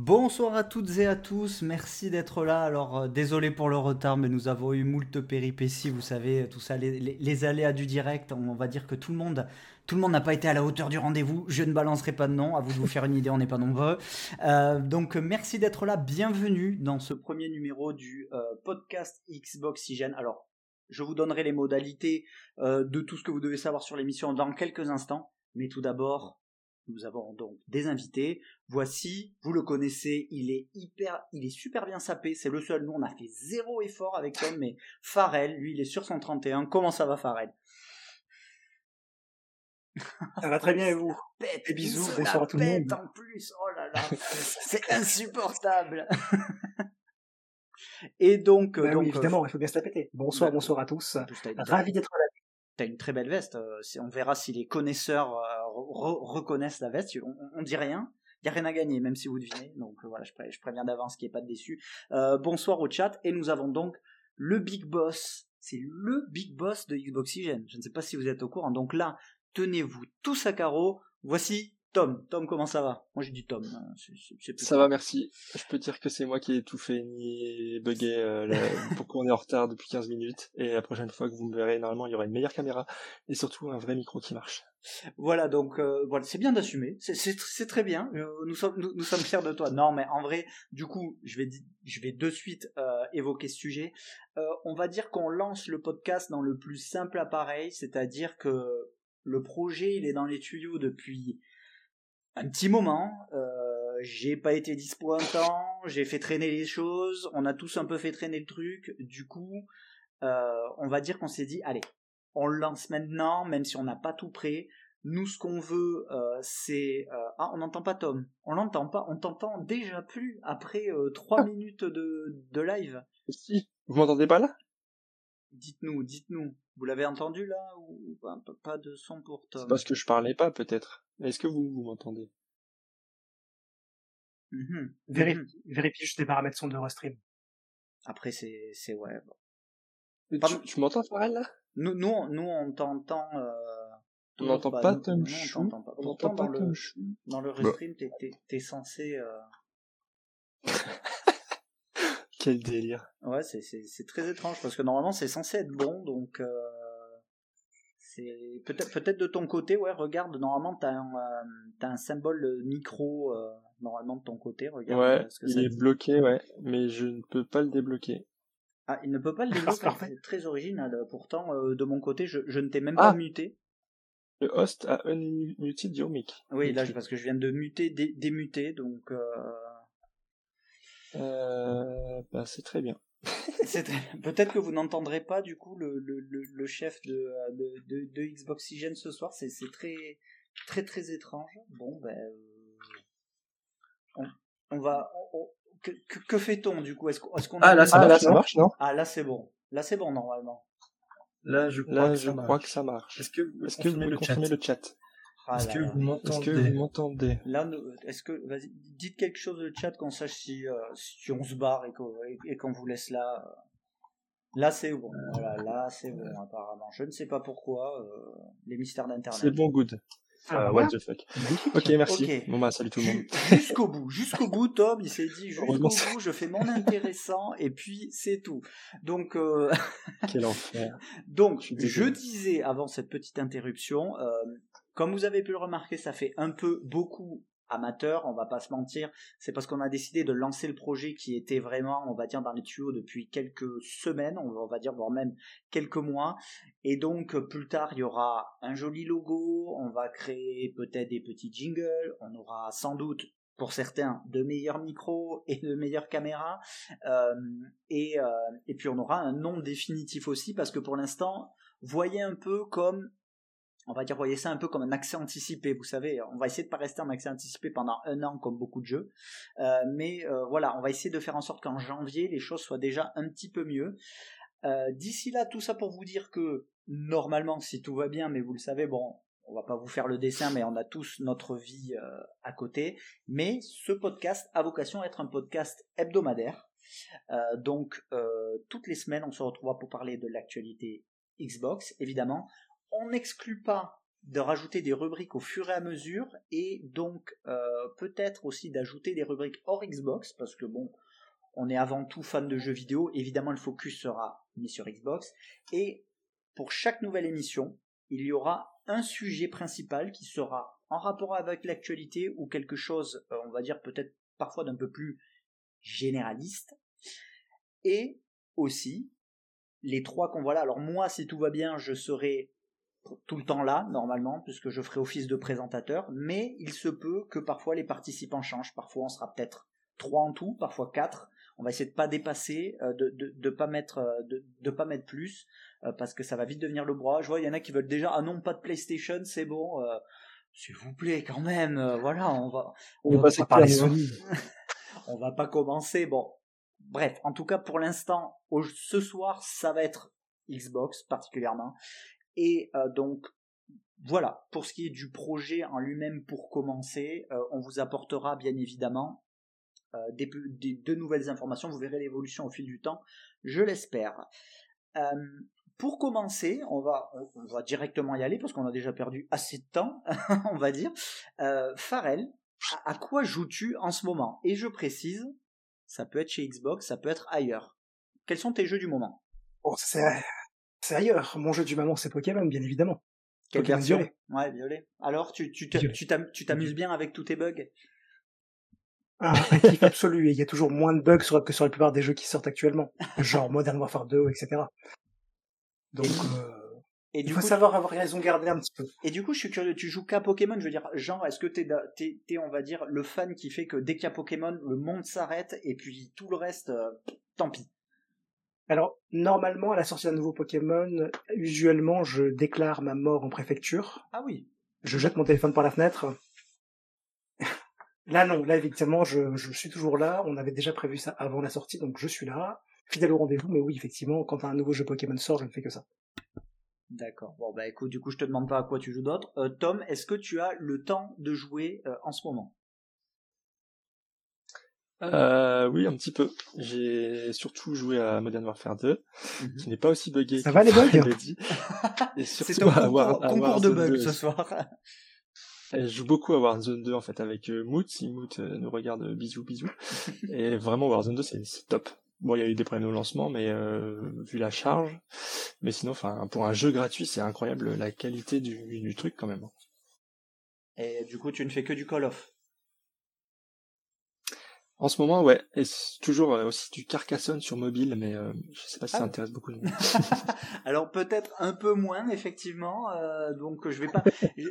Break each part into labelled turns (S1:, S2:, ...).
S1: Bonsoir à toutes et à tous, merci d'être là. Alors euh, désolé pour le retard, mais nous avons eu moult péripéties, vous savez, tout ça, les, les, aléas du direct. On va dire que tout le monde, tout le monde n'a pas été à la hauteur du rendez-vous. Je ne balancerai pas de nom, à vous de vous faire une idée, on n'est pas nombreux. Euh, donc merci d'être là, bienvenue dans ce premier numéro du euh, podcast Xboxygène. Alors je vous donnerai les modalités de tout ce que vous devez savoir sur l'émission dans quelques instants, mais tout d'abord nous avons donc des invités. Voici, vous le connaissez, il est hyper, il est super bien sapé. C'est le seul. Nous, on a fait zéro effort avec Tom, mais Farel, lui, il est sur 131. Comment ça va, Farel
S2: Ça va très bien et vous?
S1: Et bisous, bonsoir à tout le monde. En plus, oh là là, c'est insupportable. et donc,
S2: bah donc évidemment, il faut bien se la péter. Bonsoir, bah, bonsoir à tous. Ravi d'être là
S1: t'as une très belle veste. Euh, on verra si les connaisseurs euh, reconnaissent la veste. On, dit rien. Il n'y a rien à gagner, même si vous devinez. Donc euh, voilà, je, préviens d'avance qu'il n'y ait pas de déçu. bonsoir au chat. Et nous avons donc le Big Boss. C'est le Big Boss de Xboxygène. Je ne sais pas si vous êtes au courant. Donc là, tenez-vous tous à carreau. Voici Tom, Tom, comment ça va? Moi j'ai dit Tom. Hein,
S3: ça va, merci. Je peux dire que c'est moi qui ai tout fait ni bugué euh, pourquoi on est en retard depuis 15 minutes. Et la prochaine fois que vous me verrez, normalement il y aura une meilleure caméra et surtout un vrai micro qui marche.
S1: Voilà, donc euh, voilà, c'est bien d'assumer, c'est très bien. Euh, nous sommes nous, sommes fiers de toi. Non, mais en vrai, du coup, je vais je vais de suite évoquer ce sujet. on va dire qu'on lance le podcast dans le plus simple appareil, c'est-à-dire que le projet il est dans les tuyaux depuis un petit moment. Euh, j'ai pas été dispo un temps, j'ai fait traîner les choses, on a tous un peu fait traîner le truc. Du coup, euh, on va dire qu'on s'est dit, allez, on le lance maintenant, même si on n'a pas tout prêt. Nous, ce qu'on veut, euh, c'est... ah, on n'entend pas Tom. On l'entend pas. On t'entend déjà plus après trois minutes de, de live.
S3: Si, vous m'entendez pas là?
S1: Dites-nous, dites-nous. Vous l'avez entendu là ou pas, de son pour Tom?
S3: C'est parce que je parlais pas peut-être. Est-ce que vous, vous m'entendez?
S2: Mmh vérifie, vérifie, juste les paramètres son de Restream.
S1: Après c'est c'est ouais.
S3: Tu, m'entends Farrell là?
S1: Nous nous nous on t'entend. Euh...
S3: On n'entend pas Tom Chou.
S1: On n'entend pas dans le dans le Restream t'es t'es censé. Euh...
S3: Quel délire.
S1: Ouais, c'est, c'est, c'est très étrange parce que normalement c'est censé être bon, donc euh, c'est peut-être peut-être de ton côté, ouais. Regarde, normalement t'as un euh, t'as un symbole micro euh, normalement de ton côté. Regarde.
S3: Ouais, il est bloqué, ouais, mais je ne peux pas le débloquer.
S1: Ah, il ne peut pas le débloquer. c'est très original. Pourtant, de mon côté, je, je ne t'ai même pas ah muté.
S3: Le host a unmuted your mic.
S1: Oui, là, parce que je viens de muter, démuter, donc.
S3: Euh, bah, c'est très bien.
S1: Peut-être que vous n'entendrez pas du coup le, le, le, chef de, de, de, de Xboxygène ce soir. C'est très très très étrange. Bon ben on, on, va. que, que, fait-on du coup? Est-ce qu'on
S3: ah là ça, marche, ça marche non?
S1: Ah là c'est bon. Là c'est bon normalement.
S3: Là je crois, que, je ça crois que ça marche. Est-ce que, est-ce que vous me confirmez le chat?
S2: Ah est-ce que, vous m'entendez
S1: Là, est-ce que, vas-y, dites quelque chose de chat qu'on sache si, euh, si on se barre et qu'on vous laisse là. Là, c'est bon. Voilà, là, c'est bon, apparemment. Je ne sais pas pourquoi. Euh, les mystères d'Internet.
S3: C'est bon, good. Ah, what the fuck. Ok, merci. Bon bah salut tout le monde.
S1: Jusqu'au bout, jusqu'au bout, Tom, il s'est dit jusqu'au bout, je fais mon intéressant et puis c'est tout. Donc, euh...
S3: quel enfer.
S1: Donc, je, disais avant cette petite interruption, euh, comme vous avez pu le remarquer, ça fait un peu beaucoup amateur, on va pas se mentir. C'est parce qu'on a décidé de lancer le projet qui était vraiment, on va dire, dans les tuyaux depuis quelques semaines, on va dire, voire même quelques mois. Et donc, plus tard, il y aura un joli logo, on va créer peut-être des petits jingles, on aura sans doute pour certains de meilleurs micros et de meilleures caméras euh, euh, et puis on aura un nom définitif aussi parce que pour l'instant voyez un peu comme on va dire, voyez ça un peu comme un accès anticipé. Vous savez, on va essayer de pas rester en accès anticipé pendant un an comme beaucoup de jeux, euh, mais euh, voilà, on va essayer de faire en sorte qu'en janvier les choses soient déjà un petit peu mieux. Euh, d'ici là, tout ça pour vous dire que normalement, si tout va bien, mais vous le savez, bon, on va pas vous faire le dessin, mais on a tous notre vie à côté. Mais ce podcast a vocation à être un podcast hebdomadaire. donc toutes les semaines, on se retrouvera pour parler de l'actualité Xbox, évidemment on n'exclut pas de rajouter des rubriques au fur et à mesure et donc euh, peut-être aussi d'ajouter des rubriques hors Xbox, parce que bon, on est avant tout fan de jeux vidéo, évidemment le focus sera mis sur Xbox, et pour chaque nouvelle émission, il y aura un sujet principal qui sera en rapport avec l'actualité ou quelque chose, euh, on va dire peut-être parfois d'un peu plus généraliste, et aussi les trois qu'on voit là. Alors moi, si tout va bien, je serai tout le temps là, normalement, puisque je ferai office de présentateur, mais il se peut que parfois les participants changent. Parfois on sera peut-être trois en tout, parfois quatre. On va essayer de pas dépasser, euh, de, de, pas mettre, euh, de, pas mettre plus, euh, parce que ça va vite devenir le bras. Je vois, il y en a qui veulent déjà, ah non, pas de PlayStation, c'est bon. S'il vous plaît, quand même, voilà, on va, on, va pas on va pas commencer. Bon, bref, en tout cas pour l'instant, ce soir, ça va être Xbox particulièrement. Et euh, donc voilà, pour ce qui est du projet en lui-même pour commencer, euh, on vous apportera bien évidemment euh, des, de nouvelles informations, vous verrez l'évolution au fil du temps, je l'espère. pour commencer, on va, directement y aller parce qu'on a déjà perdu assez de temps, on va dire. Farel, à quoi joues-tu en ce moment? Et je précise, ça peut être chez Xbox, ça peut être ailleurs. Quels sont tes jeux du moment?
S2: Oh, c'est ailleurs. Mon jeu du moment, c'est Pokémon, bien évidemment.
S1: Quelle Violet. Ouais, violet. Alors, tu, tu, tu t'amuses bien avec tous tes bugs?
S2: Ah, un kiff absolu. Et il y a toujours moins de bugs que sur la plupart des jeux qui sortent actuellement. Genre Modern Warfare 2, etc. Donc, euh, il faut savoir avoir raison garder un petit peu.
S1: Et du coup, je suis curieux, tu joues qu'à Pokémon, je veux dire, genre, est-ce que t'es, t'es, t'es, on va dire, le fan qui fait que dès qu'il y a Pokémon, le monde s'arrête et puis tout le reste, euh, tant pis
S2: alors, normalement, à la sortie d'un nouveau Pokémon, usuellement, je déclare ma mort en préfecture.
S1: Ah oui.
S2: Je jette mon téléphone par la fenêtre. là, non. Là, effectivement, je, suis toujours là. On avait déjà prévu ça avant la sortie, donc je suis là. Fidèle au rendez-vous, mais oui, effectivement, quand un nouveau jeu Pokémon sort, je ne fais que ça.
S1: D'accord. Bon, bah écoute, du coup, je te demande pas à quoi tu joues d'autre. Euh, Tom, est-ce que tu as le temps de jouer euh, en ce moment?
S3: Euh, oui, un petit peu. J'ai surtout joué à Modern Warfare 2, mhm. qui n'est pas aussi buggé.
S2: Ça va les bugs
S1: dit. Et surtout C'est un concours, de bugs ce soir.
S3: je joue beaucoup à Warzone 2 en fait avec euh, Moot, si Moot euh, nous regarde euh, bisous bisous. Et vraiment Warzone 2 c'est top. Bon, il y a eu des problèmes au lancement, mais euh, vu la charge, mais sinon, enfin, pour un jeu gratuit, c'est incroyable la qualité du, du truc quand même.
S1: Et du coup, tu ne fais que du Call of
S3: en ce moment, ouais, et toujours euh, aussi du Carcassonne sur mobile, mais euh, je sais pas si ça ah. intéresse beaucoup de
S1: Alors peut-être un peu moins, effectivement. Euh, donc je vais pas.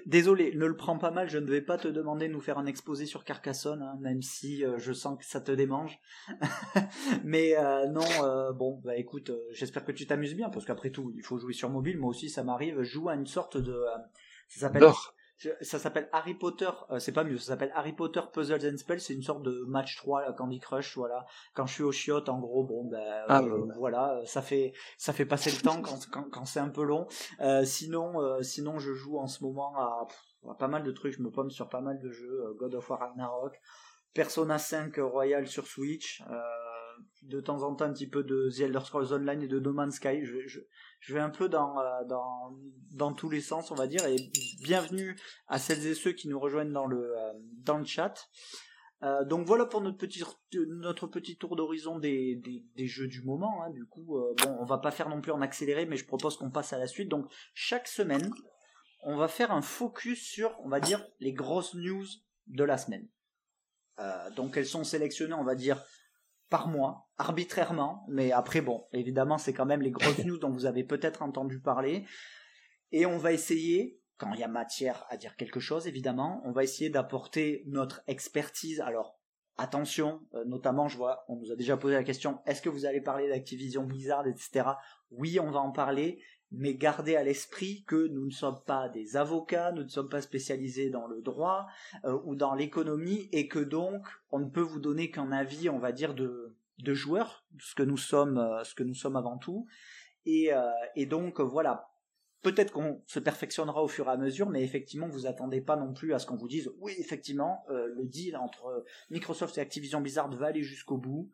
S1: Désolé, ne le prends pas mal. Je ne vais pas te demander de nous faire un exposé sur Carcassonne, hein, même si je sens que ça te démange. mais non, bon, bah écoute, j'espère que tu t'amuses bien, parce qu'après tout, il faut jouer sur mobile. Moi aussi, ça m'arrive. Je joue à une sorte de. ça s'appelle ça s'appelle Harry Potter, euh, c'est pas mieux, ça s'appelle Harry Potter Puzzles and Spells, c'est une sorte de match 3 Candy Crush, voilà. Quand je suis au chiottes, en gros, bon, ben, ah, euh, voilà, ça fait, ça fait passer le temps quand, quand, quand c'est un peu long. Euh, sinon, euh, sinon, je joue en ce moment à, à, pas mal de trucs, je me pomme sur pas mal de jeux, God of War Ragnarok, Persona 5 Royal sur Switch, de temps en temps un petit peu de The Elder Scrolls Online et de No Man's Sky. Je, je, vais un peu dans, euh, dans, dans tous les sens, on va dire, et bienvenue à celles et ceux qui nous rejoignent dans le, euh, dans le chat. Euh, donc voilà pour notre petit, notre petit tour d'horizon des, des, jeux du moment. Hein. Du coup, bon, on va pas faire non plus en accéléré, mais je propose qu'on passe à la suite. Donc chaque semaine, on va faire un focus sur, on va dire, les grosses news de la semaine. Donc elles sont sélectionnées, on va dire, par mois, arbitrairement, mais après, bon, évidemment, c'est quand même les grosses news dont vous avez peut-être entendu parler. Et on va essayer, quand il y a matière à dire quelque chose, évidemment, on va essayer d'apporter notre expertise. Alors, attention, euh, notamment, je vois, on nous a déjà posé la question, est-ce que vous allez parler d'Activision Blizzard, etc. Oui, on va en parler, mais gardez à l'esprit que nous ne sommes pas des avocats, nous ne sommes pas spécialisés dans le droit euh, ou dans l'économie, et que donc on ne peut vous donner qu'un avis, on va dire, de, de joueurs, ce que nous sommes, euh, ce que nous sommes avant tout. Et, euh, et donc voilà, peut-être qu'on se perfectionnera au fur et à mesure, mais effectivement, vous attendez pas non plus à ce qu'on vous dise, oui, effectivement, le deal entre Microsoft et Activision Blizzard va aller jusqu'au bout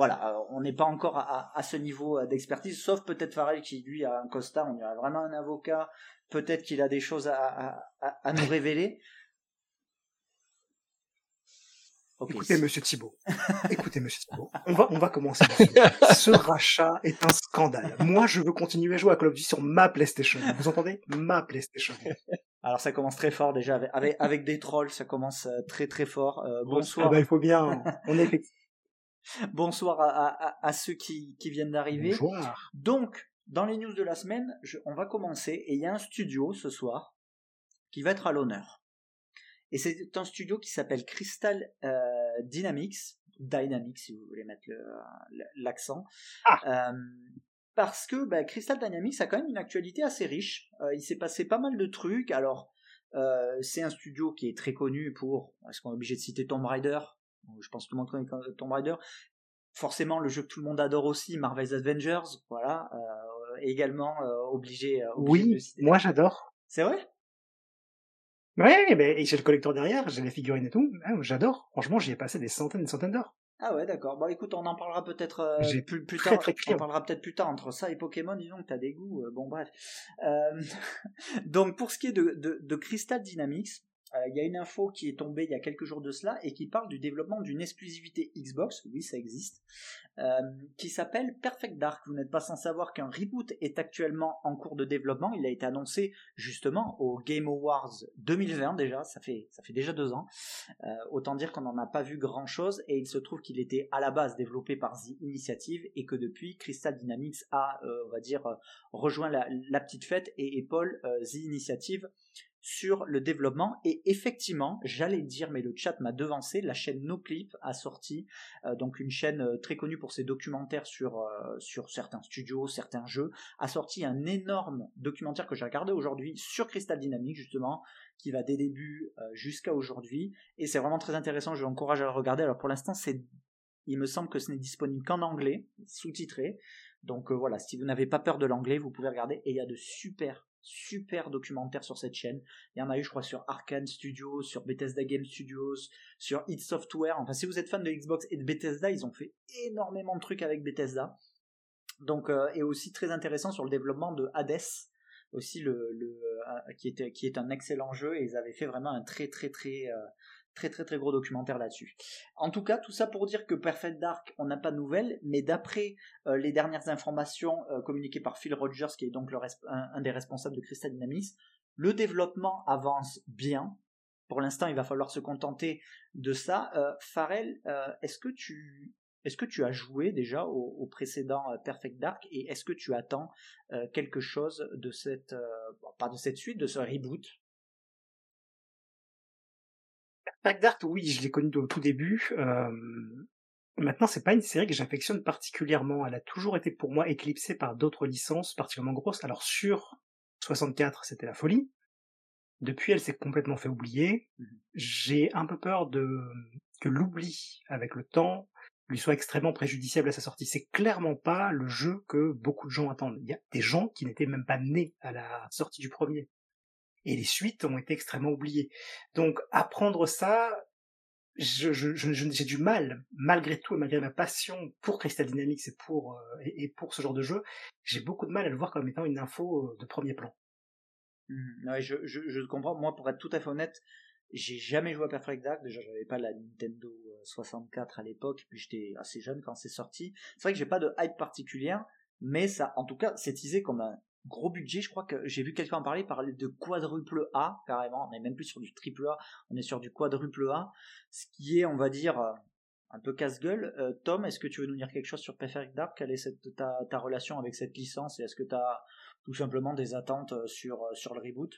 S1: voilà, euh, on n'est pas encore à, ce niveau euh, d'expertise, sauf peut-être Farrell qui lui a un costard, on a vraiment un avocat, peut-être qu'il a des choses à, nous révéler.
S2: Écoutez, monsieur Thibault. Écoutez, monsieur Thibault. On va, on va commencer. Ce rachat est un scandale. Moi, je veux continuer à jouer à Call of Duty sur ma PlayStation. Vous entendez? Ma PlayStation.
S1: Alors, ça commence très fort déjà. Avec, avec, des trolls, ça commence euh, très très fort. Euh, bonsoir.
S2: Ah bah, il faut bien. On est
S1: Bonsoir à, à, à, ceux qui, qui viennent d'arriver.
S2: Bonsoir.
S1: Donc, dans les news de la semaine, on va commencer et il y a un studio ce soir qui va être à l'honneur. Et c'est un studio qui s'appelle Crystal euh, Dynamics, Dynamics si vous voulez mettre l'accent. Ah. Euh, parce que bah, Crystal Dynamics a quand même une actualité assez riche. Euh, il s'est passé pas mal de trucs. Alors, c'est un studio qui est très connu pour. Est-ce qu'on est obligé de citer Tomb Raider? Je pense que tout le monde connaît Tomb Raider. Forcément, le jeu que tout le monde adore aussi, Marvel's Avengers. Voilà. également obligé,
S2: obligé. Oui, moi j'adore.
S1: C'est vrai?
S2: Ouais, mais j'ai le collecteur derrière, j'ai les figurines et tout. Ah, j'adore. Franchement, j'y ai passé des centaines et des centaines d'heures.
S1: Ah ouais, d'accord. Bon, écoute, on en parlera peut-être euh, plus, plus tard. on parlera peut-être plus tard entre ça et Pokémon. Disons que t'as des goûts. Euh, bon, bref. Euh, donc, pour ce qui est de, de, de Crystal Dynamics, euh, il y a une info qui est tombée il y a quelques jours de cela et qui parle du développement d'une exclusivité Xbox, oui ça existe, euh, qui s'appelle Perfect Dark. Vous n'êtes pas sans savoir qu'un reboot est actuellement en cours de développement. Il a été annoncé justement au Game Awards 2020 déjà, ça fait, ça fait déjà deux ans. Euh, autant dire qu'on n'en a pas vu grand chose et il se trouve qu'il était à la base développé par The Initiative et que depuis Crystal Dynamics a, on va dire, rejoint la, la petite fête et épaule The Initiative sur le développement. Et effectivement j'allais dire mais le chat m'a devancé la chaîne NoClip a sorti euh, donc une chaîne euh, très connue pour ses documentaires sur euh, sur certains studios certains jeux a sorti un énorme documentaire que j'ai regardé aujourd'hui sur Crystal Dynamics justement qui va des débuts jusqu'à aujourd'hui. Et c'est vraiment très intéressant je vous encourage à le regarder. Alors pour l'instant c'est il me semble que ce n'est disponible qu'en anglais sous-titré. Donc voilà si vous n'avez pas peur de l'anglais vous pouvez regarder. Et il y a de super super documentaires sur cette chaîne. Il y en a eu, je crois, sur Arkane Studios, sur Bethesda Game Studios, sur id Software. Enfin, si vous êtes fan de Xbox et de Bethesda, ils ont fait énormément de trucs avec Bethesda. Donc, euh, et aussi très intéressant sur le développement de Hades, aussi euh, qui est un excellent jeu et ils avaient fait vraiment un très très très euh, très très très gros documentaire là-dessus. En tout cas, tout ça pour dire que Perfect Dark, on n'a pas de nouvelles, mais d'après euh, les dernières informations euh, communiquées par Phil Rogers, qui est donc un, des responsables de Crystal Dynamics, le développement avance bien. Pour l'instant, il va falloir se contenter de ça. Euh, Farrell, est-ce que tu est-ce que tu as joué déjà au, précédent Perfect Dark et est-ce que tu attends quelque chose de cette, pas de cette suite, de ce reboot?
S2: Dark, oui, je l'ai connu au tout début. Euh, maintenant, c'est pas une série que j'affectionne particulièrement. Elle a toujours été pour moi éclipsée par d'autres licences particulièrement grosses. Alors sur 64, c'était la folie. Depuis, elle s'est complètement fait oublier. Mmh J'ai un peu peur de que l'oubli avec le temps lui soit extrêmement préjudiciable à sa sortie. C'est clairement pas le jeu que beaucoup de gens attendent. Il y a des gens qui n'étaient même pas nés à la sortie du premier et les suites ont été extrêmement oubliées. Donc apprendre ça, je, j'ai du mal, malgré tout, et malgré ma passion pour Crystal Dynamics et pour, euh, et, pour ce genre de jeu, j'ai beaucoup de mal à le voir comme étant une info euh, de premier plan.
S1: Mmh, je comprends. Moi, pour être tout à fait honnête, j'ai jamais joué à Perfect Dark. Déjà, j'avais pas la Nintendo 64 euh, à l'époque, puis j'étais assez jeune quand c'est sorti. C'est vrai que j'ai pas de hype particulière, mais ça, en tout cas, c'est teasé comme un gros budget. Je crois que j'ai vu quelqu'un en parler, parler de quadruple A carrément. On n'est même plus sur du triple A, on est sur du quadruple A, ce qui est, on va dire, euh, un peu casse-gueule. Euh, Tom, est-ce que tu veux nous dire quelque chose sur Perfect Dark? Quelle est cette, ta, ta, relation avec cette licence? Et est-ce que tu as tout simplement des attentes euh, sur, le reboot?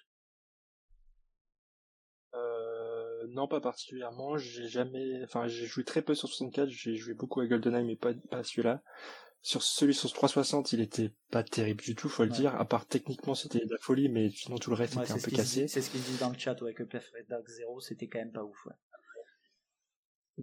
S3: Non, pas particulièrement. J'ai jamais, enfin, j'ai joué très peu sur 64. J'ai joué beaucoup à GoldenEye, mais pas, pas celui-là sur celui sur 360, il était pas terrible du tout, faut le dire. À part techniquement, c'était de la folie, mais sinon tout le reste était un peu cassé.
S1: C'est ce qu'il dit dans le chat, ouais, que Perfect Dark 0, c'était quand même pas ouf, ouais.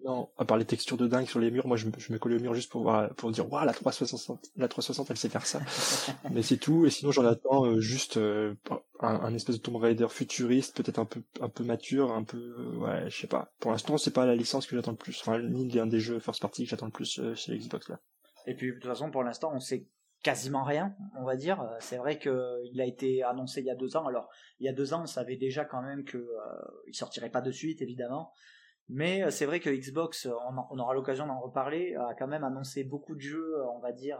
S3: Non, à part les textures de dingue sur les murs, moi je me, je me collais au mur juste pour voir, pour dire, waouh, la 360, la 360, elle sait faire ça. mais c'est tout, et sinon j'en attends euh, juste euh, un, espèce de Tomb Raider futuriste, peut-être un peu, un peu mature, un peu, euh, ouais, je sais pas. Pour l'instant, c'est pas la licence que j'attends le plus, enfin, ni l'un des jeux first party que j'attends le plus chez Xbox là.
S1: Et puis de toute façon, pour l'instant, on sait quasiment rien, on va dire. Euh, c'est vrai qu'il a été annoncé il y a deux ans. Alors, il y a deux ans, on savait déjà quand même qu'il euh, il sortirait pas de suite, évidemment. Mais euh, c'est vrai que Xbox, euh, on, aura l'occasion d'en reparler, a quand même annoncé beaucoup de jeux, euh, on va dire,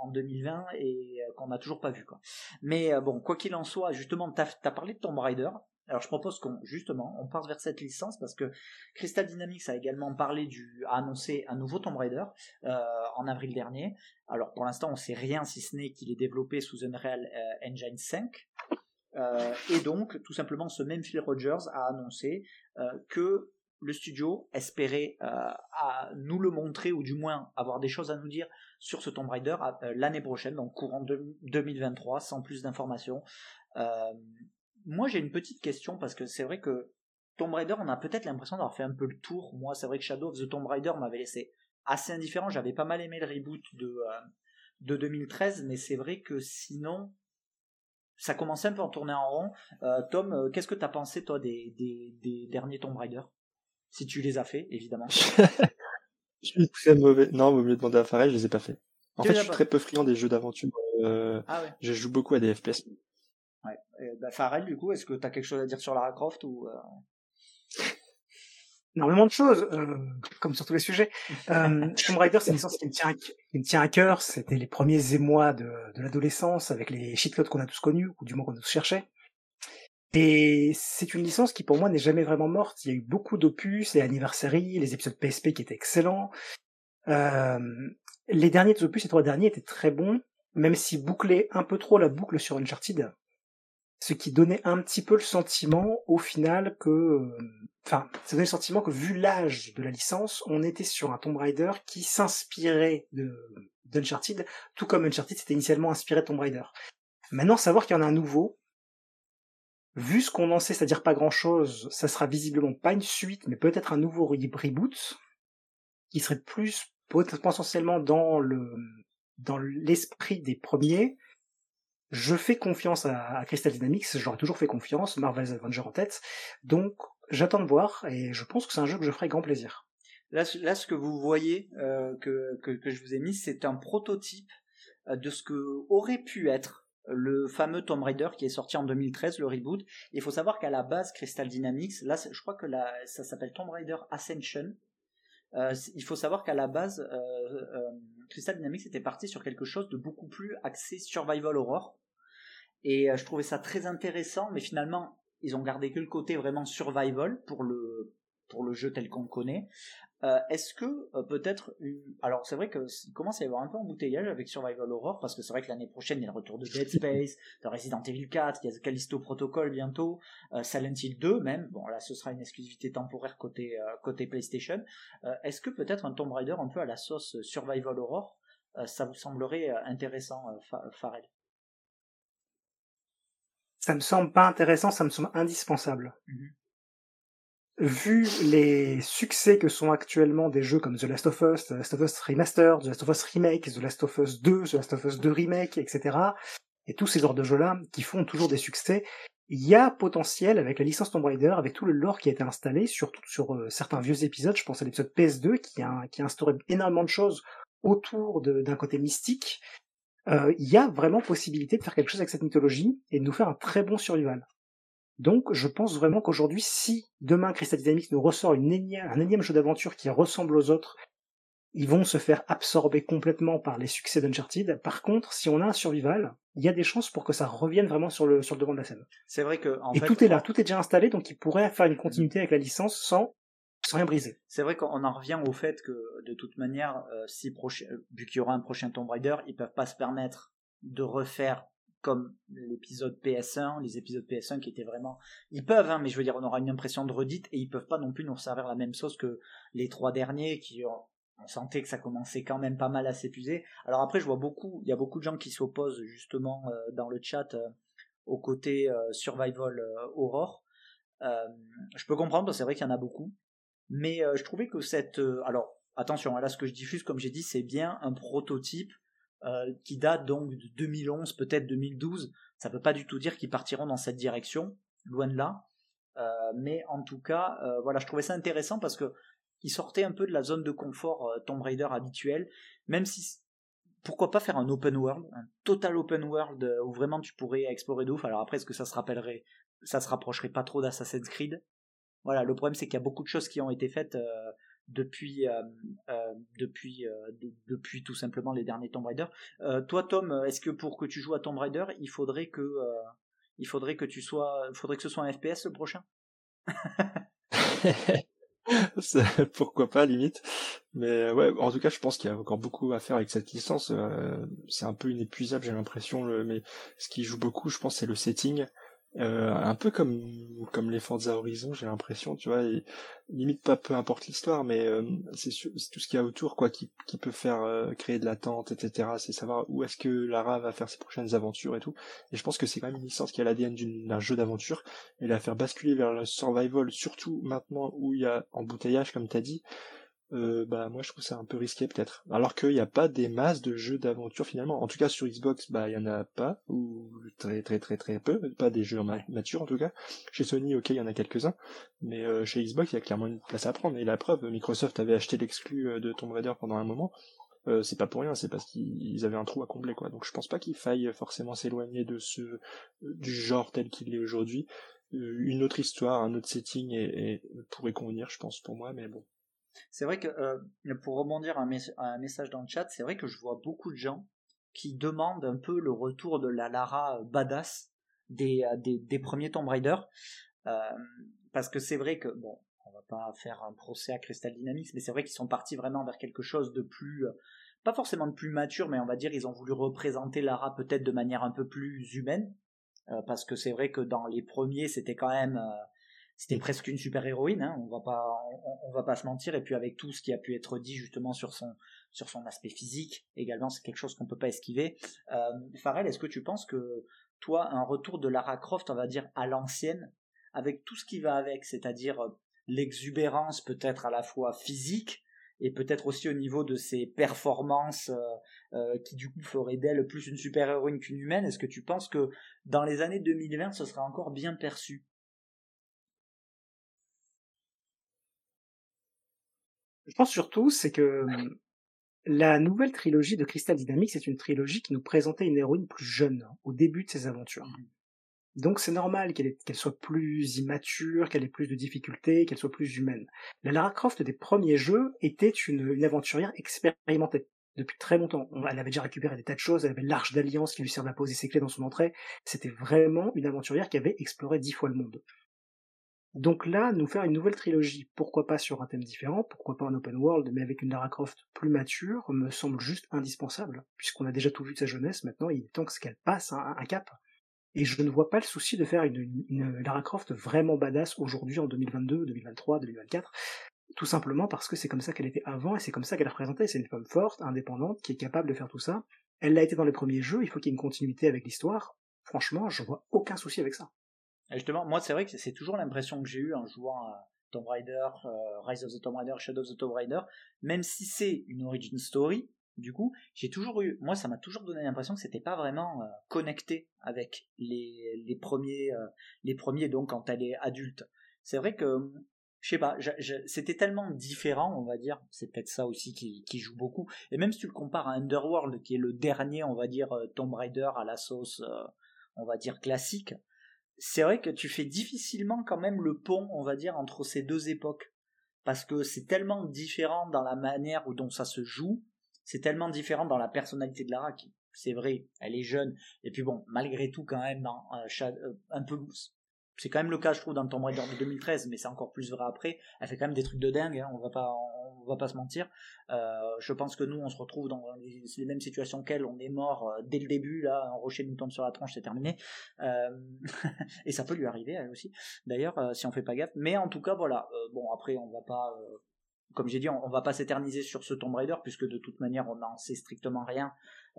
S1: en, 2020 et qu'on n'a toujours pas vu. Quoi. Mais bon, quoi qu'il en soit, justement, tu as, parlé de Tomb Raider. Alors je propose qu'on justement on passe vers cette licence parce que Crystal Dynamics a également parlé du a annoncé un nouveau Tomb Raider en avril dernier. Alors pour l'instant on sait rien si ce n'est qu'il est développé sous Unreal Engine 5. et donc tout simplement ce même Phil Rogers a annoncé que le studio espérait euh, nous le montrer ou du moins avoir des choses à nous dire sur ce Tomb Raider euh, l'année prochaine, donc courant de 2023, sans plus d'informations. Euh, moi j'ai une petite question parce que c'est vrai que Tomb Raider, on a peut-être l'impression d'avoir fait un peu le tour. Moi c'est vrai que Shadow of the Tomb Raider m'avait laissé assez indifférent, j'avais pas mal aimé le reboot de, de 2013, mais c'est vrai que sinon ça commençait un peu à tourner en rond. Tom, qu'est-ce que tu as pensé toi des, des derniers Tomb Raider? Si tu les as fait, évidemment.
S3: je suis très mauvais. Non, vaut mieux demander à Farrell, je les ai pas fait. En fait, je suis très peu friand des jeux d'aventure. Euh, ah ouais. Je joue beaucoup à des FPS.
S1: Ouais. bah, du coup, est-ce que tu as quelque chose à dire sur Lara Croft ou euh...
S2: Énormément de choses, euh, comme sur tous les sujets. Euh, Tomb Raider, c'est une licence qui me tient, qui me tient à cœur. C'était les premiers émois de, de l'adolescence avec les shitcodes qu'on a tous connus, ou du moins qu'on a tous cherché. Et c'est une licence qui pour moi n'est jamais vraiment morte. Il y a eu beaucoup d'opus, les anniversaries, les épisodes PSP qui étaient excellents. Euh, les derniers opus, les trois derniers étaient très bons, même si bouclaient un peu trop la boucle sur Uncharted. Ce qui donnait un petit peu le sentiment, au final, que, enfin, ça donnait le sentiment que vu l'âge de la licence, on était sur un Tomb Raider qui s'inspirait de d'Uncharted, tout comme Uncharted s'était initialement inspiré de Tomb Raider. Maintenant, savoir qu'il y en a un nouveau, Vu ce qu'on en sait, c'est-à-dire pas grand-chose, ça sera visiblement pas une suite, mais peut-être un nouveau reboot, qui serait plus potentiellement dans le dans l'esprit des premiers. Je fais confiance à, Crystal Dynamics, j'aurais toujours fait confiance, Marvel's Avengers en tête, donc j'attends de voir, et je pense que c'est un jeu que je ferai grand plaisir.
S1: Là, ce que vous voyez, euh, que, je vous ai mis, c'est un prototype euh, de ce que aurait pu être le fameux Tomb Raider qui est sorti en 2013, le reboot. Il faut savoir qu'à la base, Crystal Dynamics, là, je crois que ça s'appelle Tomb Raider Ascension. Euh, il faut savoir qu'à la base, euh, euh, Crystal Dynamics était parti sur quelque chose de beaucoup plus axé survival horror. Et je trouvais ça très intéressant, mais finalement, ils ont gardé que le côté vraiment survival pour le pour le jeu tel qu'on le connaît. Euh, est-ce que euh, peut-être alors c'est vrai que commence à y avoir un peu embouteillage avec Survival Horror parce que c'est vrai que l'année prochaine il y a le retour de Dead Space, de Resident Evil 4, il y a Callisto Protocol bientôt, euh, Silent Hill 2 même. Bon là ce sera une exclusivité temporaire côté côté PlayStation. Est-ce que peut-être un Tomb Raider un peu à la sauce Survival Horror ça vous semblerait intéressant Farrell?
S2: Ça me semble pas intéressant, ça me semble indispensable. Mmh vu les succès que sont actuellement des jeux comme The Last of Us, The Last of Us Remastered, The Last of Us Remake, The Last of Us 2, The Last of Us 2 Remake, etc., et tous ces genres de jeux-là qui font toujours des succès, il y a potentiel avec la licence Tomb Raider, avec tout le lore qui a été installé, surtout sur euh, certains vieux épisodes, je pense à l'épisode PS2 qui a, qui a instauré énormément de choses autour d'un côté mystique, euh, il y a vraiment possibilité de faire quelque chose avec cette mythologie et de nous faire un très bon survival. Donc je pense vraiment qu'aujourd'hui, si demain Crystal Dynamics nous ressort une un énième jeu d'aventure qui ressemble aux autres, ils vont se faire absorber complètement par les succès d'Uncharted. Par contre, si on a un survival, il y a des chances pour que ça revienne vraiment sur le, sur le devant de la scène.
S1: C'est vrai que
S2: Et tout est là, tout est déjà installé, donc ils pourraient faire une continuité avec la licence sans sans rien briser.
S1: C'est vrai qu'on en revient au fait que de toute manière, euh, si vu qu'il y aura un prochain Tomb Raider, ils peuvent pas se permettre de refaire comme l'épisode PS1, les épisodes PS1 qui étaient vraiment... Ils peuvent, hein, mais je veux dire, on aura une impression de redite, et ils peuvent pas non plus nous servir la même sauce que les trois derniers qui ont... On sentait que ça commençait quand même pas mal à s'épuiser. Alors après, je vois beaucoup, il y a beaucoup de gens qui s'opposent justement euh, dans le chat euh, au côté euh, survival horror. je peux comprendre, c'est vrai qu'il y en a beaucoup, mais je trouvais que cette, alors attention, là ce que je diffuse, comme j'ai dit, c'est bien un prototype euh, qui date donc de 2011, peut-être 2012. Ça ne veut pas du tout dire qu'ils partiront dans cette direction, loin de là. Euh, mais en tout cas, euh, voilà, je trouvais ça intéressant parce que ils sortaient un peu de la zone de confort Tomb Raider habituelle, même si pourquoi pas faire un open world, un total open world où vraiment tu pourrais explorer de ouf. Alors après, est-ce que ça se rappellerait, ça se rapprocherait pas trop d'Assassin's Creed? Voilà, le problème c'est qu'il y a beaucoup de choses qui ont été faites depuis depuis depuis tout simplement les derniers Tomb Raider. toi Tom, est-ce que pour que tu joues à Tomb Raider, il faudrait que il faudrait que tu sois faudrait que ce soit un FPS le prochain?
S3: Pourquoi pas limite. Mais ouais en tout cas je pense qu'il y a encore beaucoup à faire avec cette licence. C'est un peu inépuisable j'ai l'impression mais ce qui joue beaucoup je pense c'est le setting euh, un peu comme comme les Forza Horizon, j'ai l'impression, tu vois, limite pas peu importe l'histoire, mais euh, c'est tout ce qu'il y a autour, quoi, qui, qui peut faire euh, créer de l'attente, etc. C'est savoir où est-ce que Lara va faire ses prochaines aventures et tout. Et je pense que c'est quand même une licence qui a l'ADN d'un jeu d'aventure et la faire basculer vers le survival, surtout maintenant où il y a embouteillage, comme t'as dit euh, bah moi je trouve ça un peu risqué peut-être. Alors qu'il n'y a pas des masses de jeux d'aventure finalement. En tout cas sur Xbox, bah il y en a pas ou très très très très peu, pas des jeux matures en tout cas. Chez Sony, ok, il y en a quelques-uns, mais euh, chez Xbox il y a clairement une place à prendre. Et la preuve, Microsoft avait acheté l'exclu euh, de Tomb Raider pendant un moment. Euh, c'est pas pour rien, c'est parce qu'ils avaient un trou à combler quoi. Donc je pense pas qu'il faille forcément s'éloigner de ce du genre tel qu'il est aujourd'hui. une autre histoire, un autre setting et, et pourrait convenir, je pense pour moi, mais bon,
S1: c'est vrai que euh, pour rebondir à un, message dans le chat, c'est vrai que je vois beaucoup de gens qui demandent un peu le retour de la Lara badass des, euh, des, premiers Tomb Raider. Euh, parce que c'est vrai que, bon, on va pas faire un procès à Crystal Dynamics, mais c'est vrai qu'ils sont partis vraiment vers quelque chose de plus, pas forcément de plus mature, mais on va dire ils ont voulu représenter Lara peut-être de manière un peu plus humaine. parce que c'est vrai que dans les premiers, c'était quand même c'était presque une super héroïne, hein, on va pas on, va pas se mentir et puis avec tout ce qui a pu être dit justement sur son sur son aspect physique également c'est quelque chose qu'on peut pas esquiver. Euh, est-ce que tu penses que toi un retour de Lara Croft on va dire à l'ancienne avec tout ce qui va avec, c'est-à-dire euh, l'exubérance peut-être à la fois physique et peut-être aussi au niveau de ses performances euh, euh, qui du coup feraient d'elle plus une super héroïne qu'une humaine. Est-ce que tu penses que dans les années 2020 ce sera encore bien perçu?
S2: Je pense surtout, c'est que la nouvelle trilogie de Crystal Dynamics c'est une trilogie qui nous présentait une héroïne plus jeune au début de ses aventures. Mmh. Donc c'est normal qu'elle soit plus immature, qu'elle ait plus de difficultés, qu'elle soit plus humaine. La Lara Croft des premiers jeux était une, aventurière expérimentée depuis très longtemps. Elle avait déjà récupéré des tas de choses, elle avait l'arche d'alliance qui lui servait à poser ses clés dans son entrée. C'était vraiment une aventurière qui avait exploré dix fois le monde. Donc là, nous faire une nouvelle trilogie, pourquoi pas sur un thème différent, pourquoi pas en open world, mais avec une Lara Croft plus mature, me semble juste indispensable, puisqu'on a déjà tout vu de sa jeunesse, maintenant il est temps qu'elle passe un, cap. Et je ne vois pas le souci de faire une, Lara Croft vraiment badass aujourd'hui en 2022, 2023, 2024, tout simplement parce que c'est comme ça qu'elle était avant et c'est comme ça qu'elle a représenté. C'est une femme forte, indépendante, qui est capable de faire tout ça. Elle l'a été dans les premiers jeux, il faut qu'il y ait une continuité avec l'histoire. Franchement, je vois aucun souci avec ça
S1: justement, moi, c'est vrai que c'est toujours l'impression que j'ai eue en jouant à Tomb Raider, euh, Rise of the Tomb Raider, Shadow of the Tomb Raider, même si c'est une origin story, du coup, j'ai toujours eu, moi, ça m'a toujours donné l'impression que c'était pas vraiment euh, connecté avec les, les premiers, euh, les premiers, donc quand elle est adulte. C'est vrai que, je sais pas, c'était tellement différent, on va dire, c'est peut-être ça aussi qui, qui, joue beaucoup. Et même si tu le compares à Underworld, qui est le dernier, on va dire, Tomb Raider à la sauce, on va dire classique, c'est vrai que tu fais difficilement quand même le pont, on va dire, entre ces deux époques. Parce que c'est tellement différent dans la manière dont ça se joue, c'est tellement différent dans la personnalité de Lara qui, c'est vrai, elle est jeune, et puis bon, malgré tout quand même, dans, euh, un peu c'est quand même le cas je trouve dans Tomb Raider de 2013 mais c'est encore plus vrai après. Elle fait quand même des trucs de dingue hein, on va pas on va pas se mentir. Euh, je pense que nous on se retrouve dans les, mêmes situations qu'elle. On est mort euh, dès le début là un rocher nous tombe sur la tronche c'est terminé. Euh, et ça peut lui arriver elle aussi d'ailleurs si on fait pas gaffe. Mais en tout cas voilà. Bon après on va pas comme j'ai dit, on, va pas s'éterniser sur ce Tomb Raider puisque de toute manière on n'en sait strictement rien.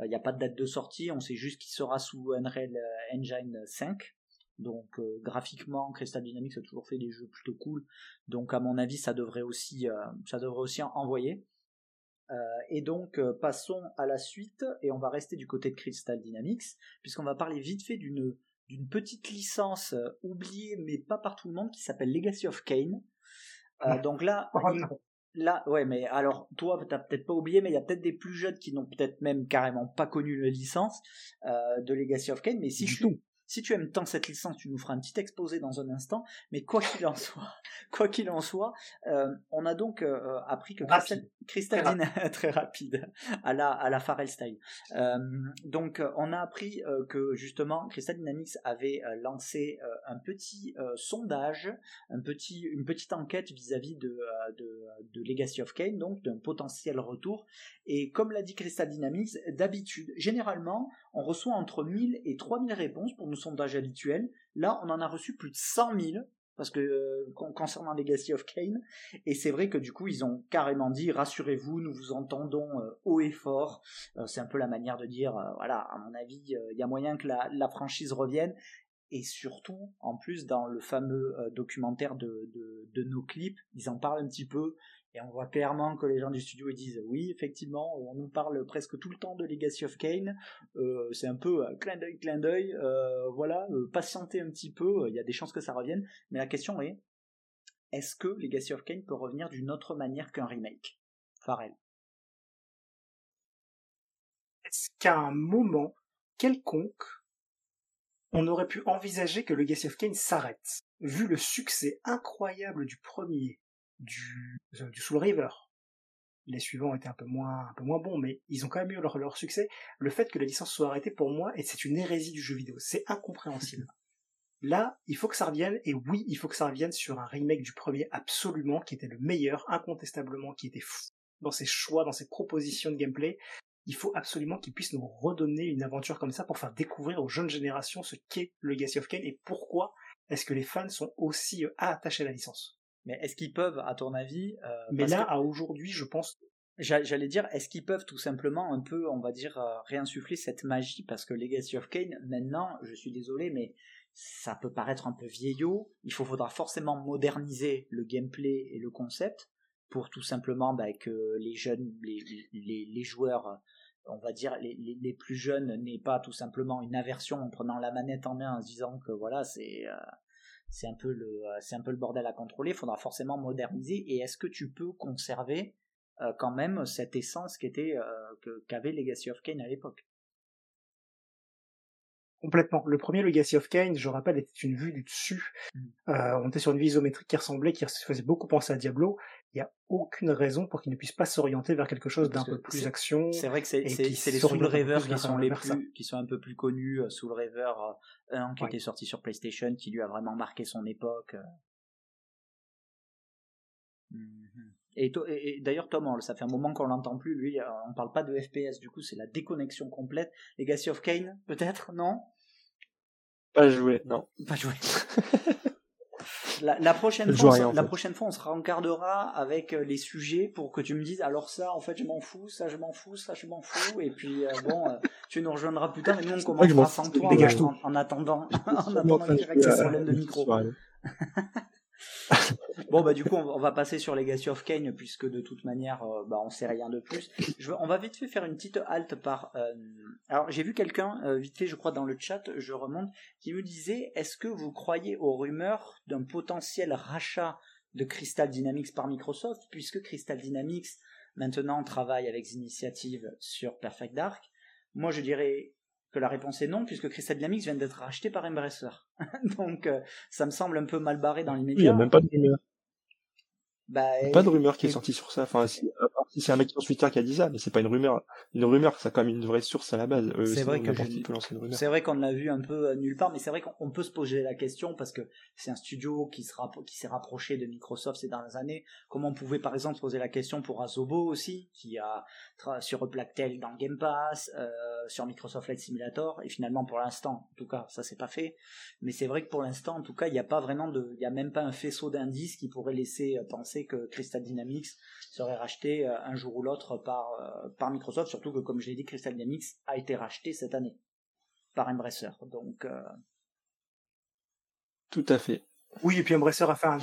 S1: Il n'y a pas de date de sortie, on sait juste qu'il sera sous Unreal Engine 5. Donc euh, graphiquement, Crystal Dynamics a toujours fait des jeux plutôt cool. Donc à mon avis, ça devrait aussi, euh, ça devrait aussi envoyer. Euh, et donc passons à la suite et on va rester du côté de Crystal Dynamics puisqu'on va parler vite fait d'une d'une petite licence oubliée mais pas par tout le monde qui s'appelle Legacy of Kane. donc là, oh, là, ouais, mais alors toi, t'as peut-être pas oublié, mais il y a peut-être des plus jeunes qui n'ont peut-être même carrément pas connu la licence de Legacy of Kane. Mais si je
S2: tout
S1: Si tu aimes tant cette licence, tu nous feras un petit exposé dans un instant. Mais quoi qu'il en soit, quoi qu'il en soit, euh, on a donc euh, appris que Crystal, très, très rapide à la à la style. donc on a appris que justement Crystal Dynamics avait lancé un petit sondage, un petit une petite enquête vis-à-vis de, de, de Legacy of Kane, donc d'un potentiel retour. Et comme l'a dit Crystal Dynamics, d'habitude, généralement, on reçoit entre 1000 et 3000 réponses pour nos sondages habituels. Là, on en a reçu plus de 100 000 parce que euh, concernant Legacy of Kane, et c'est vrai que du coup ils ont carrément dit rassurez-vous, nous vous entendons euh, haut et fort. Euh, c'est un peu la manière de dire voilà, à mon avis, il y a moyen que la, franchise revienne. Et surtout, en plus, dans le fameux documentaire de, nos clips, ils en parlent un petit peu. Et on voit clairement que les gens du studio disent oui, effectivement, on nous parle presque tout le temps de Legacy of Kane. Euh, c'est un peu euh, clin d'œil, clin d'œil. Euh, voilà, patientez un petit peu. Il y a des chances que ça revienne. Mais la question est est-ce que Legacy of Kane peut revenir d'une autre manière qu'un remake? Farrell.
S2: Est-ce qu'à un moment quelconque, on aurait pu envisager que Legacy of Kane s'arrête, vu le succès incroyable du premier du, euh, du Soul River. Les suivants étaient un peu moins, un peu moins bons, mais ils ont quand même eu leur, leur succès. Le fait que la licence soit arrêtée pour moi, c'est une hérésie du jeu vidéo. C'est incompréhensible. Là, il faut que ça revienne, et oui, il faut que ça revienne sur un remake du premier absolument, qui était le meilleur, incontestablement, qui était fou dans ses choix, dans ses propositions de gameplay. Il faut absolument qu'il puisse nous redonner une aventure comme ça pour faire découvrir aux jeunes générations ce qu'est le Legacy of Kane et pourquoi est-ce que les fans sont aussi euh, attachés à la licence.
S1: Mais est-ce qu'ils peuvent, à ton avis
S2: euh, Mais là, à aujourd'hui, je pense.
S1: J'allais dire, est-ce qu'ils peuvent tout simplement un peu, on va dire, euh, réinsuffler cette magie? Parce que Legacy of Kane, maintenant, je suis désolé, mais ça peut paraître un peu vieillot. Il faut, faudra forcément moderniser le gameplay et le concept pour tout simplement bah, que les jeunes, les, les, les, joueurs, on va dire les, les, plus jeunes, n'aient pas tout simplement une aversion en prenant la manette en main en se disant que voilà, c'est euh, c'est un peu le euh, c'est un peu le bordel à contrôler. Il faudra forcément moderniser. Et est-ce que tu peux conserver euh, quand même cette essence qui était euh, qu'avait Legacy of Kane à l'époque?
S2: Complètement. Le premier Legacy of Kane, je rappelle, était une vue du dessus. Mm. Euh, on était sur une vue isométrique qui ressemblait, qui faisait beaucoup penser à Diablo. Il n'y a aucune raison pour qu'il ne puisse pas s'orienter vers quelque chose d'un peu plus action.
S1: C'est vrai que c'est les Soul Reaver qui sont les plus, qui sont un peu plus connus. Euh, Soul Reaver 1 qui était sorti sur PlayStation, qui lui a vraiment marqué son époque. Mm-hmm. Et, d'ailleurs, Tom, ça fait un moment qu'on l'entend plus. Lui, euh, on parle pas de FPS. Du coup, c'est la déconnexion complète. Legacy of Kane, peut-être, non?
S3: Pas joué, non.
S1: Pas joué. la, prochaine fois, la prochaine fois, on se rencardera avec euh, les sujets pour que tu me dises. Alors ça, en fait, je m'en fous. Ça, je m'en fous. Ça, je m'en fous. Et puis euh, bon, tu nous rejoindras plus tard. Et nous, on commencera sans toi en, attendant, en attendant problème de micro. bon bah du coup on va passer sur Legacy of Kane puisque de toute manière euh, bah on sait rien de plus. On va vite fait faire une petite halte par. Euh, alors j'ai vu quelqu'un euh, vite fait je crois dans le chat, je remonte, qui me disait est-ce que vous croyez aux rumeurs d'un potentiel rachat de Crystal Dynamics par Microsoft puisque Crystal Dynamics maintenant travaille avec Initiative sur Perfect Dark? Moi je dirais que la réponse est non, puisque Crystal Dynamics vient d'être racheté par Embracer. Donc, euh, ça me semble un peu mal barré dans l'immédiat.
S3: Il n'y a même pas de rumeur. Bah, pas de rumeur qui est sortie sur ça. Enfin, si, c'est un mec sur Twitter qui a dit ça, mais c'est pas une rumeur. Une rumeur, ça a quand même une vraie source à la base.
S1: Euh, c'est vrai que c'est vrai qu'on l'a vu un peu nulle part, mais c'est vrai qu'on peut se poser la question parce que c'est un studio qui s'est rapproché de Microsoft ces dernières années. Comment on pouvait par exemple se poser la question pour Asobo aussi, qui a sur Blacktail dans Game Pass, euh, sur Microsoft Flight Simulator, et finalement pour l'instant, en tout cas, ça c'est pas fait. Mais c'est vrai que pour l'instant, en tout cas, il n'y a pas vraiment de, il y a même pas un faisceau d'indices qui pourrait laisser penser que Crystal Dynamics serait racheté euh, un jour ou l'autre par, euh, par Microsoft, surtout que comme je l'ai dit, Crystal Dynamics a été racheté cette année par Embracer. Donc euh,
S3: tout à fait.
S2: Oui, et puis Embracer a fait un,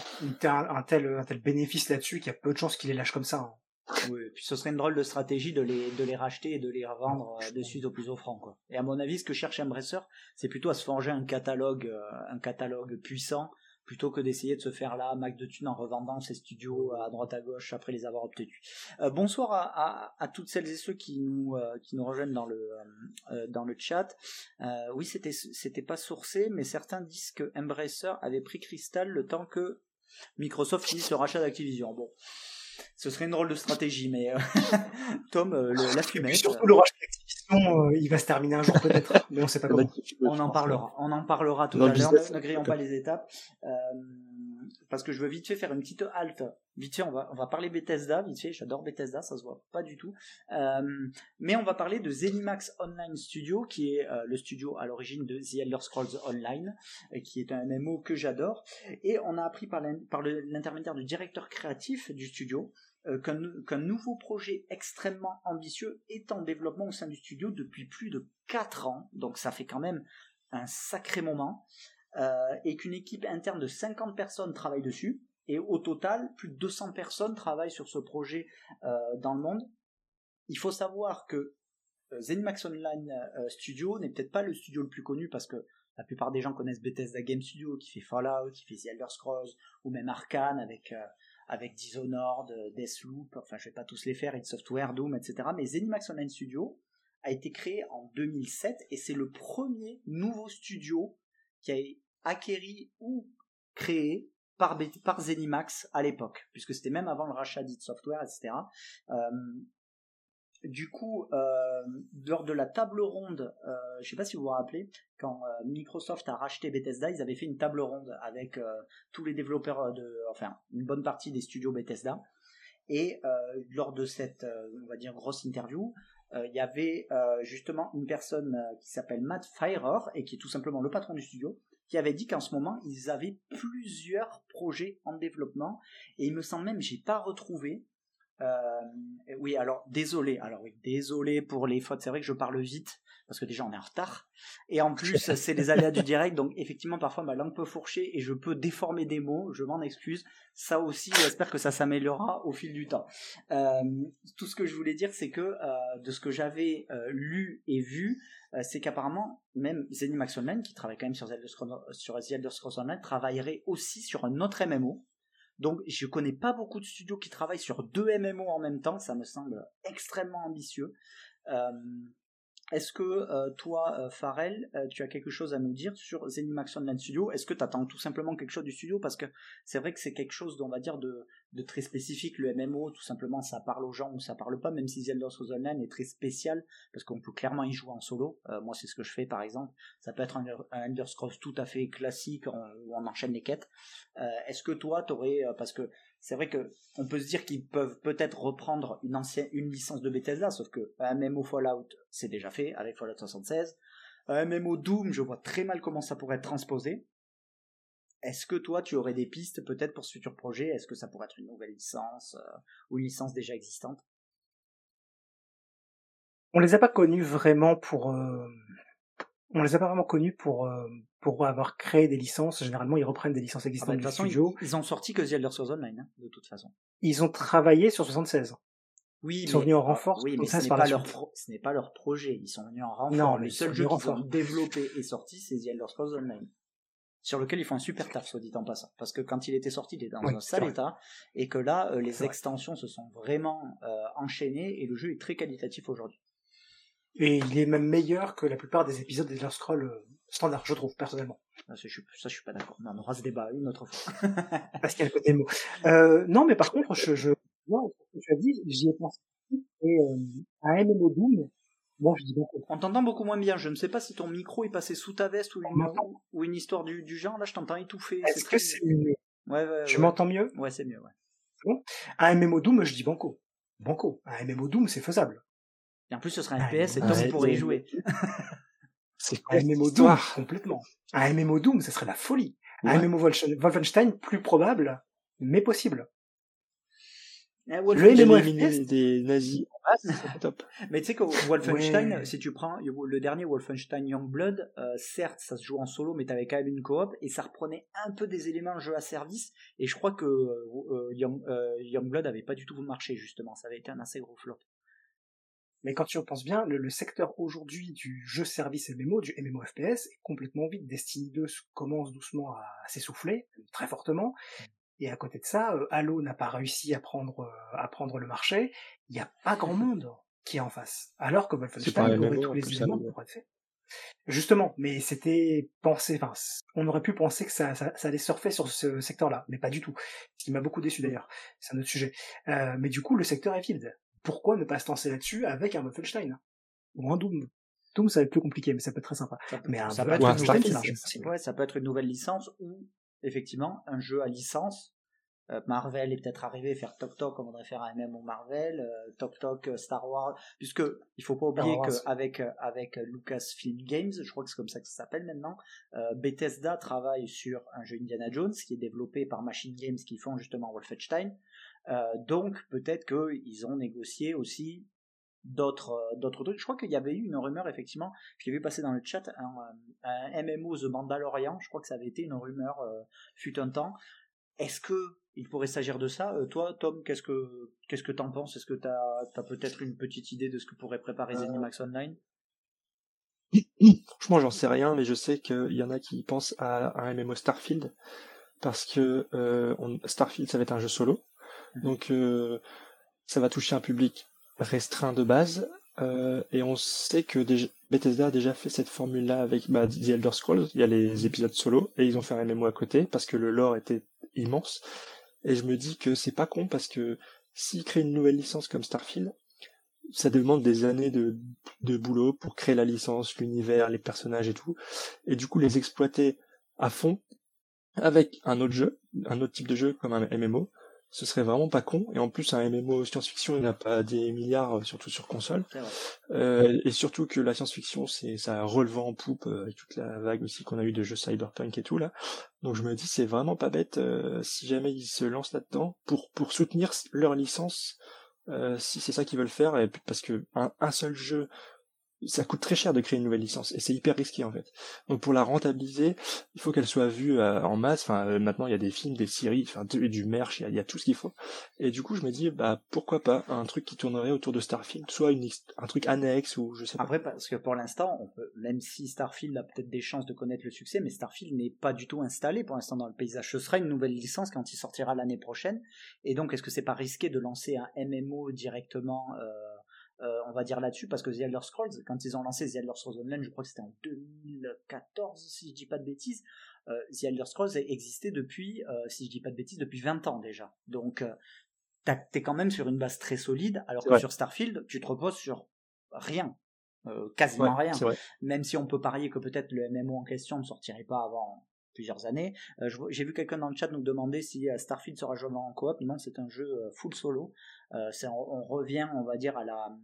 S2: un, tel, un tel bénéfice là-dessus qu'il y a peu de chances qu'il les lâche comme ça. Hein.
S1: Oui, et puis ce serait une drôle de stratégie de les, de les racheter et de les revendre de suite au plus offrant. Quoi. Et à mon avis, ce que cherche Embracer, c'est plutôt à se forger un catalogue, un catalogue puissant plutôt que d'essayer de se faire là mac de thunes en revendant ses studios à droite à gauche après les avoir obtenus. Euh, bonsoir à, toutes celles et ceux qui nous euh, qui nous rejoignent dans le euh, dans le chat. oui, c'était c'était pas sourcé, mais certains disent que Embracer avait pris Crystal le temps que Microsoft finisse le rachat d'Activision. Bon, ce serait une drôle de stratégie, mais euh, Tom, euh, la fumette.
S2: Surtout le rachat d'Activision, euh, il va se terminer un jour peut-être, mais on sait pas comment.
S1: On en parlera, on en parlera tout à l'heure. Ne, grillons pas les étapes parce que je veux vite fait faire une petite halte. Vite fait, on va, on va parler Bethesda, vite fait, j'adore Bethesda, ça se voit pas du tout. Euh, mais on va parler de Zenimax Online Studio, qui est euh, le studio à l'origine de The Elder Scrolls Online, qui est un MMO que j'adore. Et on a appris par l'intermédiaire du directeur créatif du studio euh, qu'un nouveau projet extrêmement ambitieux est en développement au sein du studio depuis plus de 4 ans, donc ça fait quand même un sacré moment. Euh, et qu'une équipe interne de 50 personnes travaille dessus. Et au total, plus de 200 personnes travaillent sur ce projet euh, dans le monde. Il faut savoir que euh, ZeniMax Online Studio n'est peut-être pas le studio le plus connu parce que la plupart des gens connaissent Bethesda Game Studio qui fait Fallout, qui fait The Elder Scrolls ou même Arkane avec avec Dishonored, Deathloop, enfin je vais pas tous les faire, id Software, Doom, etc. Mais ZeniMax Online Studio a été créé en 2007 et c'est le premier nouveau studio qui a acquéri ou créé par, Zenimax à l'époque, puisque c'était même avant le rachat d'It Software, etc. Euh, du coup, euh, lors de la table ronde, euh, je ne sais pas si vous vous rappelez, quand Microsoft a racheté Bethesda, ils avaient fait une table ronde avec tous les développeurs de, enfin, une bonne partie des studios Bethesda. Et lors de cette, on va dire, grosse interview, il y avait justement une personne qui s'appelle Matt Firer et qui est tout simplement le patron du studio, qui avait dit qu'en ce moment ils avaient plusieurs projets en développement. Et il me semble même j'ai pas retrouvé euh, oui alors désolé. Alors oui désolé pour les fautes. C'est vrai que je parle vite parce que déjà on est en retard. Et en plus c'est les aléas du direct donc effectivement parfois ma langue peut fourcher et je peux déformer des mots. Je m'en excuse. Ça aussi j'espère que ça s'améliorera au fil du temps. Euh, tout ce que je voulais dire c'est que euh, de ce que j'avais lu et vu c'est qu'apparemment, même Zenimax Online, qui travaille quand même sur The Elder Scrolls Online, travaillerait aussi sur un autre MMO. Donc, je connais pas beaucoup de studios qui travaillent sur deux MMO en même temps, ça me semble extrêmement ambitieux. Euh, est-ce que euh, toi, euh, Farrell, euh, tu as quelque chose à nous dire sur Zenimax Online Studio? Est-ce que tu attends tout simplement quelque chose du studio? Parce que c'est vrai que c'est quelque chose, on va dire, de, très spécifique. Le MMO, tout simplement, ça parle aux gens ou ça parle pas, même si Zelda Scrolls Online est très spécial, parce qu'on peut clairement y jouer en solo. moi, c'est ce que je fais, par exemple. Ça peut être un, un Elder Scrolls tout à fait classique, où on enchaîne les quêtes. Est-ce que toi, t'aurais... parce que c'est vrai que on peut se dire qu'ils peuvent peut-être reprendre une ancienne une licence de Bethesda, sauf que un MMO Fallout c'est déjà fait avec Fallout 76. Un MMO Doom, je vois très mal comment ça pourrait être transposé. Est-ce que toi tu aurais des pistes peut-être pour ce futur projet? Est-ce que ça pourrait être une nouvelle licence euh, ou une licence déjà existante?
S2: On les a pas connus vraiment pour euh, on les a pas vraiment connus pour euh, pour avoir créé des licences. Généralement, ils reprennent des licences existantes ah bah, du studio.
S1: Ils, ont sorti que The Elder Scrolls Online, hein, de toute façon.
S2: Ils ont travaillé sur 76. Oui, ils sont venus en renfort.
S1: Oui, mais ce n'est pas, leur ce n'est pas leur projet. Ils sont venus en renfort. Non, le seul jeu qu'ils ont développé et sorti, c'est The Elder Scrolls Online sur lequel ils font un super taf, soit dit en passant. Parce que quand il était sorti, il était dans un sale état, et que là, euh, les extensions se sont vraiment euh, enchaînées, et le jeu est très qualitatif aujourd'hui.
S2: Et il est même meilleur que la plupart des épisodes des Scroll euh, standard, je trouve, personnellement.
S1: Ah, ça, je, ça, je suis pas d'accord. on aura ce débat une autre fois.
S2: Parce qu'il y a le côté mot. Euh, non, mais par contre, je, je, non, tu as dit, j'y ai pensé. Et, euh, un MMO Doom, moi, je dis bon.
S1: On t'entend beaucoup moins bien. Je ne sais pas si ton micro est passé sous ta veste ou une, ou une histoire du, du genre. Là, je t'entends étouffé.
S2: Est-ce que c'est mieux?
S1: Ouais, ouais,
S2: Tu m'entends mieux?
S1: Ouais, c'est mieux, ouais.
S2: Bon. Un MMO Doom, je dis banco. Banco. Un MMO Doom, c'est faisable.
S1: Et en plus, ce sera un PS et Tom pourrait y jouer.
S2: C'est un MMO Doom, complètement. Un MMO Doom, ce serait la folie. Un MMO Wolfenstein, plus probable, mais possible.
S3: Eh, le MMO des nazis c'est top.
S1: mais tu sais que Wolfenstein, si tu prends le dernier Wolfenstein Youngblood, euh, certes, ça se joue en solo, mais t'avais quand même une coop, et ça reprenait un peu des éléments jeu à service, et je crois que euh, Young, euh, Youngblood avait pas du tout marché, justement. Ça avait été un assez gros flop.
S2: Mais quand tu repenses bien, le, secteur aujourd'hui du jeu service MMO, du MMO FPS, est complètement vide. Destiny 2 commence doucement à, s'essouffler, très fortement. Et à côté de ça, euh, Halo n'a pas réussi à prendre, euh, à prendre le marché. Il n'y a pas grand monde qui est en face. Alors que Wolfenstein aurait tous les éléments pour être fait. Justement, mais c'était pensé, enfin, on aurait pu penser que ça, ça, allait surfer sur ce secteur-là, mais pas du tout. Ce qui m'a beaucoup déçu d'ailleurs, c'est un autre sujet. Euh, mais du coup, le secteur est vide. Pourquoi ne pas se lancer là-dessus avec un Wolfenstein ou un Doom Doom, ça va être plus compliqué, mais ça peut être très sympa. mais
S1: ça, peut être une ouais, ça peut être une nouvelle licence ou effectivement un jeu à licence euh, Marvel est peut-être arrivé faire Toc Toc, on voudrait faire un MMO Marvel, euh, Toc Toc euh, Star Wars, puisque il faut pas oublier qu'avec avec Lucasfilm Games, je crois que c'est comme ça que ça s'appelle maintenant, Bethesda travaille sur un jeu Indiana Jones qui est développé par Machine Games qui font justement Wolfenstein. Donc peut-être qu'ils ont négocié aussi d'autres d'autres trucs. Je crois qu'il y avait eu une rumeur effectivement, j'ai vu passer dans le chat un, un, MMO The Mandalorian, je crois que ça avait été une rumeur fut un temps. Est-ce que il pourrait s'agir de ça? Euh, toi, Tom, qu'est-ce que qu'est-ce que t'en penses? Est-ce que t'as as, peut-être une petite idée de ce que pourrait préparer Zenimax Online?
S3: Franchement, j'en sais rien, mais je sais qu'il y en a qui pensent à un MMO Starfield parce que euh, Starfield, ça va être un jeu solo. Donc euh, ça va toucher un public restreint de base. et on sait que Bethesda a déjà fait cette formule-là avec bah, The Elder Scrolls. Il y a les épisodes solo et ils ont fait un MMO à côté parce que le lore était immense. Et je me dis que c'est pas con parce que s'ils créent une nouvelle licence comme Starfield, ça demande des années de, de boulot pour créer la licence, l'univers, les personnages et tout. Et du coup, les exploiter à fond avec un autre jeu, un autre type de jeu comme un MMO, ce serait vraiment pas con. Et en plus, un MMO science-fiction, il n'a pas des milliards, euh, surtout sur console. Euh, et surtout que la science-fiction, c'est ça relevant en poupe euh, avec toute la vague aussi qu'on a eu de jeux cyberpunk et tout là. Donc je me dis, c'est vraiment pas bête si jamais ils se lancent là-dedans pour pour soutenir leur licence. si c'est ça qu'ils veulent faire, et parce que un seul jeu ça coûte très cher de créer une nouvelle licence et c'est hyper risqué en fait. Donc pour la rentabiliser, il faut qu'elle soit vue euh, en masse. Enfin euh, maintenant il y a des films, des séries, enfin du merch, il y, a, tout ce qu'il faut. Et du coup je me dis bah pourquoi pas un truc qui tournerait autour de Starfield, soit un truc annexe ou je sais pas.
S1: Après parce que pour l'instant, même si Starfield a peut-être des chances de connaître le succès, mais Starfield n'est pas du tout installé pour l'instant dans le paysage. Ce sera une nouvelle licence quand il sortira l'année prochaine. Et donc est-ce que c'est pas risqué de lancer un MMO directement euh, euh, on va dire là-dessus, parce que The Elder Scrolls, quand ils ont lancé The Elder Scrolls Online, je crois que c'était en 2014, si je dis pas de bêtises, euh, The Elder Scrolls existait depuis, euh, si je dis pas de bêtises, depuis 20 ans déjà. Donc, t'es quand même sur une base très solide, alors que sur Starfield, tu te reposes sur rien. quasiment rien. Même si on peut parier que peut-être le MMO en question ne sortirait pas avant plusieurs années. Euh, j'ai vu quelqu'un dans le chat nous demander si euh, Starfield sera jouable en coop. Non, c'est un jeu euh, full solo. On, revient, on va dire à la,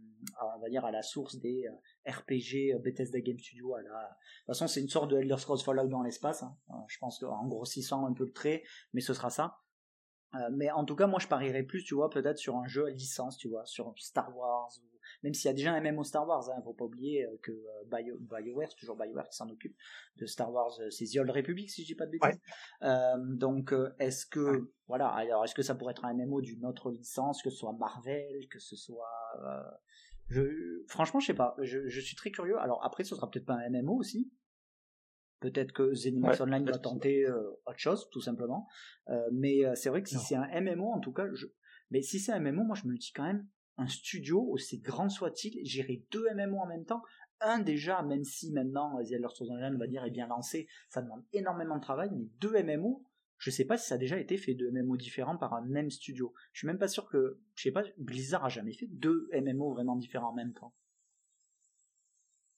S1: on va dire à la source des RPG Bethesda Game Studio. À la... De toute façon, c'est une sorte de Elder Scrolls Fallout dans l'espace. Hein. Je pense qu'en grossissant un peu le trait, mais ce sera ça. mais en tout cas, moi, je parierais plus, tu vois, peut-être sur un jeu à licence, tu vois, sur Star Wars même s'il y a déjà un MMO Star Wars, hein, faut pas oublier euh, que euh, BioWare, c'est toujours BioWare qui s'en occupe de Star Wars, euh, c'est The Old Republic si je dis pas de bêtises. donc est-ce que voilà, alors est-ce que ça pourrait être un MMO d'une autre licence, que ce soit Marvel, que ce soit je, franchement, je sais pas. Je, suis très curieux. Alors après, ce sera peut-être pas un MMO aussi. Peut-être que Zenimax Online va tenter autre chose, tout simplement. mais c'est vrai que si c'est un MMO, en tout cas, je... mais si c'est un MMO, moi je me dis quand même, un studio, aussi grand soit-il, gérer deux MMO en même temps. Un déjà, même si maintenant The Elder Scrolls Online, on va dire, est bien lancé, ça demande énormément de travail, mais deux MMO, je sais pas si ça a déjà été fait deux MMO différents par un même studio. Je suis même pas sûr que, je sais pas, Blizzard a jamais fait deux MMO vraiment différents en même temps.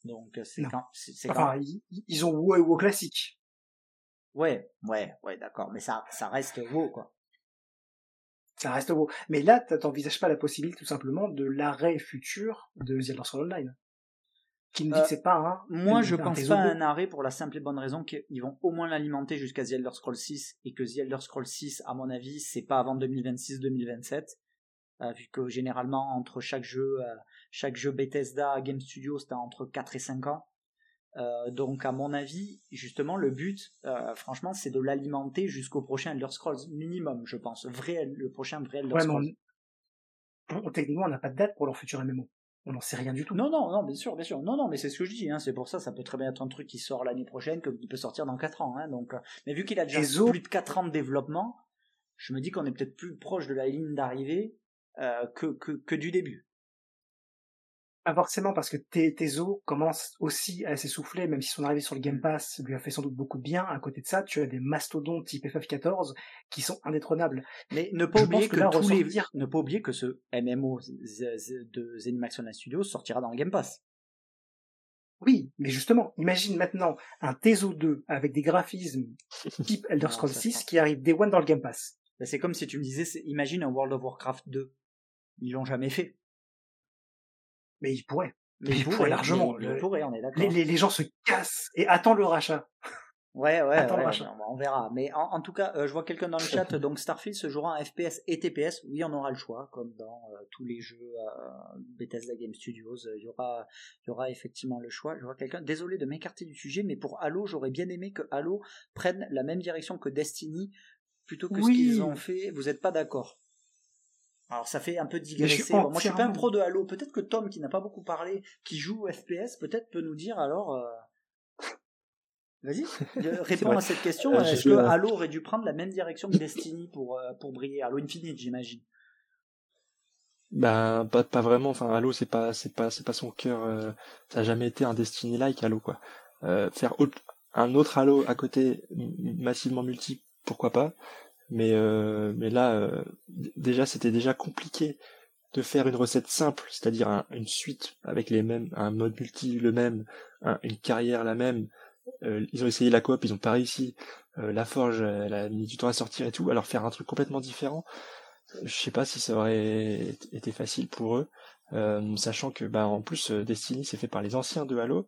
S1: Donc c'est quand,
S2: c'est enfin, ils, ont WoW et WoW classique.
S1: Ouais, ouais, ouais, d'accord, mais ça, ça reste WoW quoi
S2: ça reste beau. Mais là, t'envisages pas la possibilité tout simplement de l'arrêt futur de The Elder Scrolls Online. Qui ne dit que c'est pas un.
S1: Moi, je pense pas à un arrêt pour la simple et bonne raison qu'ils vont au moins l'alimenter jusqu'à The Elder Scrolls 6 et que The Elder Scrolls 6, à mon avis, c'est pas avant 2026-2027. Euh, vu que généralement, entre chaque jeu, euh, chaque jeu Bethesda, Game Studio, c'était entre 4 et 5 ans. Euh, donc à mon avis, justement, le but, euh, franchement, c'est de l'alimenter jusqu'au prochain Elder Scrolls minimum, je pense. Vrai, le prochain vrai Elder Scrolls.
S2: techniquement, on n'a pas de date pour leur futur MMO. On n'en sait rien du tout.
S1: Non, non, non, bien sûr, bien sûr. Non, non, mais c'est ce que je dis. Hein. C'est pour ça, ça peut très bien être un truc qui sort l'année prochaine, comme qui peut sortir dans 4 ans. Hein. Donc, euh, mais vu qu'il a déjà plus de 4 ans de développement, je me dis qu'on est peut-être plus proche de la ligne d'arrivée euh, que, que, que du début.
S2: Pas forcément, parce que Tezo commence aussi à s'essouffler, même si son arrivée sur le Game Pass lui a fait sans doute beaucoup de bien. À côté de ça, tu as des mastodontes type FF14 qui sont indétrônables.
S1: Mais ne pas oublier que, tous les... ne pas oublier que ce MMO de Zenimax Studios sortira dans le Game Pass.
S2: Oui, mais justement, imagine maintenant un Tezo 2 avec des graphismes type Elder Scrolls 6 qui arrive Day One dans le Game Pass.
S1: C'est comme si tu me disais, imagine un World of Warcraft 2. Ils l'ont jamais fait.
S2: Mais il pourrait. Mais il, pourrait, largement.
S1: il pourrait, on est d'accord.
S2: Les, les, gens se cassent et attendent le rachat.
S1: Ouais, ouais, on verra. Mais en, tout cas, euh, je vois quelqu'un dans le chat. donc Starfield se jouera en FPS et TPS. Oui, on aura le choix, comme dans euh, tous les jeux euh, Bethesda Game Studios. Il y aura, il y aura effectivement le choix. Je vois quelqu'un. Désolé de m'écarter du sujet, mais pour Halo, j'aurais bien aimé que Halo prenne la même direction que Destiny plutôt que ce qu'ils ont fait. Vous n'êtes pas d'accord? Alors ça fait un peu digresser. moi je suis pas un pro de Halo. Peut-être que Tom, qui n'a pas beaucoup parlé, qui joue FPS, peut-être peut nous dire alors. Euh, vas-y, réponds à cette question. Euh, Est-ce que Halo aurait dû prendre la même direction que Destiny pour euh, pour briller Halo Infinite, j'imagine?
S3: Ben pas, pas vraiment. Enfin Halo c'est pas c'est pas c'est pas son cœur. ça a jamais été un Destiny like Halo quoi. faire un autre Halo à côté massivement multi, pourquoi pas? Mais euh, mais là euh, déjà c'était déjà compliqué de faire une recette simple, c'est-à-dire une suite avec les mêmes, un mode multi le même, une carrière la même. Euh, ils ont essayé la coop, ils ont pas réussi. la forge, elle a mis du temps à sortir et tout. Alors faire un truc complètement différent, je sais pas si ça aurait été facile pour eux, sachant que bah en plus Destiny c'est fait par les anciens de Halo.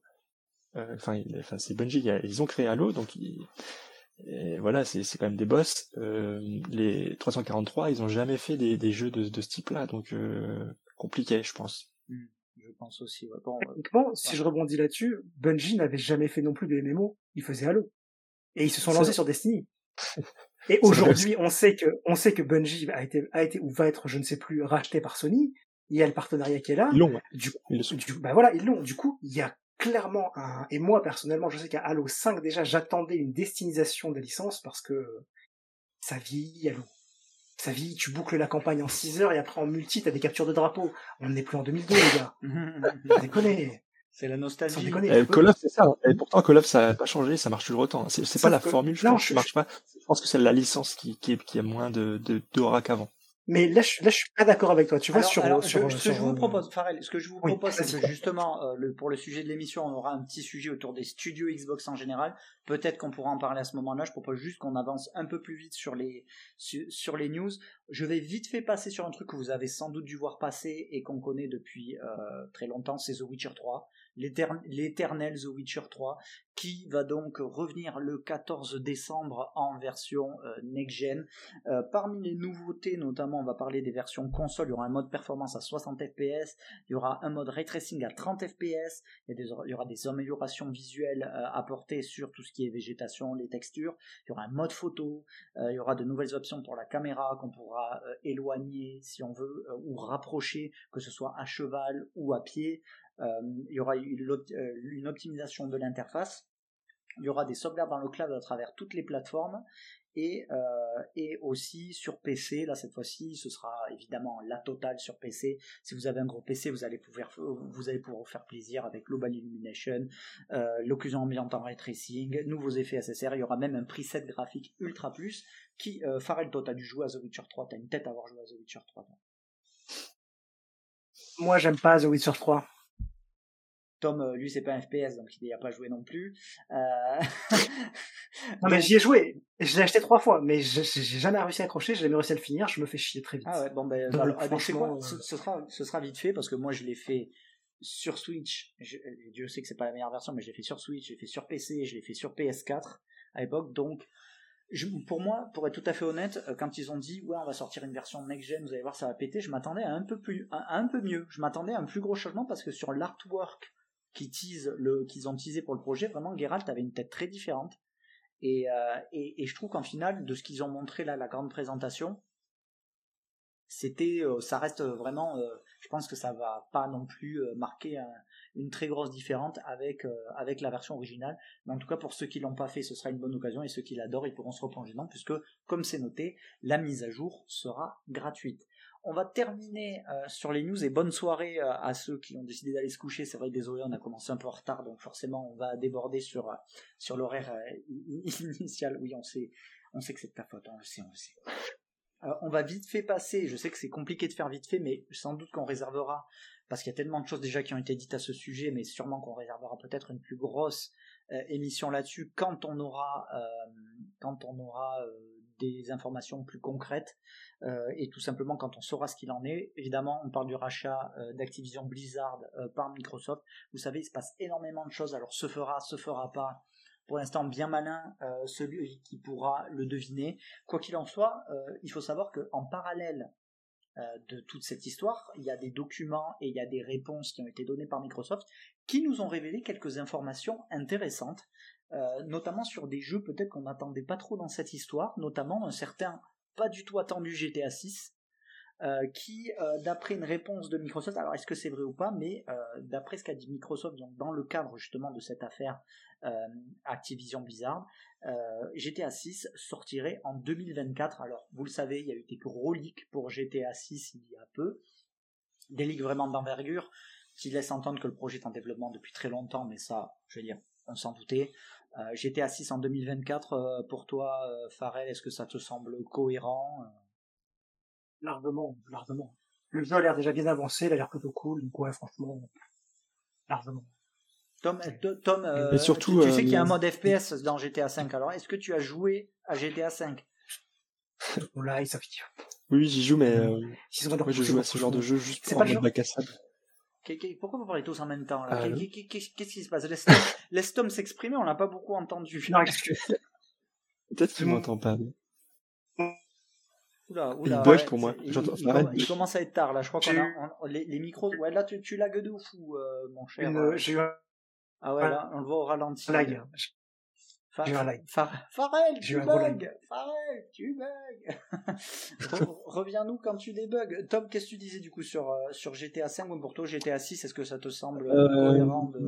S3: Enfin, enfin c'est Bungie, ils ont créé Halo, donc ils, et voilà, c'est quand même des boss. Euh, les 343, ils ont jamais fait des, des jeux de, de ce type-là, donc euh, compliqué, je pense.
S1: Hmm, je pense aussi. Ouais.
S2: Techniquement, si je rebondis là-dessus, Bungie n'avait jamais fait non plus de MMO. Ils faisaient Halo. Et ils se sont lancés sur Destiny. Et aujourd'hui, on sait que on sait que Bungie a été a été ou va être, je ne sais plus, racheté par Sony. Il y a le partenariat qui est là.
S3: Ils l'ont.
S2: Du, du, bah voilà, ils l'ont. Du coup, il y a clairement un, et moi personnellement, je sais qu'à Halo 5 déjà, j'attendais une destinisation des licences parce que ça vieillit Halo. Ça vieillit, tu boucles la campagne en 6 heures et après en multi, t'as des captures de drapeaux. On n'est plus en 2002, les gars. déconner.
S1: C'est la nostalgie.
S3: Et Call of, c'est ça. Et pourtant, Call of, ça n'a pas changé, ça marche toujours autant. C'est pas la formule, je pense, marche pas. Je pense que c'est la licence qui, qui, qui a moins de, de, d'aura qu'avant.
S2: Mais là, je, là, je suis pas d'accord avec toi. Tu vois, sur,
S1: sur, ce que je vous propose, Farrell, ce que je vous propose, c'est que justement, euh, le, pour le sujet de l'émission, on aura un petit sujet autour des studios Xbox en général. Peut-être qu'on pourra en parler à ce moment-là. Je propose juste qu'on avance un peu plus vite sur les sur, les news. Je vais vite fait passer sur un truc que vous avez sans doute dû voir passer et qu'on connaît depuis euh, très longtemps, c'est The Witcher 3 l'éternel The Witcher 3, qui va donc revenir le 14 décembre en version euh, next-gen. Euh, parmi les nouveautés, notamment, on va parler des versions console, il y aura un mode performance à 60 fps, il y aura un mode ray tracing à 30 fps, il y, aura des améliorations visuelles euh, apportées sur tout ce qui est végétation, les textures, il y aura un mode photo, il y aura de nouvelles options pour la caméra qu'on pourra éloigner si on veut, ou rapprocher, que ce soit à cheval ou à pied. Euh, il y aura euh, une optimisation de l'interface, il y aura des sauvegardes dans le cloud à travers toutes les plateformes et, euh, et aussi sur PC. Là, cette fois-ci, ce sera évidemment la totale sur PC. Si vous avez un gros PC, vous allez pouvoir, vous allez pouvoir faire plaisir avec Global Illumination, euh, l'occlusion ambiante en ray tracing, nouveaux effets SSR. Il y aura même un preset graphique ultra plus qui, euh, Farrell, toi, t'as dû jouer à The Witcher 3. T'as une tête à avoir joué à The Witcher 3.
S2: Moi, j'aime pas The Witcher 3.
S1: Tom, euh, lui, c'est pas un FPS, donc il n'y a pas joué non plus. Euh...
S2: non, mais j'y ai joué. Je l'ai acheté trois fois, mais j'ai jamais réussi à accrocher, j'ai jamais réussi à le finir, je me fais chier très vite.
S1: Ah ouais, bon, ben, alors, ah, franchement, ce, sera, ce sera vite fait, parce que moi, je l'ai fait sur Switch. Je, Dieu sait que c'est pas la meilleure version, mais je l'ai fait sur Switch, je l'ai fait sur PC, je l'ai fait sur PS4 à l'époque, donc, je, pour moi, pour être tout à fait honnête, euh, quand ils ont dit ouais on va sortir une version next gen, vous allez voir ça va péter, je m'attendais à un peu plus, à un peu mieux. Je m'attendais à un plus gros changement parce que sur l'artwork qui le, qu'ils ont teasé pour le projet, vraiment Geralt avait une tête très différente. Et, euh, je trouve qu'en final, de ce qu'ils ont montré là, la grande présentation, c'était, ça reste vraiment, je pense que ça va pas non plus marquer une très grosse différence avec avec la version originale. Mais en tout cas, pour ceux qui l'ont pas fait, ce sera une bonne occasion et ceux qui l'adorent, ils pourront se replonger dedans puisque, comme c'est noté, la mise à jour sera gratuite. On va terminer euh, sur les news et bonne soirée euh, à ceux qui ont décidé d'aller se coucher. C'est vrai, désolé, on a commencé un peu en retard, donc forcément on va déborder sur, euh, l'horaire initial. Oui, on sait, on sait que c'est de ta faute, on le sait, on le sait. on va vite fait passer, je sais que c'est compliqué de faire vite fait, mais sans doute qu'on réservera, parce qu'il y a tellement de choses déjà qui ont été dites à ce sujet, mais sûrement qu'on réservera peut-être une plus grosse émission là-dessus quand on aura, quand on aura des informations plus concrètes euh, et tout simplement quand on saura ce qu'il en est. Évidemment, on parle du rachat euh, d'Activision Blizzard euh, par Microsoft. Vous savez, il se passe énormément de choses. Alors, se fera, se fera pas. Pour l'instant, bien malin celui qui pourra le deviner. Quoi qu'il en soit, il faut savoir qu'en parallèle de toute cette histoire, il y a des documents et il y a des réponses qui ont été données par Microsoft qui nous ont révélé quelques informations intéressantes, notamment sur des jeux peut-être qu'on n'attendait pas trop dans cette histoire, notamment un certain pas du tout attendu GTA 6, euh, qui, euh, d'après une réponse de Microsoft, alors est-ce que c'est vrai ou pas, mais euh, d'après ce qu'a dit Microsoft, dans le cadre justement de cette affaire Activision Blizzard, GTA 6 sortirait en 2024. Alors vous le savez, il y a eu des gros leaks pour GTA 6 il y a peu, des leaks vraiment d'envergure qui laissent entendre que le projet est en développement depuis très longtemps, mais ça, je veux dire, on s'en doutait. Euh, GTA 6 en 2024, euh, pour toi, euh, Farrell, est-ce que ça te semble cohérent
S2: Largement, largement. Le jeu a l'air déjà bien avancé, il a l'air plutôt cool, donc ouais, franchement, largement.
S1: Tom, Tom surtout, tu, sais qu'il y a un mode FPS dans GTA 5, alors est-ce que tu as joué à GTA 5
S2: Oula, ça fait...
S3: Oui, j'y joue, mais euh, je joue à ce genre de jeu juste pour mettre bac à sable.
S1: Pourquoi vous parlez tous en même temps là? Qu'est-ce qui se passe? Laisse Tom s'exprimer, on l'a pas beaucoup entendu.
S3: Peut-être qu'il m'entend pas.
S1: Oula,
S3: oula, il pour moi.
S1: Il, il, commence à être tard là. Je crois qu'on a les, les, micros. Ouais, là tu, tu lagues de fou, euh, mon cher.
S2: Une, J'ai eu un...
S1: Ah ouais, là on le voit au ralenti.
S2: Lag.
S1: Farrell, tu bugs. Farrell, tu bugs. Reviens-nous quand tu débugs. Tom, qu'est-ce que tu disais du coup sur, euh, sur GTA 5 ou pour toi GTA 6 Est-ce que ça te semble euh, cohérent de...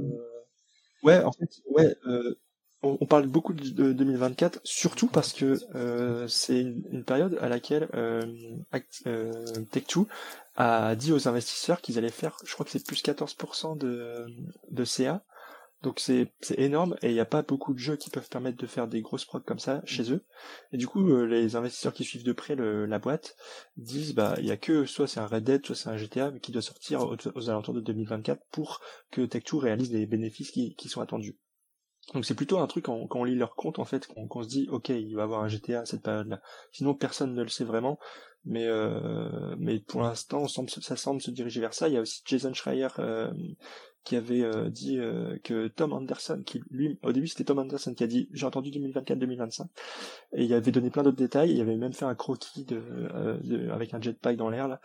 S3: Ouais, en fait, ouais, euh, on, parle beaucoup de 2024, surtout parce que c'est une, période à laquelle euh, Tech2 a dit aux investisseurs qu'ils allaient faire, je crois que c'est plus 14% de, de CA donc c'est énorme et il n'y a pas beaucoup de jeux qui peuvent permettre de faire des grosses prods comme ça chez eux. Et du coup, euh, les investisseurs qui suivent de près le, la boîte disent bah il y a que soit c'est un Red Dead, soit c'est un GTA qui doit sortir aux, alentours de 2024 pour que Tech2 réalise les bénéfices qui, qui sont attendus. Donc c'est plutôt un truc quand, quand, on lit leur compte en fait qu'on se dit ok il va avoir un GTA à cette période-là. Sinon personne ne le sait vraiment, mais euh, mais pour l'instant ça semble se diriger vers ça. Il y a aussi Jason Schreier euh, qui avait euh, dit euh, que Tom Anderson, qui lui, au début c'était Tom Anderson qui a dit j'ai entendu 2024-2025, et il avait donné plein d'autres détails, il avait même fait un croquis de, euh, avec un jetpack dans l'air là,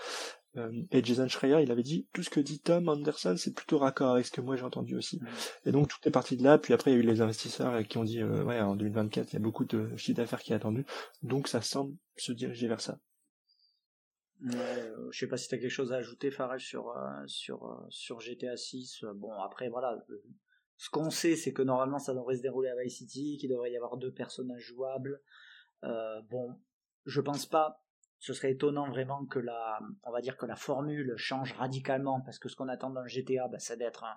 S3: et Jason Schreier il avait dit tout ce que dit Tom Anderson c'est plutôt raccord avec ce que moi j'ai entendu aussi. Mm. Et donc tout est parti de là, puis après il y a eu les investisseurs qui ont dit ouais en 2024 il y a beaucoup de chiffre d'affaires qui est attendu, donc ça semble se diriger vers ça.
S1: Euh, je sais pas si tu as quelque chose à ajouter, Farage, sur, euh, sur, euh, sur GTA 6. Bon, après, voilà. Ce qu'on sait, c'est que normalement, ça devrait se dérouler à Vice City, qu'il devrait y avoir deux personnages jouables. bon, je pense pas. Ce serait étonnant vraiment que la, on va dire que la formule change radicalement, parce que ce qu'on attend d'un GTA, bah, c'est d'être un,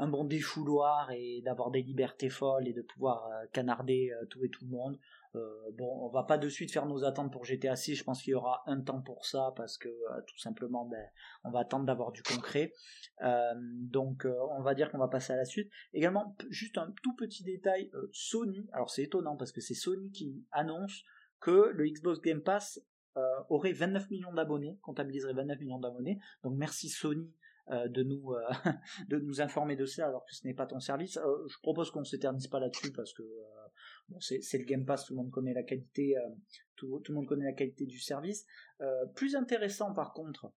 S1: un bon défouloir et d'avoir des libertés folles et de pouvoir canarder tout et tout le monde. Euh, bon, on va pas de suite faire nos attentes pour GTA 6. Je pense qu'il y aura un temps pour ça parce que euh, tout simplement, ben, on va attendre d'avoir du concret. Euh, donc, on va dire qu'on va passer à la suite. Également, juste un tout petit détail. Sony. Alors, c'est étonnant parce que c'est Sony qui annonce que le Xbox Game Pass aurait 29 millions d'abonnés, comptabiliserait 29 millions d'abonnés. Donc, merci Sony de nous de nous informer de ça alors que ce n'est pas ton service. je propose qu'on s'éternise pas là-dessus parce que c'est le Game Pass, tout le monde connaît la qualité, euh, du service. Euh, plus intéressant par contre,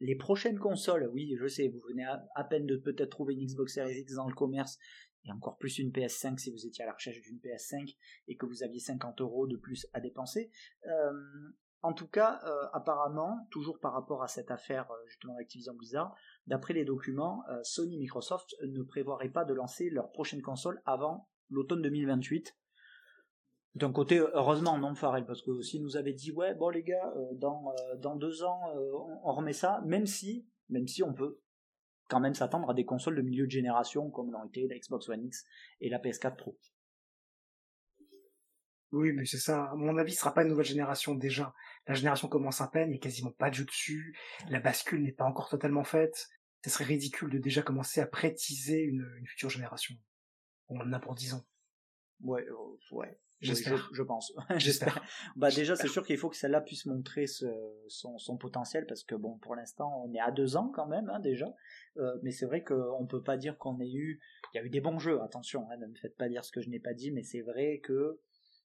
S1: les prochaines consoles, oui, je sais, vous venez à, peine de peut-être trouver une Xbox Series X dans le commerce, et encore plus une PS5 si vous étiez à la recherche d'une PS5 et que vous aviez 50 euros de plus à dépenser. Euh, en tout cas, euh, apparemment, toujours par rapport à cette affaire euh, justement d'Activision Blizzard, d'après les documents, euh, Sony et Microsoft ne prévoiraient pas de lancer leur prochaine console avant l'automne 2028. D'un côté, heureusement, non, Farrell, parce que s'ils nous avaient dit, ouais, bon les gars, dans, dans deux ans, on remet ça, même si, même si on peut quand même s'attendre à des consoles de milieu de génération, comme l'ont été la Xbox One X et la PS4 Pro.
S2: Oui, mais c'est ça. À mon avis, ce sera pas une nouvelle génération déjà. La génération commence à peine, il n'y a quasiment pas de jeu dessus. La bascule n'est pas encore totalement faite. Ce serait ridicule de déjà commencer à prétiser une, future génération. On en a pour dix ans.
S1: Ouais, euh, ouais. J'espère. je, pense. J'espère. bah déjà, c'est sûr qu'il faut que celle-là puisse montrer son, son, potentiel parce que bon, pour l'instant, on est à deux ans quand même hein, déjà. Euh, mais c'est vrai qu'on peut pas dire qu'on ait eu. Il y a eu des bons jeux. Attention, hein, ne me faites pas dire ce que je n'ai pas dit, mais c'est vrai que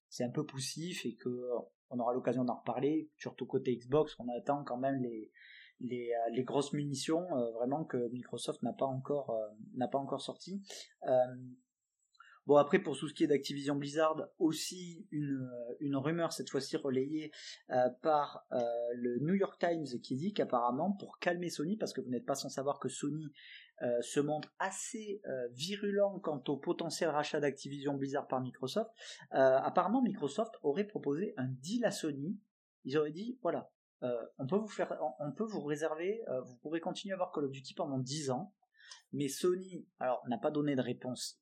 S1: c'est un peu poussif et que euh, on aura l'occasion d'en reparler, surtout côté Xbox, on attend quand même les, euh, grosses munitions euh, vraiment que Microsoft n'a pas encore sorti. Bon après pour tout ce qui est d'Activision Blizzard aussi une rumeur cette fois-ci relayée par le New York Times qui dit qu'apparemment pour calmer Sony parce que vous n'êtes pas sans savoir que Sony euh, se montre assez euh, virulent quant au potentiel rachat d'Activision Blizzard par Microsoft. Euh, apparemment, Microsoft aurait proposé un deal à Sony. Ils auraient dit voilà, on peut vous faire, vous réserver, vous pourrez continuer à avoir Call of Duty pendant 10 ans. Mais Sony, n'a pas donné de réponse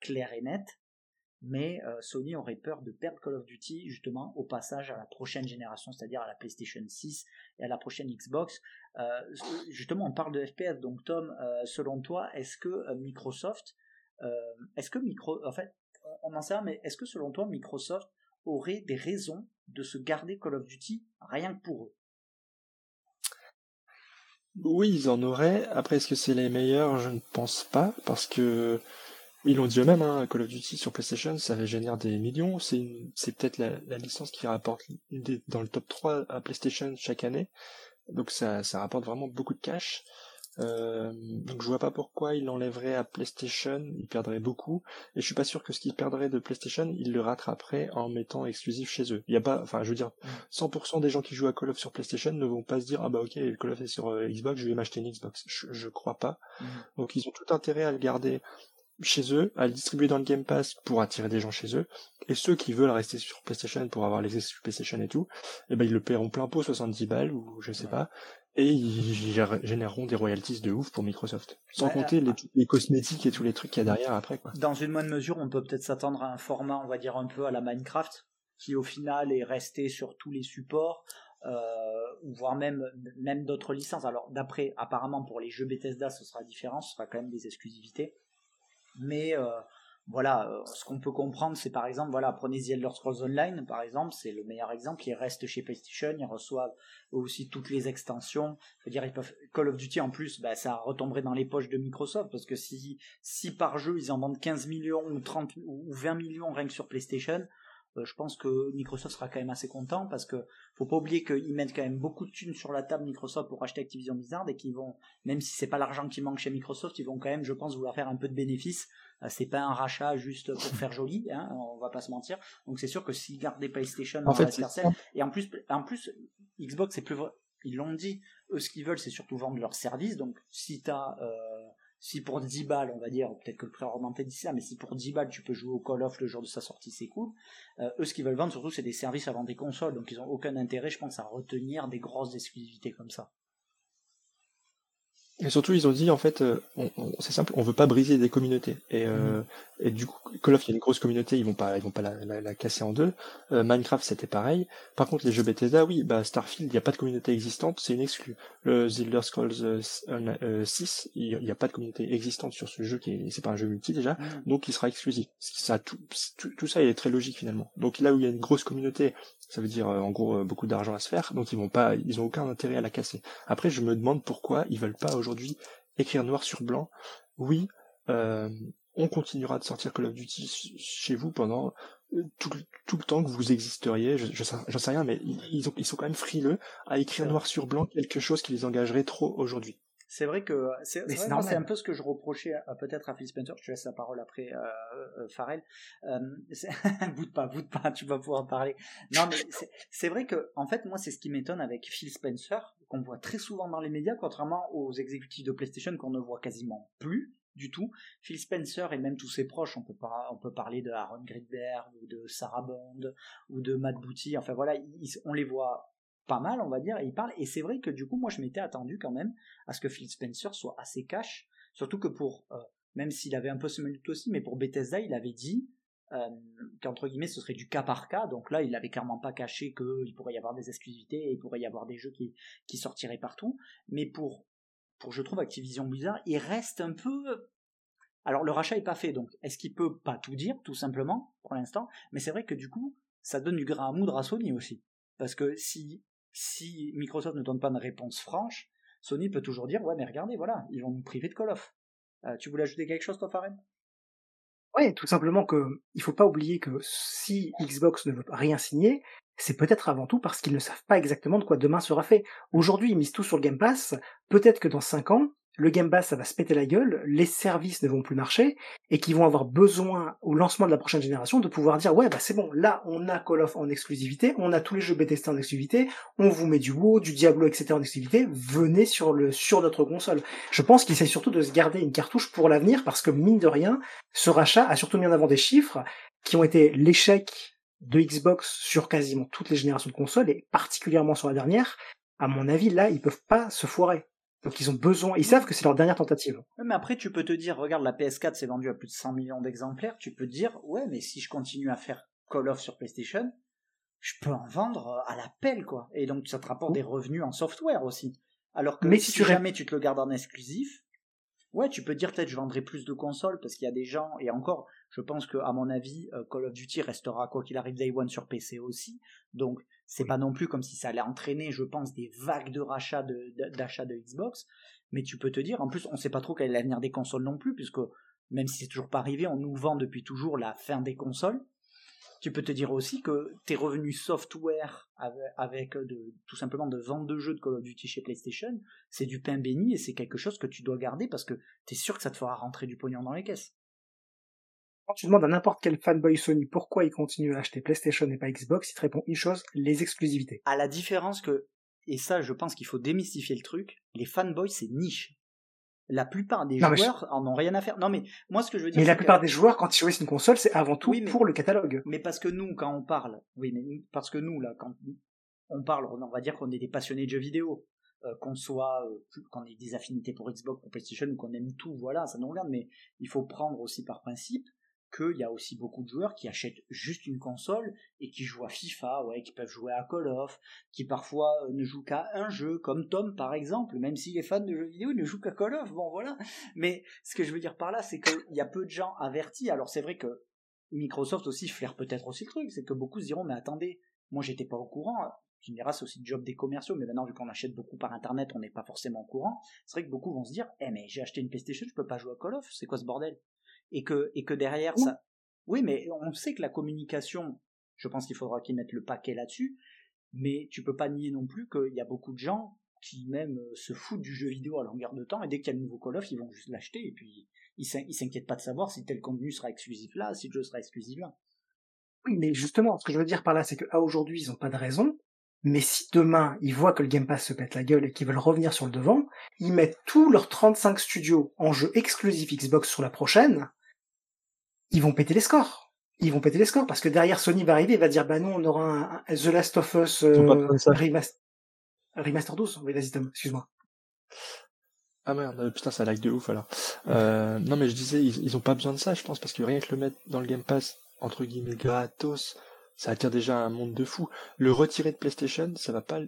S1: claire et nette mais euh, Sony aurait peur de perdre Call of Duty justement au passage à la prochaine génération, c'est-à-dire à la PlayStation 6 et à la prochaine Xbox. Euh, justement, on parle de FPS, donc Tom, euh, selon toi, est-ce que Microsoft, est-ce que Micro, en fait, on en sait rien, mais est-ce que selon toi, Microsoft aurait des raisons de se garder Call of Duty rien que pour eux?
S3: Oui, ils en auraient. Après, est-ce que c'est les meilleurs? Je ne pense pas, parce que ils l'ont dit eux-mêmes, hein, Call of Duty sur PlayStation, ça génère des millions. C'est peut-être la, licence qui rapporte dans le top 3 à PlayStation chaque année. Donc ça, ça rapporte vraiment beaucoup de cash. Euh, donc je vois pas pourquoi il l'enlèverait à PlayStation, il perdrait beaucoup, et je suis pas sûr que ce qu'il perdrait de PlayStation, il le rattraperait en mettant exclusif chez eux. Il y a pas, enfin je veux dire, 100% des gens qui jouent à Call of sur PlayStation ne vont pas se dire ah bah ok Call of est sur euh, Xbox, je vais m'acheter une Xbox. Je, je crois pas. Mm. Donc ils ont tout intérêt à le garder chez eux, à le distribuer dans le Game Pass pour attirer des gens chez eux, et ceux qui veulent rester sur PlayStation pour avoir les exclus PlayStation et tout, eh ben ils le paieront plein pot 70 balles ou je sais pas, et ils généreront des royalties de ouf pour Microsoft. Sans compter les, les, cosmétiques et tous les trucs qu'il y a derrière après quoi.
S1: Dans une bonne mesure, on peut peut-être s'attendre à un format, on va dire un peu à la Minecraft, qui au final est resté sur tous les supports. Euh, voire même même d'autres licences. Alors d'après, apparemment pour les jeux Bethesda, ce sera différent, ce sera quand même des exclusivités. Mais euh, voilà, euh, ce qu'on peut comprendre, c'est par exemple, voilà, prenez The Elder Scrolls Online, par exemple, c'est le meilleur exemple. Ils restent chez PlayStation, ils reçoivent aussi toutes les extensions. Ils peuvent Call of Duty en plus, bah, ça retomberait dans les poches de Microsoft parce que si si par jeu ils en vendent 15 millions ou 30 ou 20 millions rien que sur PlayStation, je pense que Microsoft sera quand même assez content parce que faut pas oublier qu'ils mettent quand même beaucoup de thunes sur la table Microsoft pour acheter Activision Blizzard et qu'ils vont, même si c'est pas l'argent qui manque chez Microsoft, ils vont quand même, je pense, vouloir faire un peu de bénéfice. Euh, c'est pas un rachat juste pour faire joli, hein, on va pas se mentir. Donc c'est sûr que s'ils gardent des PlayStation en fait, et en plus, en plus, Xbox c'est plus vrai. Ils l'ont dit, eux ce qu'ils veulent c'est surtout vendre leurs services. Donc si t'as euh, si pour 10 balles, on va dire, peut-être que le prix a augmenté d'ici là, mais si pour 10 balles tu peux jouer au Call of le jour de sa sortie, c'est cool. Euh, eux, ce qu'ils veulent vendre surtout, c'est des services avant des consoles, donc ils ont aucun intérêt, je pense, à retenir des grosses exclusivités comme ça.
S3: Et surtout, ils ont dit en fait, euh, c'est simple, on veut pas briser des communautés. Et, euh, mhm. et du coup, Call of, il y a une grosse communauté, ils vont pas, ils vont pas la, casser en deux. Euh, Minecraft, c'était pareil. Par contre, les jeux Bethesda, oui, bah Starfield, il n'y a pas de communauté existante, c'est une exclue. Le The Elder Scrolls 6, il n'y a pas de communauté existante sur ce jeu qui est, c'est pas un jeu multi déjà, mhm. donc il sera exclusif. Ça, tout, tout, tout, ça, il est très logique finalement. Donc là où il y a une grosse communauté, ça veut dire en gros beaucoup d'argent à se faire, donc ils vont pas, ils ont aucun intérêt à la casser. Après, je me demande pourquoi ils veulent pas aujourd'hui écrire noir sur blanc, oui, euh, on continuera de sortir Call of Duty chez vous pendant euh, tout, le temps que vous existeriez, je, je j'en sais rien, mais ils, ont, ils sont quand même frileux à écrire noir sur blanc quelque chose qui les engagerait trop aujourd'hui.
S1: C'est vrai que c'est c'est un peu ce que je reprochais peut-être à Phil Spencer. Je te laisse la parole après euh, euh Farrell. Euh, boute pas, boute pas, tu vas pouvoir parler. Non, mais c'est vrai que en fait moi c'est ce qui m'étonne avec Phil Spencer qu'on voit très souvent dans les médias, contrairement aux exécutifs de PlayStation qu'on ne voit quasiment plus du tout. Phil Spencer et même tous ses proches, on peut, on peut parler de Aaron Greenberg ou de Sarah Bond ou de Matt Booty, enfin voilà, on les voit pas mal, on va dire, et ils parlent. Et c'est vrai que du coup, moi, je m'étais attendu quand même à ce que Phil Spencer soit assez cash, surtout que pour, euh, même s'il avait un peu ce doute aussi, mais pour Bethesda, il avait dit euh, qu'entre guillemets, ce serait du cas par cas. Donc là, il avait clairement pas caché qu'il pourrait y avoir des exclusivités il pourrait y avoir des jeux qui, qui sortiraient partout. Mais pour, pour je trouve Activision Blizzard, il reste un peu alors le rachat est pas fait, donc est-ce qu'il peut pas tout dire, tout simplement, pour l'instant? Mais c'est vrai que du coup, ça donne du grain à moudre à Sony aussi. Parce que si si Microsoft ne donne pas de réponse franche, Sony peut toujours dire ouais mais regardez voilà ils vont nous priver de Call of. Euh, tu voulais ajouter quelque chose toi Faren
S2: Ouais, tout simplement que il faut pas oublier que si Xbox ne veut rien signer, c'est peut-être avant tout parce qu'ils ne savent pas exactement de quoi demain sera fait. Aujourd'hui, ils misent tout sur le Game Pass. Peut-être que dans 5 ans, le Game Pass, ça va se péter la gueule, les services ne vont plus marcher, et qu'ils vont avoir besoin, au lancement de la prochaine génération, de pouvoir dire, ouais, bah c'est bon, là, on a Call of en exclusivité, on a tous les jeux Bethesda en exclusivité, on vous met du WoW, du Diablo, etc. en exclusivité, venez sur le, sur notre console. Je pense qu'il essaie surtout de se garder une cartouche pour l'avenir, parce que mine de rien, ce rachat a surtout mis en avant des chiffres qui ont été l'échec de Xbox sur quasiment toutes les générations de consoles, et particulièrement sur la dernière, à mon avis, là, ils peuvent pas se foirer. Donc ils ont besoin, ils savent que c'est leur dernière tentative.
S1: Mais après, tu peux te dire, regarde, la PS4 s'est vendue à plus de 100 millions d'exemplaires, tu peux te dire, ouais, mais si je continue à faire Call of sur PlayStation, je peux en vendre euh, à la pelle, quoi. Et donc ça te rapporte des revenus en software aussi. Alors que mais si, jamais tu te le gardes en exclusif, ouais, tu peux dire peut-être je vendrai plus de consoles parce qu'il y a des gens, et encore, je pense que à mon avis, euh, Call of Duty restera quoi qu'il arrive Day One sur PC aussi. Donc c'est pas non plus comme si ça allait entraîner, je pense, des vagues de rachats d'achat de, Xbox. Mais tu peux te dire, en plus, on sait pas trop quel est l'avenir des consoles non plus, puisque même si c'est toujours pas arrivé, on nous vend depuis toujours la fin des consoles. Tu peux te dire aussi que tes revenus software avec, de, tout simplement de vente de jeux de Call of Duty chez PlayStation, c'est du pain béni et c'est quelque chose que tu dois garder parce que tu es sûr que ça te fera rentrer du pognon dans les caisses
S2: quand tu demandes à n'importe quel fanboy Sony pourquoi il continue à acheter PlayStation et pas Xbox, il te répond une chose, les exclusivités.
S1: À la différence que, et ça je pense qu'il faut démystifier le truc, les fanboys c'est niche. La plupart des joueurs en ont rien à faire. Non mais moi ce que je veux dire.
S2: Mais la plupart des joueurs quand ils choisissent une console, c'est avant tout pour le catalogue.
S1: Mais parce que nous quand on parle, oui mais parce que nous là quand on parle, on va dire qu'on est des passionnés de jeux vidéo. Euh, qu'on soit euh, qu'on ait des affinités pour Xbox pour PlayStation ou qu'on aime tout voilà ça nous regarde mais il faut prendre aussi par principe qu'il y a aussi beaucoup de joueurs qui achètent juste une console et qui jouent à FIFA, ouais, qui peuvent jouer à Call of, qui parfois euh, ne jouent qu'à un jeu, comme Tom par exemple, même s'il est fan de jeux vidéo, ne joue qu'à Call of, bon voilà. Mais ce que je veux dire par là, c'est qu'il y a peu de gens avertis. Alors c'est vrai que Microsoft aussi flaire peut-être aussi le truc, c'est que beaucoup se diront, mais attendez, moi j'étais pas au courant. Tu me diras, c'est aussi le job des commerciaux, mais maintenant vu qu'on achète beaucoup par internet, on n'est pas forcément au courant. C'est vrai que beaucoup vont se dire, eh mais j'ai acheté une PlayStation, je peux pas jouer à Call of, c'est quoi ce bordel? Et que, et que derrière ça. Oui, mais on sait que la communication, je pense qu'il faudra qu'ils mettent le paquet là-dessus, mais tu peux pas nier non plus qu'il y a beaucoup de gens qui même euh, se foutent du jeu vidéo à longueur de temps et dès qu'il y a le nouveau Call of, ils vont juste l'acheter et puis ils s'inquiètent pas de savoir si tel contenu sera exclusif là, si le jeu sera exclusif là.
S2: Oui, mais justement, ce que je veux dire par là, c'est qu'à aujourd'hui, ils ont pas de raison. Mais si demain, ils voient que le Game Pass se pète la gueule et qu'ils veulent revenir sur le devant, ils mettent tous leurs 35 studios en jeu exclusif Xbox sur la prochaine, ils vont péter les scores. Ils vont péter les scores parce que derrière Sony va arriver et va dire bah non on aura un, The Last of Us euh, remaster, remaster 12. Oui vas-y Tom, excuse-moi.
S3: Ah merde, euh, putain ça lag de ouf alors. Euh, non mais je disais ils, ils ont pas besoin de ça je pense parce que rien que le mettre dans le Game Pass entre guillemets gratos, ça attire déjà un monde de fou. Le retirer de PlayStation, ça va pas.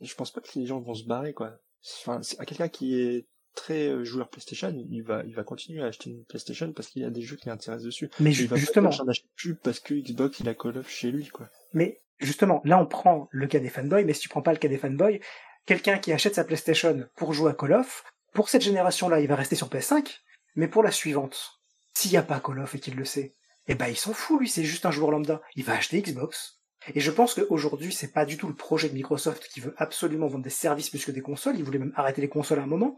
S3: Je pense pas que les gens vont se barrer quoi. Enfin, à quelqu'un qui est très euh, joueur PlayStation, il va, il va continuer à acheter une PlayStation parce qu'il y a des jeux qui l'intéressent dessus.
S2: Mais il va justement,
S3: plus parce que Xbox il a Call of chez lui, quoi.
S2: Mais justement, là on prend le cas des fanboys, mais si tu prends pas le cas des fanboys, quelqu'un qui achète sa PlayStation pour jouer à Call of, pour cette génération-là, il va rester sur PS5, mais pour la suivante, s'il n'y a pas Call of et qu'il le sait, eh ben il s'en fout lui, c'est juste un joueur lambda. Il va acheter Xbox. Et je pense qu'aujourd'hui, c'est pas du tout le projet de Microsoft qui veut absolument vendre des services plus que des consoles. Ils voulaient même arrêter les consoles à un moment.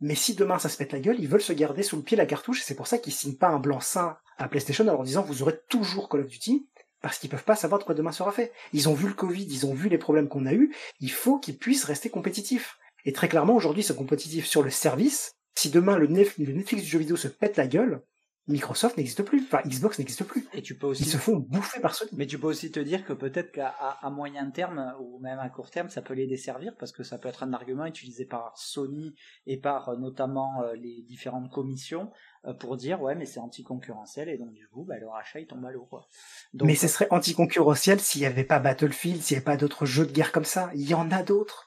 S2: Mais si demain ça se pète la gueule, ils veulent se garder sous le pied la cartouche, c'est pour ça qu'ils signent pas un blanc-seing à PlayStation en leur disant vous aurez toujours Call of Duty, parce qu'ils peuvent pas savoir de quoi demain sera fait. Ils ont vu le Covid, ils ont vu les problèmes qu'on a eus, il faut qu'ils puissent rester compétitifs. Et très clairement, aujourd'hui, ils sont compétitifs sur le service. Si demain le Netflix du jeu vidéo se pète la gueule, Microsoft n'existe plus, enfin Xbox n'existe plus. Et tu peux aussi. Ils se font bouffer par Sony.
S1: Mais tu peux aussi te dire que peut-être qu'à à moyen terme ou même à court terme, ça peut les desservir parce que ça peut être un argument utilisé par Sony et par euh, notamment euh, les différentes commissions euh, pour dire ouais mais c'est anticoncurrentiel et donc du coup bah, le rachat il tombe à l'eau quoi.
S2: mais ce serait anticoncurrentiel s'il n'y avait pas Battlefield, s'il n'y avait pas d'autres jeux de guerre comme ça. Il y en a d'autres.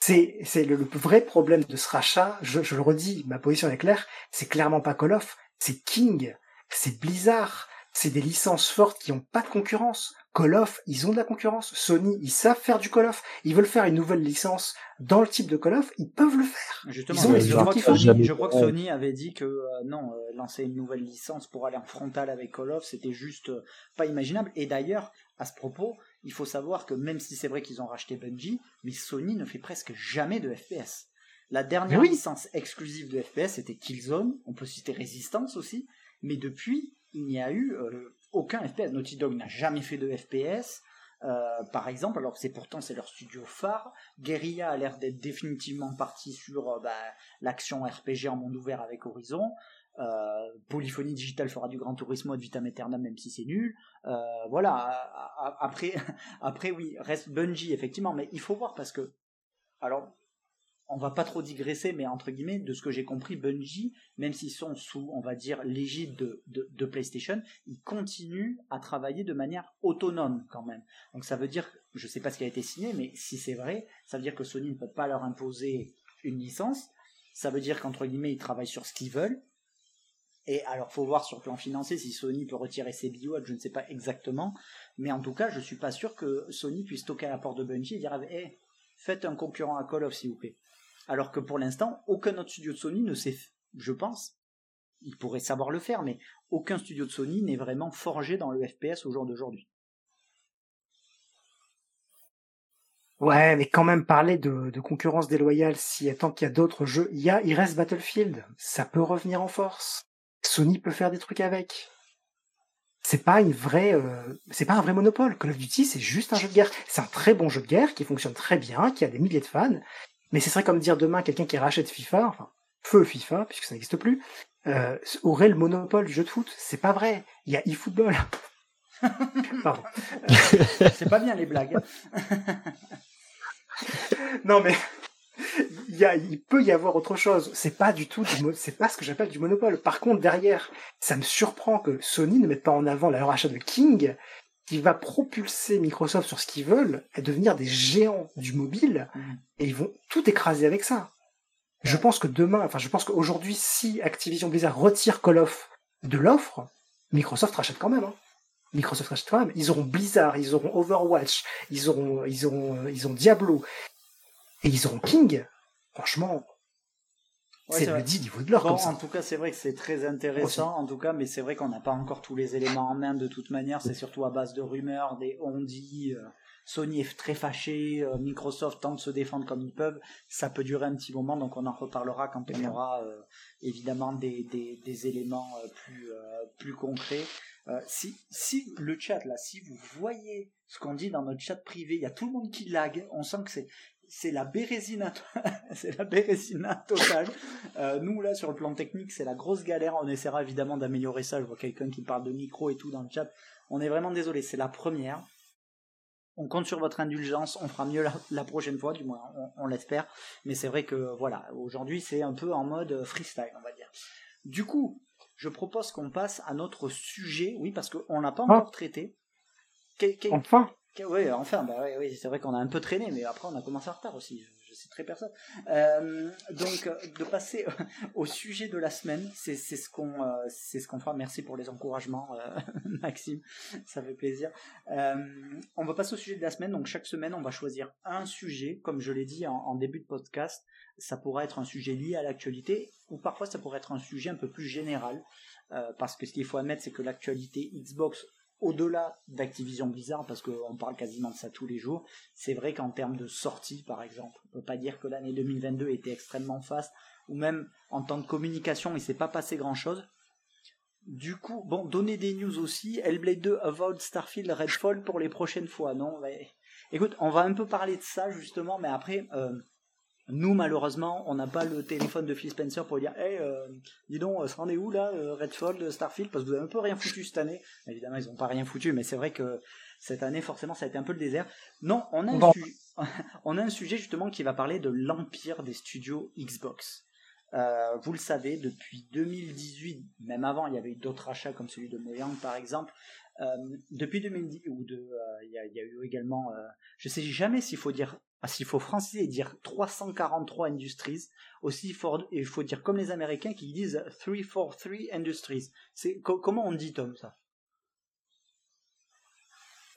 S2: C'est c'est le, vrai problème de ce rachat. Je, je le redis, ma position est claire. C'est clairement pas Call of c'est King, c'est Blizzard, c'est des licences fortes qui n'ont pas de concurrence. Call of, ils ont de la concurrence. Sony, ils savent faire du Call of. Ils veulent faire une nouvelle licence dans le type de Call of, ils peuvent le faire.
S1: Justement, je, crois que Sony, je, crois que Sony, avait dit que euh, non, euh, lancer une nouvelle licence pour aller en frontal avec Call of, c'était juste euh, pas imaginable. Et d'ailleurs, à ce propos, il faut savoir que même si c'est vrai qu'ils ont racheté Bungie, mais Sony ne fait presque jamais de FPS. La dernière licence exclusive de FPS c'était Killzone, on peut citer Resistance aussi, mais depuis, il n'y a eu euh, aucun FPS. Naughty Dog n'a jamais fait de FPS. Euh, par exemple, alors c'est pourtant c'est leur studio phare. Guerrilla a l'air d'être définitivement parti sur euh, bah, l'action RPG en monde ouvert avec Horizon. Polyphonie Digital fera du Grand Turismo de Vitam Aeternam même si c'est nul. voilà. Après, après oui, reste Bungie effectivement, mais il faut voir parce que alors on va pas trop digresser, mais entre guillemets, de ce que j'ai compris, Bungie, même s'ils sont sous, on va dire, l'égide de, PlayStation, ils continuent à travailler de manière autonome quand même. Donc ça veut dire, je sais pas ce qui a été signé, mais si c'est vrai, ça veut dire que Sony ne peut pas leur imposer une licence. Ça veut dire qu'entre guillemets, ils travaillent sur ce qu'ils veulent. Et alors, faut voir sur le plan financier si Sony peut retirer ses billets, je ne sais pas exactement. Mais en tout cas, je suis pas sûr que Sony puisse toquer à la porte de Bungie et dire, eh, faites un concurrent à Call of, s'il vous plaît alors que pour l'instant, aucun autre studio de Sony ne sait, je pense, il pourrait savoir le faire, mais aucun studio de Sony n'est vraiment forgé dans le FPS au jour d'aujourd'hui.
S2: Ouais, mais quand même parler de, concurrence déloyale, si tant qu'il y a d'autres jeux, il y a, il reste Battlefield, ça peut revenir en force. Sony peut faire des trucs avec. C'est pas une vraie, euh, c'est pas un vrai monopole. Call of Duty, c'est juste un jeu de guerre. C'est un très bon jeu de guerre qui fonctionne très bien, qui a des milliers de fans, mais ce serait comme dire demain quelqu'un qui rachète FIFA, enfin feu FIFA, puisque ça n'existe plus, euh, aurait le monopole du jeu de foot. C'est pas vrai. Il y a eFootball.
S1: Pardon. c'est pas bien les blagues.
S2: non mais il, y a, il peut y avoir autre chose. C'est pas du tout c'est pas ce que j'appelle du monopole. Par contre derrière, ça me surprend que Sony ne mette pas en avant la rachat de King qui va propulser Microsoft sur ce qu'ils veulent et devenir des géants du mobile mm. et ils vont tout écraser avec ça. Je pense que demain, enfin je pense qu'aujourd'hui, si Activision Blizzard retire Call of de l'offre, Microsoft rachète quand même. Hein. Microsoft rachète quand même. Ils auront Blizzard, ils auront Overwatch, ils auront, ils auront, ils ont Diablo et ils auront King. Franchement, c'est le dit niveau de l'or. Bon,
S1: en tout cas, c'est vrai que c'est très intéressant, en tout cas, mais c'est vrai qu'on n'a pas encore tous les éléments en main de toute manière. C'est surtout à base de rumeurs, des on dit. Euh, Sony est très fâché, euh, Microsoft tente de se défendre comme ils peuvent. Ça peut durer un petit moment, donc on en reparlera quand il y aura euh, évidemment des, des, des éléments plus, plus concrets. si, si le chat là, si vous voyez ce qu'on dit dans notre chat privé, il y a tout le monde qui lag. On sent que c'est c'est la bérésina, c'est la bérésina totale. Euh, nous là sur le plan technique, c'est la grosse galère. On essaiera évidemment d'améliorer ça. Je vois quelqu'un qui parle de micro et tout dans le chat. On est vraiment désolé, c'est la première. On compte sur votre indulgence, on fera mieux la, prochaine fois, du moins on, l'espère. Mais c'est vrai que voilà, aujourd'hui c'est un peu en mode freestyle, on va dire. Du coup, je propose qu'on passe à notre sujet, oui, parce qu'on l'a pas ah. encore traité.
S2: enfin
S1: oui, enfin, bah c'est vrai qu'on a un peu traîné, mais après on a commencé en retard aussi. Je, sais très personne. Euh, donc, de passer au sujet de la semaine, c'est ce qu'on euh, ce fera. Merci pour les encouragements, euh, Maxime, ça fait plaisir. on va passer au sujet de la semaine. Donc chaque semaine, on va choisir un sujet, comme je l'ai dit en, en, début de podcast. Ça pourrait être un sujet lié à l'actualité, ou parfois ça pourrait être un sujet un peu plus général, parce que ce qu'il faut admettre, c'est que l'actualité Xbox au-delà d'Activision Blizzard, parce qu'on parle quasiment de ça tous les jours, c'est vrai qu'en termes de sortie, par exemple, on peut pas dire que l'année 2022 était extrêmement faste, ou même en temps de communication, il s'est pas passé grand-chose. Du coup, bon, donner des news aussi. Hellblade 2, Avowed, Starfield, Redfall pour les prochaines fois, non Écoute, on va un peu parler de ça justement, mais après, euh, nous, malheureusement, on n'a pas le téléphone de Phil Spencer pour dire Hey, euh, dis donc, ça en est où là, euh, Redfall, Starfield? Parce que vous avez un peu rien foutu cette année. Évidemment, ils n'ont pas rien foutu, mais c'est vrai que cette année, forcément, ça a été un peu le désert. Non, on a, un, on a un sujet justement qui va parler de l'empire des studios Xbox. Euh, vous le savez, depuis 2018, même avant, il y avait eu d'autres achats comme celui de Mojang par exemple. Euh, depuis 2010, ou de, euh, il y, a, y, a eu également, je sais jamais s'il faut dire ah, s'il faut franciser et dire 343 Industries, aussi il faut, il faut dire comme les Américains qui disent 343 Industries. C'est comment on dit Tom ça?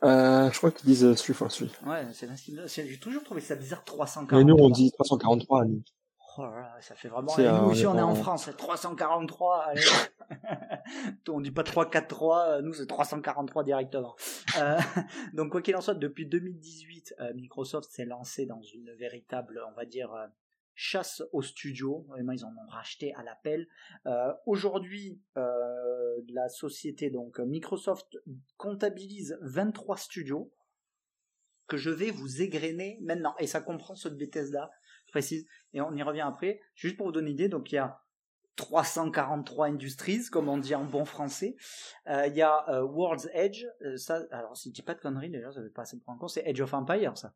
S3: Euh, je crois qu'ils disent 343.
S1: Ouais, c'est j'ai toujours trouvé ça bizarre 343.
S3: Mais nous on dit 343.
S1: Oh ça fait vraiment. nous aussi, on est en France, 343. Allez. on dit pas 343, nous c'est 343 directement. Euh, donc quoi qu'il en soit, depuis 2018, euh, Microsoft s'est lancé dans une véritable, on va dire, euh, chasse aux studios. Vraiment, ils en ont racheté à l'appel. Aujourd'hui, la société donc Microsoft comptabilise 23 studios que je vais vous égrener maintenant. Et ça comprend ceux de Bethesda, précise, et on y revient après. Juste pour vous donner une idée, donc il y a 343 Industries, comme on dit en bon français. Euh, il y a euh, World's Edge, euh, ça, alors si je dis pas de conneries, d'ailleurs, ça veut pas assez prendre en compte, c'est Edge of Empire, ça.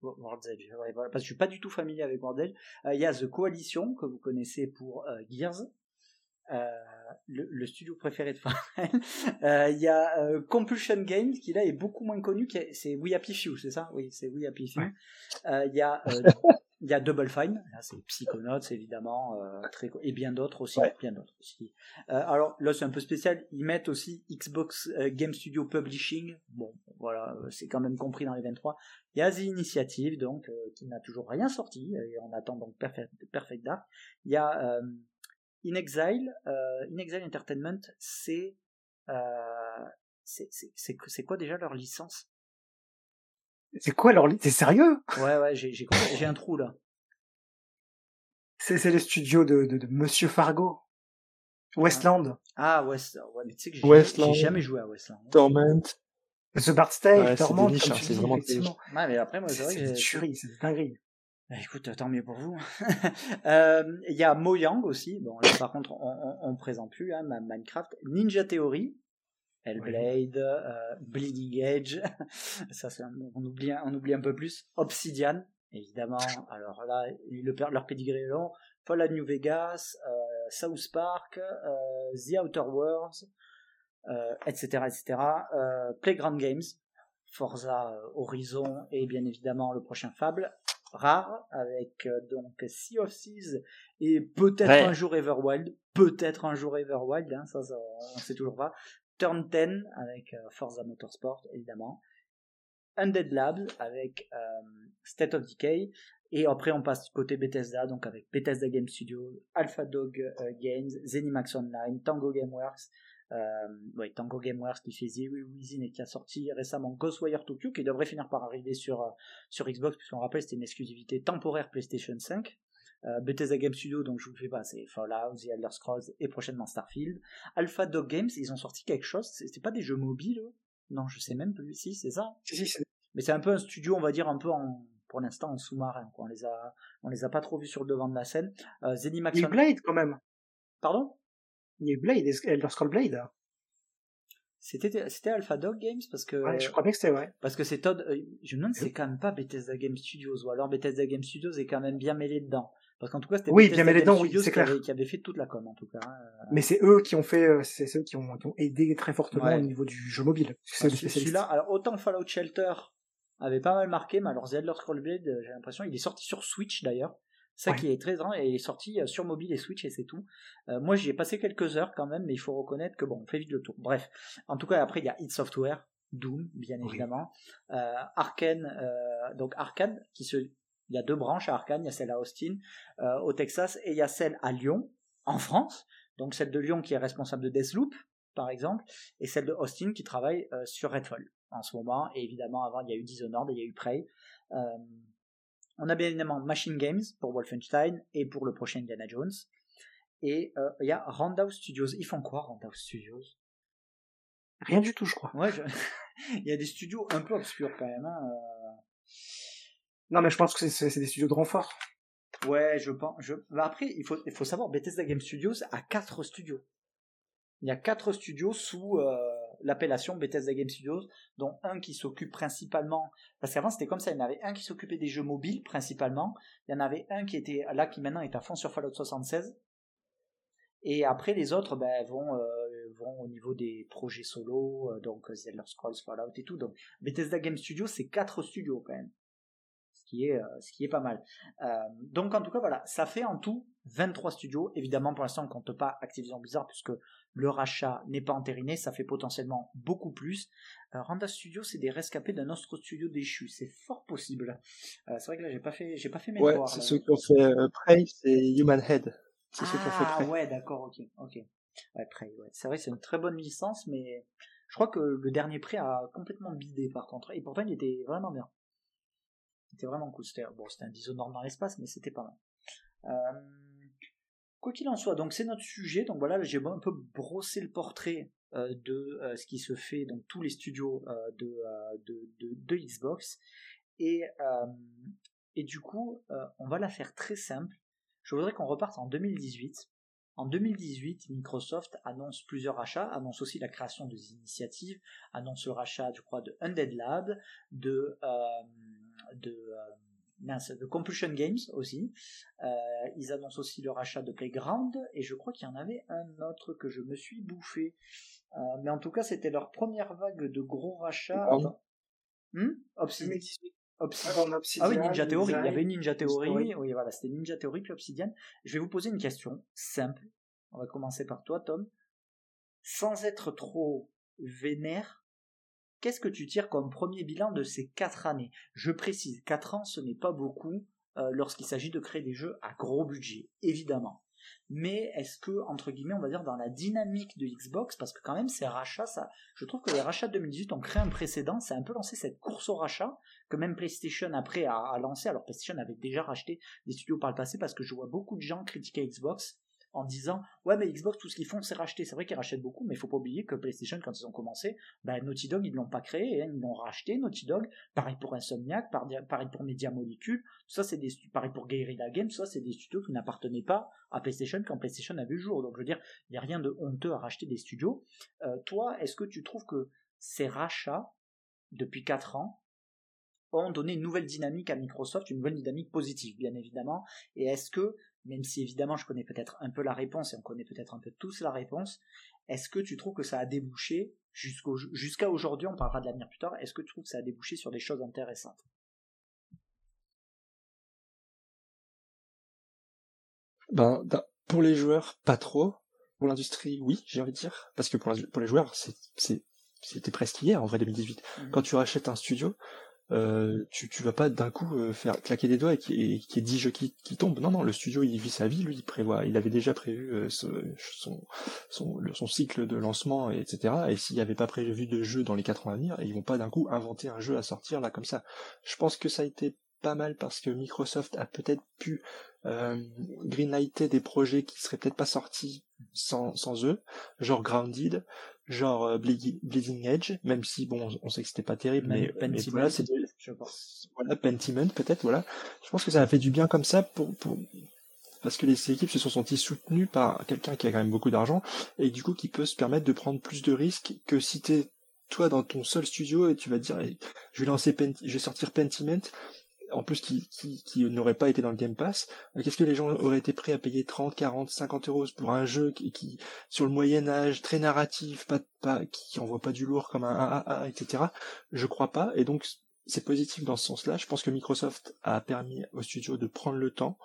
S1: World's Edge, parce que je suis pas du tout familier avec World's Edge. Il y a The Coalition, que vous connaissez pour Gears. Le, le, studio préféré de Pharrell. Il y a Compulsion Games, qui là est beaucoup moins connu, c'est We Happy Few, c'est ça? Oui, c'est We Happy Few. Il y a Il y a Double Fine, c'est Psychonauts évidemment, euh, très, et bien d'autres aussi, bien d'autres aussi. Euh, alors là c'est un peu spécial, ils mettent aussi Xbox euh, Game Studio Publishing, bon voilà, euh, c'est quand même compris dans les 23. Il y a The Initiative donc qui n'a toujours rien sorti et on attend donc Perfect, Perfect Dark. Il y a In Exile, In Exile Entertainment, c'est c'est quoi déjà leur licence?
S2: C'est quoi leur T'es sérieux?
S1: Ouais, ouais, j'ai, j'ai, un trou là.
S2: C'est, c'est le studio de, de, de Monsieur Fargo. Westland.
S1: Ah, West... ouais, mais tu sais que j'ai, jamais joué à Westland.
S3: Torment.
S2: The Bart Stage, Torment,
S3: niche,
S2: comme tu
S3: c'est vraiment
S2: effectivement.
S1: Ouais, mais après, moi, c'est, vrai
S2: c'est
S1: que
S2: c'est.
S1: Bah, écoute, tant mieux pour vous. Euh, Il y a Mojang aussi. Bon, là, par contre, on, on, on présente plus, hein, Minecraft. Ninja Theory. Hellblade, euh, Bleeding Edge, ça on oublie on oublie un peu plus. Obsidian, évidemment. Alors là, le, leur pedigree est long. Fallout New Vegas, euh, South Park, The Outer Worlds, etc., etc. Playground Games, Forza Horizon et bien évidemment le prochain Fable. Rare avec donc Sea of Thieves et peut-être un jour Everwild, peut-être un jour Everwild, hein, ça, ça on sait toujours pas. Turn 10 avec euh, Forza Motorsport évidemment, Undead Labs avec euh, State of Decay, et après on passe côté Bethesda, donc avec Bethesda Game Studio, Alpha Dog euh, Games, Zenimax Online, Tango Gameworks, ouais, Tango Gameworks qui fait Zero Within et qui a sorti récemment Ghostwire Tokyo, qui devrait finir par arriver sur, sur Xbox, puisqu'on rappelle c'était une exclusivité temporaire PlayStation 5. Euh, Bethesda Game Studio, donc je vous le fais pas, c'est Fallout, The Elder Scrolls et prochainement Starfield. Alpha Dog Games, ils ont sorti quelque chose, c'était pas des jeux mobiles Non, je sais même plus, si, c'est ça? Mais c'est un peu un studio, on va dire, un peu en, pour l'instant en sous-marin, On les a, on les a pas trop vus sur le devant de la scène. Euh, Zenimax.
S2: Blade, quand même.
S1: Pardon?
S2: New Blade, Elder Scrolls Blade.
S1: C'était c'était Alpha Dog Games parce que
S2: ouais, je crois bien que c'était vrai.
S1: Parce que c'est Todd euh, je me demande c'est quand même pas Bethesda Game Studios ou alors Bethesda Game Studios est quand même bien mêlé dedans. Parce qu'en tout cas, c'était
S2: oui, bien mêlé dedans, oui, c'est clair.
S1: Qui avait, fait toute la com, en tout cas. Hein,
S2: euh. Mais c'est eux qui ont fait, euh, c'est ceux qui ont, qui ont aidé très fortement au niveau du jeu mobile.
S1: C'est celui-là. Alors, autant Fallout Shelter avait pas mal marqué, mais alors The Elder Scrolls Blade, j'ai l'impression, il est sorti sur Switch d'ailleurs. Ça qui est très grand, et il est sorti sur mobile et Switch et c'est tout. moi j'y ai passé quelques heures quand même, mais il faut reconnaître que bon, on fait vite le tour. Bref, en tout cas après il y a id Software, Doom bien évidemment, euh, Arkane, euh, donc Arkane qui se il y a deux branches à Arkane, il y a celle à Austin, euh, au Texas, et il y a celle à Lyon, en France. Donc celle de Lyon qui est responsable de Deathloop, par exemple, et celle de Austin qui travaille sur Redfall en ce moment. Et évidemment, avant, il y a eu Dishonored, il y a eu Prey. On a bien évidemment Machine Games pour Wolfenstein et pour le prochain Indiana Jones. Et il y a Roundhouse Studios. Ils font quoi, Roundhouse Studios?
S2: Rien du tout, je crois.
S1: Ouais, il y a des studios un peu obscurs quand même. Hein,
S2: non, mais je pense que c'est des studios de renfort.
S1: Ouais, je pense. Je... Bah, après, il faut, il faut savoir, Bethesda Game Studios a quatre studios. Il y a quatre studios sous euh, l'appellation Bethesda Game Studios, dont un qui s'occupe principalement. Parce qu'avant c'était comme ça, il y en avait un qui s'occupait des jeux mobiles principalement. Il y en avait un qui était là, qui maintenant est à fond sur Fallout 76. Et après les autres ben, vont, euh, vont au niveau des projets solo, euh, donc Zelda Scrolls, Fallout et tout. Donc Bethesda Game Studios, c'est quatre studios quand même qui est, euh, ce qui est pas mal. Euh, donc en tout cas voilà, ça fait en tout 23 studios. Évidemment pour l'instant on compte pas Activision Blizzard puisque le rachat n'est pas entériné, ça fait potentiellement beaucoup plus. Euh, Randa Studio c'est des rescapés d'un autre studio déchu, c'est fort possible. c'est vrai que là j'ai pas fait j'ai pas fait mes
S3: ouais, c'est ceux qui ont fait Prey, c'est Human Head.
S1: C'est ceux qui ont fait ah, Prey. ouais d'accord, OK, OK. Ouais, Prey, ouais. C'est vrai, c'est une très bonne licence mais je crois que le dernier Prey a complètement bidé par contre et pourtant il était vraiment bien. C'était vraiment cool. C'était un Dishonored dans l'espace, mais c'était pas mal. Euh, quoi qu'il en soit, donc c'est notre sujet. Donc voilà, j'ai un peu brossé le portrait euh, de euh, ce qui se fait dans tous les studios de, de, de, Xbox. Et, et du coup, on va la faire très simple. Je voudrais qu'on reparte en 2018. En 2018, Microsoft annonce plusieurs achats, annonce aussi la création des initiatives, annonce le rachat, je crois, de Undead Lab, de de, euh, de Compulsion Games aussi. Euh, ils annoncent aussi le rachat de Playground et je crois qu'il y en avait un autre que je me suis bouffé. Euh, mais en tout cas, c'était leur première vague de gros rachats. Hmm? Obsidian. Obsidian. Ah oui, Ninja Theory. Il y avait Ninja Theory. Oui, voilà, c'était Ninja Theory puis Obsidian. Je vais vous poser une question simple. On va commencer par toi, Tom. Sans être trop vénère, Qu'est-ce que tu tires comme premier bilan de ces quatre années? Je précise, quatre ans, ce n'est pas beaucoup euh, lorsqu'il s'agit de créer des jeux à gros budget, évidemment. Mais est-ce que, entre guillemets, on va dire dans la dynamique de Xbox, parce que quand même ces rachats, ça, je trouve que les rachats de 2018 ont créé un précédent, c'est un peu lancé cette course au rachat que même PlayStation après a, a lancé. Alors PlayStation avait déjà racheté des studios par le passé parce que je vois beaucoup de gens critiquer Xbox en disant ouais mais Xbox tout ce qu'ils font c'est racheter. C'est vrai qu'ils rachètent beaucoup mais il faut pas oublier que PlayStation quand ils ont commencé bah, Naughty Dog ils l'ont pas créé hein, ils l'ont racheté Naughty Dog. Pareil pour Insomniac pareil pour Media Molecule. Ça c'est des pareil pour Guerrilla Games. Ça c'est des studios qui n'appartenaient pas à PlayStation quand PlayStation a vu le jour. Donc je veux dire il n'y a rien de honteux à racheter des studios. Euh, toi est-ce que tu trouves que ces rachats depuis 4 ans ont donné une nouvelle dynamique à Microsoft, une nouvelle dynamique positive, bien évidemment. Et est-ce que même si évidemment je connais peut-être un peu la réponse et on connaît peut-être un peu tous la réponse, est-ce que tu trouves que ça a débouché jusqu'à aujourd'hui, on parlera de l'avenir plus tard, est-ce que tu trouves que ça a débouché sur des choses intéressantes?
S3: Ben, pour les joueurs, pas trop. Pour l'industrie, oui, j'ai envie de dire. Parce que pour, les joueurs, c'était presque hier, en vrai, 2018. Mmh. Quand tu rachètes un studio, euh, tu, tu vas pas d'un coup euh, faire claquer des doigts et qu'il y, 10 jeux qui, qui, tombent. Non, non, le studio il vit sa vie, lui il prévoit, il avait déjà prévu euh, son, son, son, cycle de lancement, etc. Et s'il n'y avait pas prévu de jeu dans les 4 ans à venir, ils vont pas d'un coup inventer un jeu à sortir là comme ça. Je pense que ça a été pas mal parce que Microsoft a peut-être pu euh, greenlighter des projets qui seraient peut-être pas sortis sans, sans eux, genre Grounded, genre euh, Bleeding Edge, même si bon, on sait que c'était pas terrible, mais, mais voilà, c'est je pense. Voilà, Pentiment peut-être, voilà. Je pense que ça a fait du bien comme ça pour, pour parce que les équipes se sont senties soutenues par quelqu'un qui a quand même beaucoup d'argent et du coup qui peut se permettre de prendre plus de risques que si t'es toi dans ton seul studio et tu vas dire je vais lancer je vais sortir Pentiment en plus qui, qui, qui n'aurait pas été dans le Game Pass, euh, qu'est-ce que les gens auraient été prêts à payer 30, 40, 50 euros pour un jeu qui, qui sur le Moyen Âge, très narratif, pas, pas, qui envoie pas du lourd comme un AAA, etc. Je crois pas, et donc c'est positif dans ce sens-là. Je pense que Microsoft a permis aux studios de prendre le temps,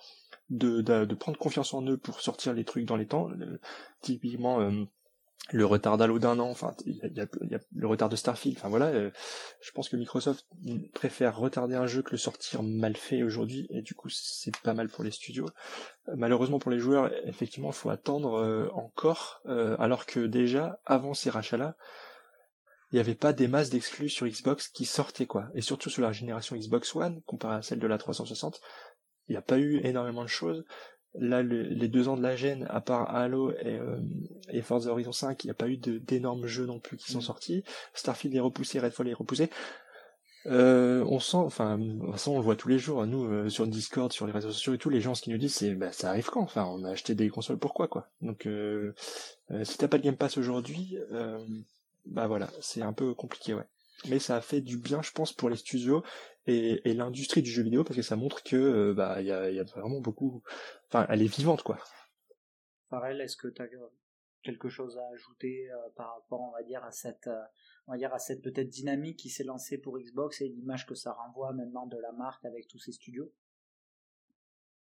S3: de, de, prendre confiance en eux pour sortir les trucs dans les temps. typiquement, euh, le retard d'Halo d'un an, enfin le retard de Starfield, enfin voilà, euh, je pense que Microsoft préfère retarder un jeu que le sortir mal fait aujourd'hui, et du coup c'est pas mal pour les studios. Euh, malheureusement pour les joueurs, effectivement, il faut attendre euh, encore, alors que déjà avant ces rachats-là, il n'y avait pas des masses d'exclus sur Xbox qui sortaient quoi, et surtout sur la génération Xbox One comparée à celle de la 360, il n'y a pas eu énormément de choses là les deux ans de la gêne à part Halo et, euh, et Forza Horizon 5 il n'y a pas eu d'énormes jeux non plus qui sont mm. sortis. Starfield est repoussé Redfall est repoussé. Euh, on sent enfin ça on le voit tous les jours nous euh, sur Discord sur les réseaux sociaux et tout les gens ce qu'ils nous disent c'est bah ça arrive quand? Enfin on a acheté des consoles pourquoi quoi donc euh, euh, si t'as pas de Game Pass aujourd'hui bah voilà c'est un peu compliqué ouais mais ça a fait du bien je pense pour les studios et, et l'industrie du jeu vidéo parce que ça montre que euh, bah il y a, y a, vraiment beaucoup enfin elle est vivante quoi.
S1: Pareil, est-ce que tu as quelque chose à ajouter euh, par rapport on va dire à cette euh, on va dire à cette peut-être dynamique qui s'est lancée pour Xbox et l'image que ça renvoie maintenant de la marque avec tous ses studios?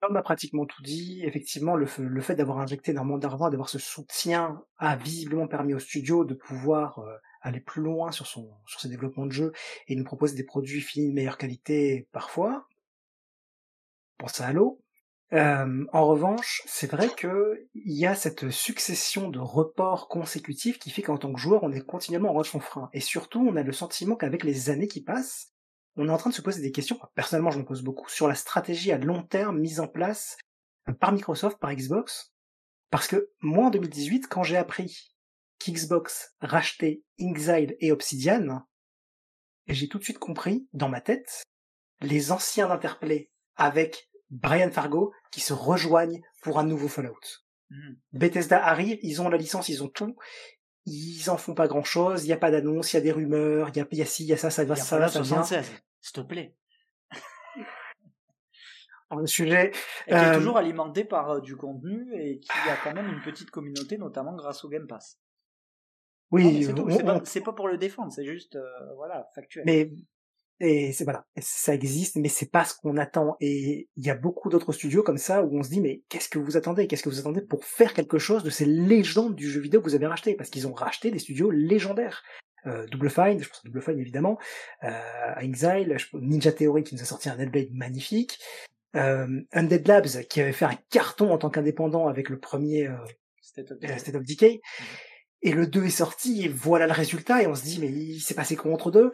S2: On a pratiquement tout dit, effectivement, le, le fait d'avoir injecté énormément d'argent, d'avoir ce soutien, a visiblement permis au studio de pouvoir aller plus loin sur son sur ses développements de jeu et nous proposer des produits finis de meilleure qualité parfois. Pense à Halo. Euh, en revanche, c'est vrai que il y a cette succession de reports consécutifs qui fait qu'en tant que joueur, on est continuellement en son frein. Et surtout, on a le sentiment qu'avec les années qui passent, on est en train de se poser des questions. Personnellement, je me pose beaucoup sur la stratégie à long terme mise en place par Microsoft, par Xbox. Parce que moi, en 2018, quand j'ai appris Xbox rachetait Inxile et Obsidian, j'ai tout de suite compris, dans ma tête, les anciens d'Interplay avec Brian Fargo qui se rejoignent pour un nouveau Fallout. Hmm. Bethesda arrive, ils ont la licence, ils ont tout, ils en font pas grand chose, il y a pas d'annonce, il y a des rumeurs, il y a, y a ci, il y a ça, ça va, ça va, ça vient.
S1: S'il te plaît.
S2: le sujet.
S1: Et qui est euh, toujours alimenté par euh, du contenu et qui a quand même une petite communauté, notamment grâce au Game Pass.
S2: Oui,
S1: c'est pas, pour le défendre, c'est juste euh, voilà factuel.
S2: Mais et c'est voilà, ça existe, mais c'est pas ce qu'on attend. Et il y a beaucoup d'autres studios comme ça où on se dit mais qu'est-ce que vous attendez? Qu'est-ce que vous attendez pour faire quelque chose de ces légendes du jeu vidéo que vous avez racheté? Parce qu'ils ont racheté des studios légendaires. Euh, Double Fine, je pense à Double Fine évidemment, euh, Exile, Ninja Theory qui nous a sorti un Hellblade magnifique, euh, Undead Labs qui avait fait un carton en tant qu'indépendant avec le premier euh, State of Decay. Mhm et le 2 est sorti, et voilà le résultat, et on se dit, mais il s'est passé quoi entre deux?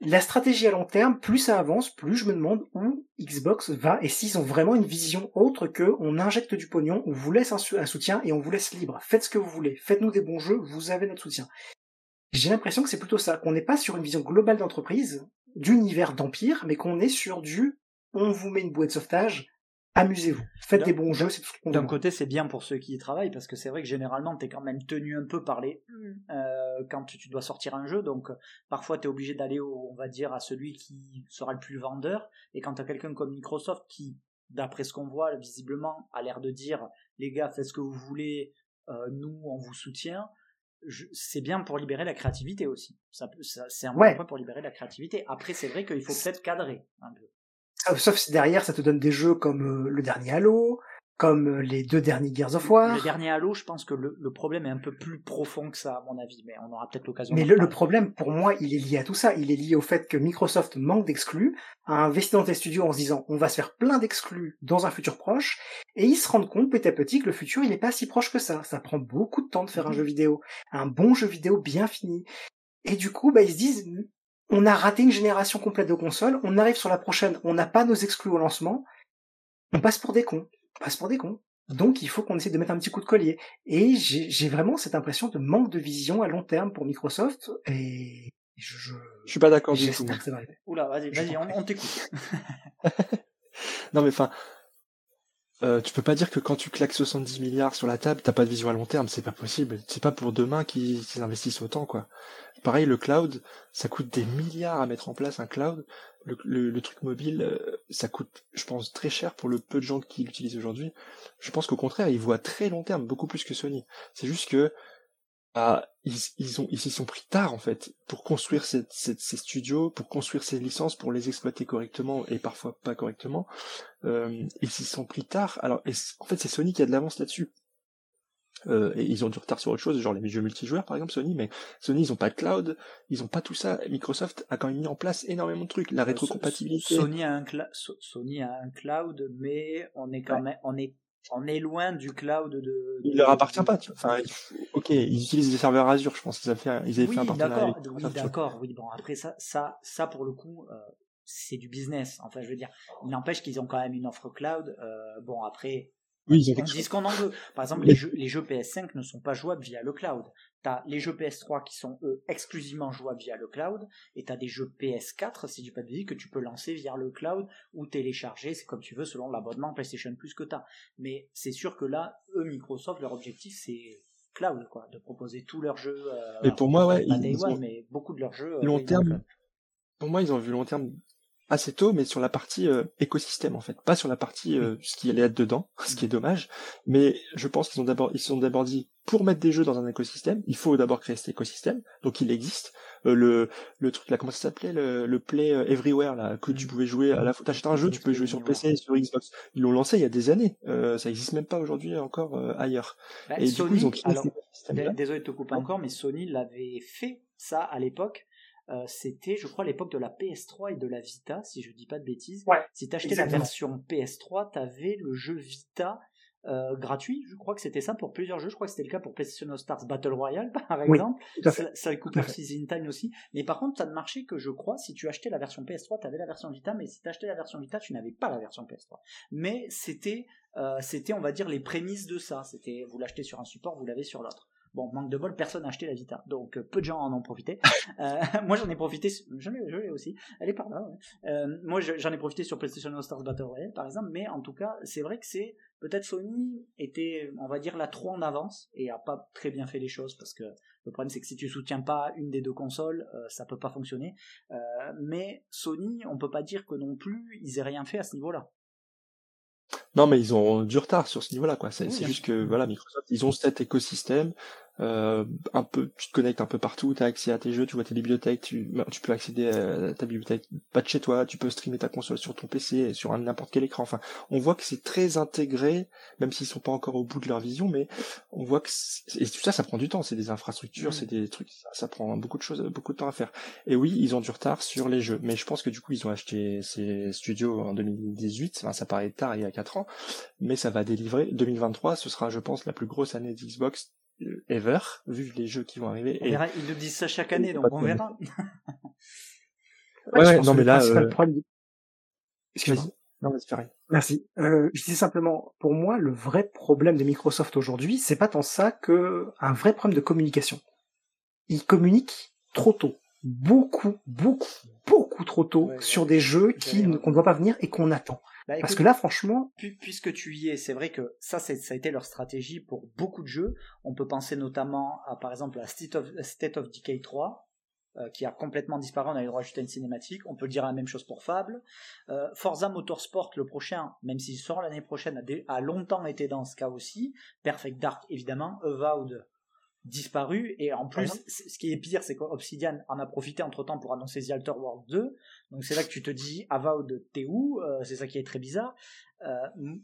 S2: La stratégie à long terme, plus ça avance, plus je me demande où Xbox va, et s'ils ont vraiment une vision autre que on injecte du pognon, on vous laisse un, soutien, et on vous laisse libre. Faites ce que vous voulez, faites-nous des bons jeux, vous avez notre soutien. J'ai l'impression que c'est plutôt ça, qu'on n'est pas sur une vision globale d'entreprise, d'univers d'empire, mais qu'on est sur du on vous met une bouée de sauvetage, amusez-vous, faites des bons jeux, c'est tout ce qu'on
S1: D'un côté, c'est bien pour ceux qui y travaillent, parce que c'est vrai que généralement, tu es quand même tenu un peu par les mm. euh, quand tu dois sortir un jeu, donc parfois tu es obligé d'aller, on va dire, à celui qui sera le plus vendeur, et quand tu as quelqu'un comme Microsoft qui, d'après ce qu'on voit, visiblement, a l'air de dire, les gars, faites ce que vous voulez, euh, nous, on vous soutient, c'est bien pour libérer la créativité aussi. Ça, c'est un bon point pour libérer la créativité. Après, c'est vrai qu'il faut peut-être cadrer un peu.
S2: Sauf si derrière ça te donne des jeux comme euh, le dernier Halo, comme euh, les deux derniers Gears of War.
S1: Le dernier Halo, je pense que le, problème est un peu plus profond que ça, à mon avis, mais on aura peut-être l'occasion.
S2: Mais le, le, problème, pour moi, il est lié à tout ça. Il est lié au fait que Microsoft manque d'exclus, a investi dans tes studios en se disant on va se faire plein d'exclus dans un futur proche, et ils se rendent compte petit à petit que le futur il n'est pas si proche que ça. Ça prend beaucoup de temps de faire un mhm. jeu vidéo, un bon jeu vidéo bien fini. Et du coup, bah, ils se disent, on a raté une génération complète de consoles, on arrive sur la prochaine, on n'a pas nos exclus au lancement, on passe pour des cons, on passe pour des cons. Donc il faut qu'on essaie de mettre un petit coup de collier. Et j'ai vraiment cette impression de manque de vision à long terme pour Microsoft, et je... Je,
S3: je suis pas d'accord du tout.
S1: Oula, vas-y, vas-y, on, t'écoute.
S3: non mais enfin, euh, tu peux pas dire que quand tu claques 70 milliards sur la table, t'as pas de vision à long terme, c'est pas possible. C'est pas pour demain qu'ils investissent autant, quoi. Pareil, le cloud, ça coûte des milliards à mettre en place un cloud. Le, truc mobile, euh, ça coûte, je pense, très cher pour le peu de gens qui l'utilisent aujourd'hui. Je pense qu'au contraire, ils voient très long terme, beaucoup plus que Sony. C'est juste que ils, ils, ont, ils s'y sont pris tard en fait pour construire ces, ces, studios, pour construire ces licences, pour les exploiter correctement et parfois pas correctement. Euh, ils s'y sont pris tard. Alors, en fait, c'est Sony qui a de l'avance là-dessus. Euh, et ils ont du retard sur autre chose, genre les jeux multijoueurs par exemple Sony, mais Sony ils ont pas de cloud, ils ont pas tout ça. Microsoft a quand même mis en place énormément de trucs, la euh, rétrocompatibilité.
S1: Sony a un, Sony a un cloud, mais on est quand même, on est on est loin du cloud de.
S3: Il leur appartient pas. Tu vois. Enfin, ok, ils utilisent des serveurs Azure, je pense qu'ils avaient fait, ils avaient fait un partenariat.
S1: oui, d'accord. Oui, bon, après ça, ça, ça pour le coup, euh, c'est du business. Enfin, je veux dire, il n'empêche qu'ils ont quand même une offre cloud. Euh, bon, après, oui, on dit ce qu'on en veut. Par exemple, les, jeux, les jeux PS5 ne sont pas jouables via le cloud. T'as les jeux PS3 qui sont eux exclusivement jouables via le cloud, et t'as des jeux PS4, si tu pas de vie, que tu peux lancer via le cloud ou télécharger, c'est comme tu veux selon l'abonnement PlayStation Plus que t'as. Mais c'est sûr que là, eux Microsoft, leur objectif c'est cloud, quoi, de proposer tous leurs jeux.
S3: Euh, mais pour moi, ouais,
S1: ils, mais beaucoup de leurs jeux.
S3: Euh, long terme. Pour moi, ils ont vu long terme assez tôt, mais sur la partie euh, écosystème en fait, pas sur la partie euh, ce qui allait être dedans, ce qui est dommage. Mais je pense qu'ils ont d'abord, ils sont d'abord dit pour mettre des jeux dans un écosystème, il faut d'abord créer cet écosystème. Donc il existe euh, le le truc là, comment ça s'appelait le, le Play Everywhere là que tu pouvais jouer à la fois. T'achètes un jeu, tu peux jouer sur PC, sur Xbox. Ils l'ont lancé il y a des années. ça existe même pas aujourd'hui encore ailleurs.
S1: Bah, et Sony, du coup ils ont alors, désolé de te couper encore, mais Sony l'avait fait ça à l'époque euh, c'était, je crois, l'époque de la PS3 et de la Vita, si je dis pas de bêtises.
S2: Ouais,
S1: si t'achetais la version PS3, t'avais le jeu Vita euh, gratuit. Je crois que c'était ça pour plusieurs jeux. Je crois que c'était le cas pour PlayStation Stars Battle Royale, par exemple. Ça, ça Cooper Season Time aussi. Mais par contre, ça ne marchait que, je crois, si tu achetais la version PS3, t'avais la version Vita, mais si t'achetais la version Vita, tu n'avais pas la version PS3. Mais c'était, euh, c'était, on va dire, les prémices de ça. C'était, vous l'achetez sur un support, vous l'avez sur l'autre. Bon, manque de bol, personne n'a acheté la Vita, donc euh, peu de gens en ont profité. Euh, moi, j'en ai profité, je l'ai aussi, elle est par là. Euh, moi, j'en ai profité sur PlayStation All Stars Battle Royale, par exemple, mais en tout cas, c'est vrai que c'est peut-être Sony était, on va dire, là trop en avance et a pas très bien fait les choses parce que le problème c'est que si tu soutiens pas une des deux consoles, ça peut pas fonctionner. mais Sony, on peut pas dire que non plus ils aient rien fait à ce niveau-là.
S3: Non, mais ils ont du retard sur ce niveau-là, quoi. C'est juste que voilà, Microsoft, ils ont cet écosystème euh, un peu, tu te connectes un peu partout, tu as accès à tes jeux, tu vois tes bibliothèques, tu, bah, tu peux accéder à ta bibliothèque pas de chez toi, tu peux streamer ta console sur ton PC, sur n'importe quel écran. Enfin, on voit que c'est très intégré, même s'ils sont pas encore au bout de leur vision, mais on voit que et tout ça, ça prend du temps. C'est des infrastructures, c'est des trucs, ça, prend beaucoup de choses, beaucoup de temps à faire. Et oui, ils ont du retard sur les jeux, mais je pense que du coup, ils ont acheté ces studios en 2018. Enfin, ça paraît tard, il y a 4 ans, mais ça va délivrer. 2023, ce sera, je pense, la plus grosse année d'Xbox ever, vu les jeux qui vont arriver.
S1: et... ils nous disent ça chaque année, donc on verra.
S2: ouais, non, mais là, euh... Excuse-moi. Non, c'est pareil. Merci. Euh, je disais simplement, pour moi, le vrai problème de Microsoft aujourd'hui, c'est pas tant ça que un vrai problème de communication. Ils communiquent trop tôt. Beaucoup, beaucoup, beaucoup trop tôt sur des jeux qui qu'on ne voit pas venir et qu'on attend. Bah, Parce que là, franchement,
S1: puisque tu y es, c'est vrai que ça, ça a été leur stratégie pour beaucoup de jeux. On peut penser notamment à, par exemple, à State of, State of Decay 3, euh, qui a complètement disparu. On a eu le droit à une cinématique. On peut dire la même chose pour Fable. Euh, Forza Motorsport, le prochain, même s'il sort l'année prochaine, a, a, longtemps été dans ce cas aussi. Perfect Dark, évidemment. Avowed, disparu. Et en plus ce qui est pire c'est qu'Obsidian en a profité entre temps pour annoncer The Alter World 2 donc c'est là que tu te dis Avowed t'es où? Euh, c'est ça qui est très bizarre. Euh,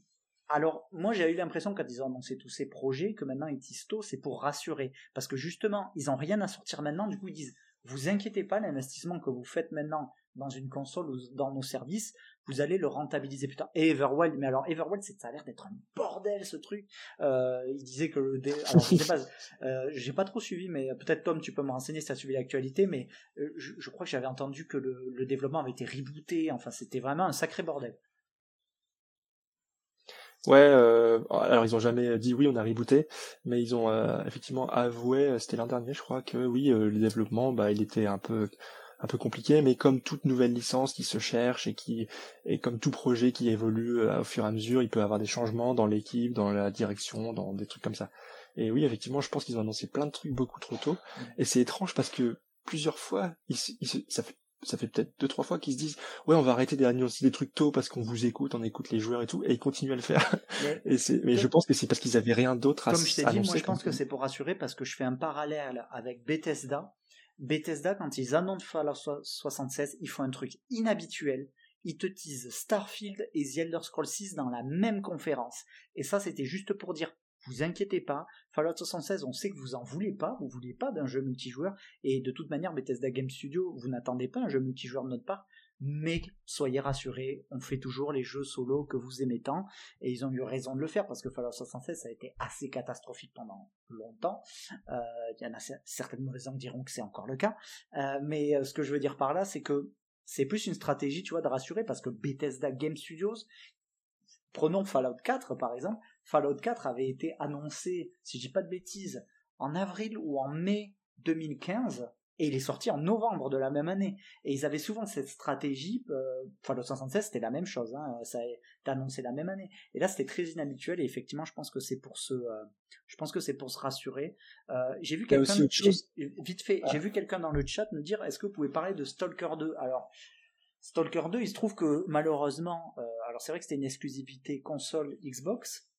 S1: alors moi j'ai eu l'impression quand ils ont annoncé tous ces projets que maintenant ils c'est pour rassurer. Parce que justement ils ont rien à sortir maintenant. Du coup ils disent vous inquiétez pas l'investissement que vous faites maintenant dans une console ou dans nos services vous allez le rentabiliser plus tard. Et Everwild, mais alors Everwild, ça a l'air d'être un bordel ce truc. Euh, il disait que le, alors je sais pas, euh, j'ai pas trop suivi, mais peut-être Tom, tu peux me renseigner si tu as suivi l'actualité, mais euh, je, crois que j'avais entendu que le, le, développement avait été rebooté. Enfin, c'était vraiment un sacré bordel.
S3: Ouais, euh, alors ils ont jamais dit oui, on a rebooté, mais ils ont effectivement avoué, c'était l'an dernier, je crois, que oui, le développement, bah, il était un peu un peu compliqué, mais comme toute nouvelle licence qui se cherche et qui et comme tout projet qui évolue euh, au fur et à mesure, il peut avoir des changements dans l'équipe, dans la direction, dans des trucs comme ça. Et oui, effectivement, je pense qu'ils ont annoncé plein de trucs beaucoup trop tôt. Et c'est étrange parce que plusieurs fois, ils, ça fait ça fait peut-être deux trois fois qu'ils se disent ouais on va arrêter d'annoncer des trucs tôt parce qu'on vous écoute on écoute les joueurs et tout et ils continuent à le faire. Et c'est mais je pense que c'est parce qu'ils avaient rien d'autre à
S1: comme je t'ai dit moi je pense que c'est pour rassurer parce que je fais un parallèle avec Bethesda Bethesda, quand ils annoncent Fallout 76, ils font un truc inhabituel. Ils te disent Starfield et The Elder Scrolls 6 dans la même conférence. Et ça, c'était juste pour dire vous inquiétez pas. Fallout 76, on sait que vous en voulez pas, vous voulez pas d'un jeu multijoueur, et de toute manière, Bethesda Game Studio, vous n'attendez pas un jeu multijoueur de notre part, mais soyez rassurés, on fait toujours les jeux solo que vous aimez tant, et ils ont eu raison de le faire, parce que Fallout 76, ça a été assez catastrophique pendant longtemps. Euh, il y en a certaines mauvaises langues diront que c'est encore le cas, euh, mais euh, ce que je veux dire par là, c'est que c'est plus une stratégie, tu vois, de rassurer, parce que Bethesda Game Studios, prenons Fallout 4 par exemple, Fallout 4 avait été annoncé, si je dis pas de bêtises, en avril ou en mai 2015, et il est sorti en novembre de la même année. Et ils avaient souvent cette stratégie, euh, Fallout 76 c'était la même chose, hein, ça a été annoncé la même année. Et là c'était très inhabituel, et effectivement je pense que c'est pour se, euh, je pense que c'est pour se rassurer. Euh, j'ai vu quelqu'un, vite fait, j'ai vu quelqu'un dans le chat me dire, est-ce que vous pouvez parler de Stalker 2 Alors, Stalker 2, il se trouve que malheureusement, alors c'est vrai que c'était une exclusivité console Xbox,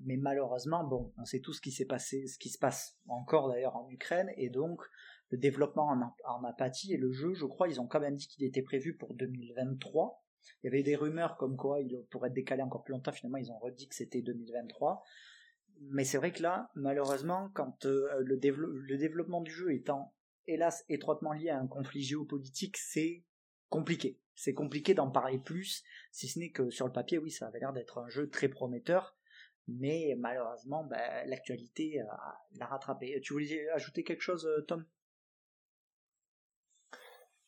S1: mais malheureusement, bon, on sait tout ce qui s'est passé, ce qui se passe encore d'ailleurs en Ukraine, et donc le développement en, apathie et le jeu, je crois, ils ont quand même dit qu'il était prévu pour 2023. Il y avait des rumeurs comme quoi il pourrait être décalé encore plus longtemps. Finalement, ils ont redit que c'était 2023. Mais c'est vrai que là, malheureusement, quand euh, le, le développement du jeu étant hélas étroitement lié à un conflit géopolitique, c'est compliqué. C'est compliqué d'en parler plus, si ce n'est que sur le papier, oui, ça avait l'air d'être un jeu très prometteur, mais malheureusement, ben, l'actualité l'a rattrapé. Tu voulais ajouter quelque chose, euh, Tom?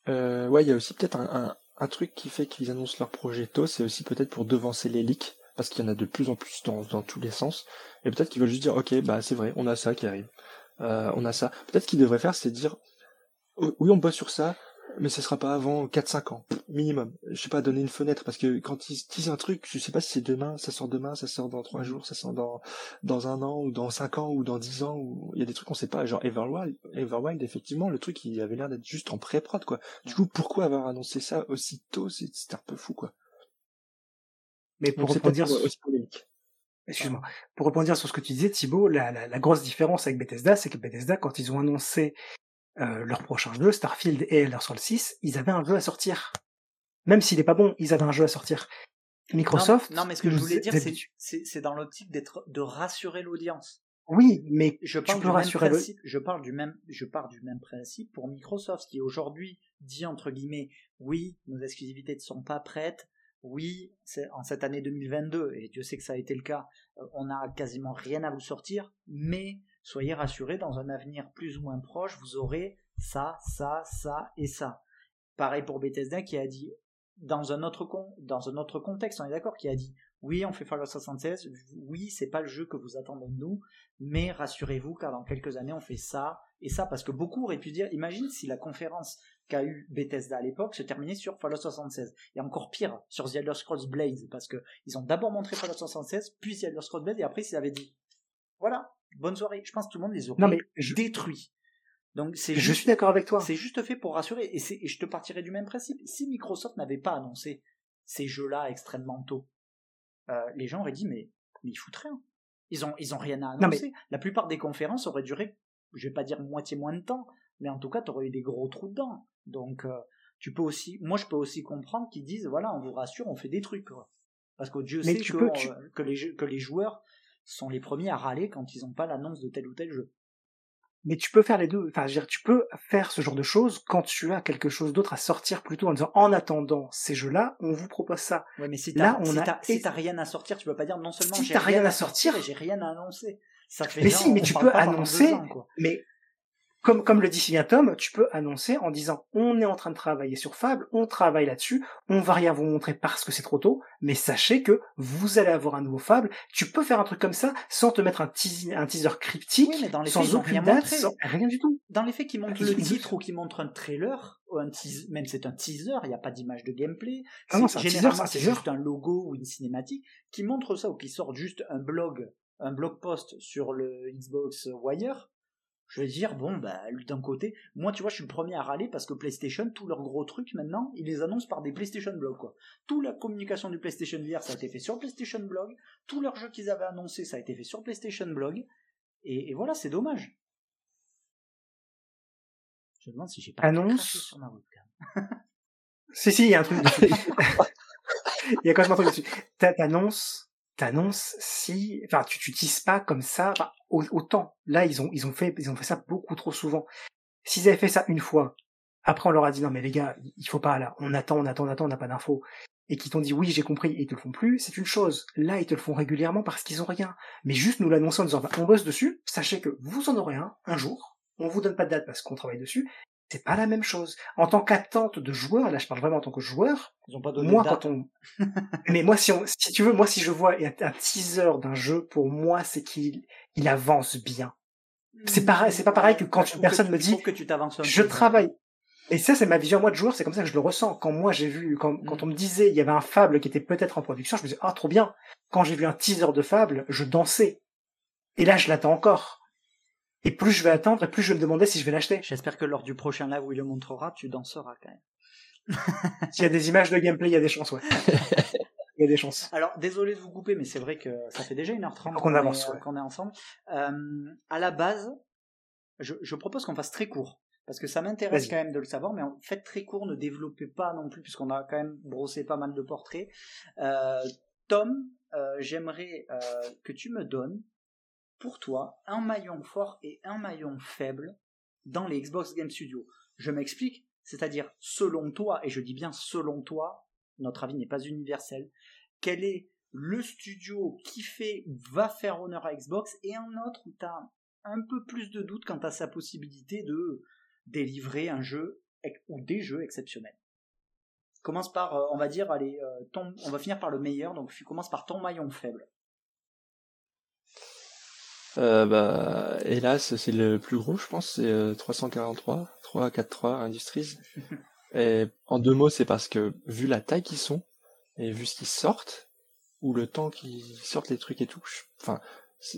S3: Euh, Ouais, il y a aussi peut-être un, truc qui fait qu'ils annoncent leur projet tôt, c'est aussi peut-être pour devancer les leaks, parce qu'il y en a de plus en plus dans, tous les sens, et peut-être qu'ils veulent juste dire, ok, bah c'est vrai, on a ça qui arrive, euh, on a ça. Peut-être qu'ils devraient faire, c'est dire, oui, on bosse sur ça, mais ce sera pas avant 4-5 ans, minimum. Je sais pas, donner une fenêtre, parce que quand ils disent un truc, je sais pas si c'est demain, ça sort demain, ça sort dans 3 jours, ça sort dans, dans un an, ou dans 5 ans, ou dans 10 ans, ou il y a des trucs qu'on sait pas, genre Everwild, Everwild, effectivement, le truc, il avait l'air d'être juste en pré-prod, quoi. Du coup, pourquoi avoir annoncé ça aussi tôt, c'était un peu fou, quoi.
S2: Mais pour rebondir sur... Excuse-moi. Pour rebondir sur ce que tu disais, Thibaut, la, la, la grosse différence avec Bethesda, c'est que Bethesda, quand ils ont annoncé euh, leur prochain jeu, Starfield et Elder Scrolls 6, ils avaient un jeu à sortir. Même s'il est pas bon, ils avaient un jeu à sortir. Microsoft.
S1: Non, mais ce que je voulais dire, c'est dans l'optique d'être de rassurer l'audience.
S2: Oui, mais je parle,
S1: du rassurer principe, je parle du même je parle du même principe pour Microsoft qui aujourd'hui dit entre guillemets oui, nos exclusivités ne sont pas prêtes. Oui, en cette année 2022 et Dieu sait que ça a été le cas, euh, on n'a quasiment rien à vous sortir, mais soyez rassurés, dans un avenir plus ou moins proche, vous aurez ça, ça, ça et ça. Pareil pour Bethesda qui a dit, dans un autre, con, dans un autre contexte, on est d'accord, qui a dit, oui, on fait Fallout 76, oui, c'est pas le jeu que vous attendez de nous, mais rassurez-vous, car dans quelques années, on fait ça et ça, parce que beaucoup auraient pu dire, imagine si la conférence qu'a eu Bethesda à l'époque se terminait sur Fallout 76. Et encore pire, sur The Elder Scrolls Blades, parce que ils ont d'abord montré Fallout 76, puis The Elder Scrolls Blades, et après ils avaient dit, voilà, bonne soirée. Je pense que tout le monde les aurait non, mais je... détruits.
S2: Donc c'est je suis d'accord avec toi.
S1: C'est juste fait pour rassurer et, et, je te partirai du même principe. Si Microsoft n'avait pas annoncé ces jeux-là extrêmement tôt, euh, les gens auraient dit mais, mais ils foutent rien. Ils ont ils ont rien à annoncer. La plupart des conférences auraient duré, je vais pas dire moitié moins de temps, mais en tout cas tu aurais eu des gros trous dedans. Donc euh, tu peux aussi, moi je peux aussi comprendre qu'ils disent voilà on vous rassure on fait des trucs parce que Dieu sait que, que les que les joueurs sont les premiers à râler quand ils n'ont pas l'annonce de tel ou tel jeu.
S2: Mais tu peux faire les deux. Enfin, je veux dire, tu peux faire ce genre de choses quand tu as quelque chose d'autre à sortir plutôt en disant en attendant ces jeux-là, on vous propose ça.
S1: Ouais, mais si là, on si a si t'as rien à sortir, tu peux pas dire non seulement
S2: si j'ai rien, à sortir
S1: et j'ai rien à annoncer. Ça fait
S2: mais si, mais tu peux annoncer. mais comme, comme le dit si bien Tom, tu peux annoncer en disant on est en train de travailler sur Fable, on travaille là-dessus, on va rien vous montrer parce que c'est trop tôt, mais sachez que vous allez avoir un nouveau Fable. Tu peux faire un truc comme ça sans te mettre un teaser, un teaser cryptique, mais dans les sans aucune date, rien du tout.
S1: Dans les faits, qui montrent le titre ou qui montrent un trailer, ou un teaser, même c'est un teaser, il n'y a pas d'image de gameplay. Ah non, c'est généralement c'est juste un logo ou une cinématique qui montre ça ou qui sort juste un blog, un blog post sur le Xbox Wire je vais dire, bon, bah, d'un côté, moi, tu vois, je suis le premier à râler parce que PlayStation, tous leurs gros trucs, maintenant, ils les annoncent par des PlayStation Blog, quoi. Toute la communication du PlayStation VR, ça a été fait sur PlayStation Blog. Tous leurs jeux qu'ils avaient annoncés, ça a été fait sur PlayStation Blog. Et, voilà, c'est dommage. Je me demande si j'ai pas
S2: annonce sur ma webcam. si, si, il y a un truc dessus. il y a quand même un truc dessus. T'annonces t'annonces si, enfin, tu t'utilises pas comme ça, autant. Là, ils ont, ils ont fait, ils ont fait ça beaucoup trop souvent. S'ils avaient fait ça une fois, après on leur a dit non mais les gars, il faut pas là, on attend, on attend, on attend, on n'a pas d'infos, et qui t'ont dit oui j'ai compris et ils te le font plus, c'est une chose. Là ils te le font régulièrement parce qu'ils ont rien. Mais juste nous l'annoncer en disant bah, on bosse dessus, sachez que vous en aurez un un jour. On vous donne pas de date parce qu'on travaille dessus, c'est pas la même chose. En tant qu'attente de joueur, là je parle vraiment en tant que joueur,
S1: Ils ont pas donné
S2: moi quand on... mais moi si on, si tu veux, moi si je vois un teaser d'un jeu, pour moi c'est qu'il il avance bien. C'est pareil, c'est pas pareil que quand une personne
S1: que
S2: me dit,
S1: que tu t'avances
S2: je
S1: peu.
S2: travaille. Et ça, c'est ma vision moi de joueur, c'est comme ça que je le ressens. Quand moi j'ai vu, quand,
S1: Mm.
S2: quand on me disait il y avait un Fable qui était peut-être en production, je me disais ah trop bien. Quand j'ai vu un teaser de Fable, je dansais. Et là, je l'attends encore. Et plus je vais attendre, et plus je vais me demander si je vais l'acheter.
S1: J'espère que lors du prochain live où il le montrera, tu danseras quand même.
S2: S'il y a des images de gameplay, il y a des chances, ouais. Il y a des chances.
S1: Alors, désolé de vous couper, mais c'est vrai que ça fait déjà 1h30
S2: Faut qu'on avance, ouais.
S1: qu'on est ensemble. Euh, à la base, je, je propose qu'on fasse très court. Parce que ça m'intéresse quand même de le savoir, mais en fait très court, ne développez pas non plus, puisqu'on a quand même brossé pas mal de portraits. Euh, Tom, euh, j'aimerais euh, que tu me donnes, pour toi, un maillon fort et un maillon faible dans les Xbox Game Studios. Je m'explique, c'est-à-dire selon toi, et je dis bien selon toi, notre avis n'est pas universel, quel est le studio qui fait ou va faire honneur à Xbox et un autre où tu as un peu plus de doute quant à sa possibilité de délivrer un jeu ou des jeux exceptionnels. Commence par, euh, on va dire, allez, euh, on va finir par le meilleur, donc tu commences par ton maillon faible.
S3: Euh, bah, hélas, c'est le plus gros, je pense, c'est euh, 343, 343 Industries. Et en deux mots, c'est parce que vu la taille qu'ils sont et vu ce qu'ils sortent, ou le temps qu'ils sortent les trucs et tout, je, enfin,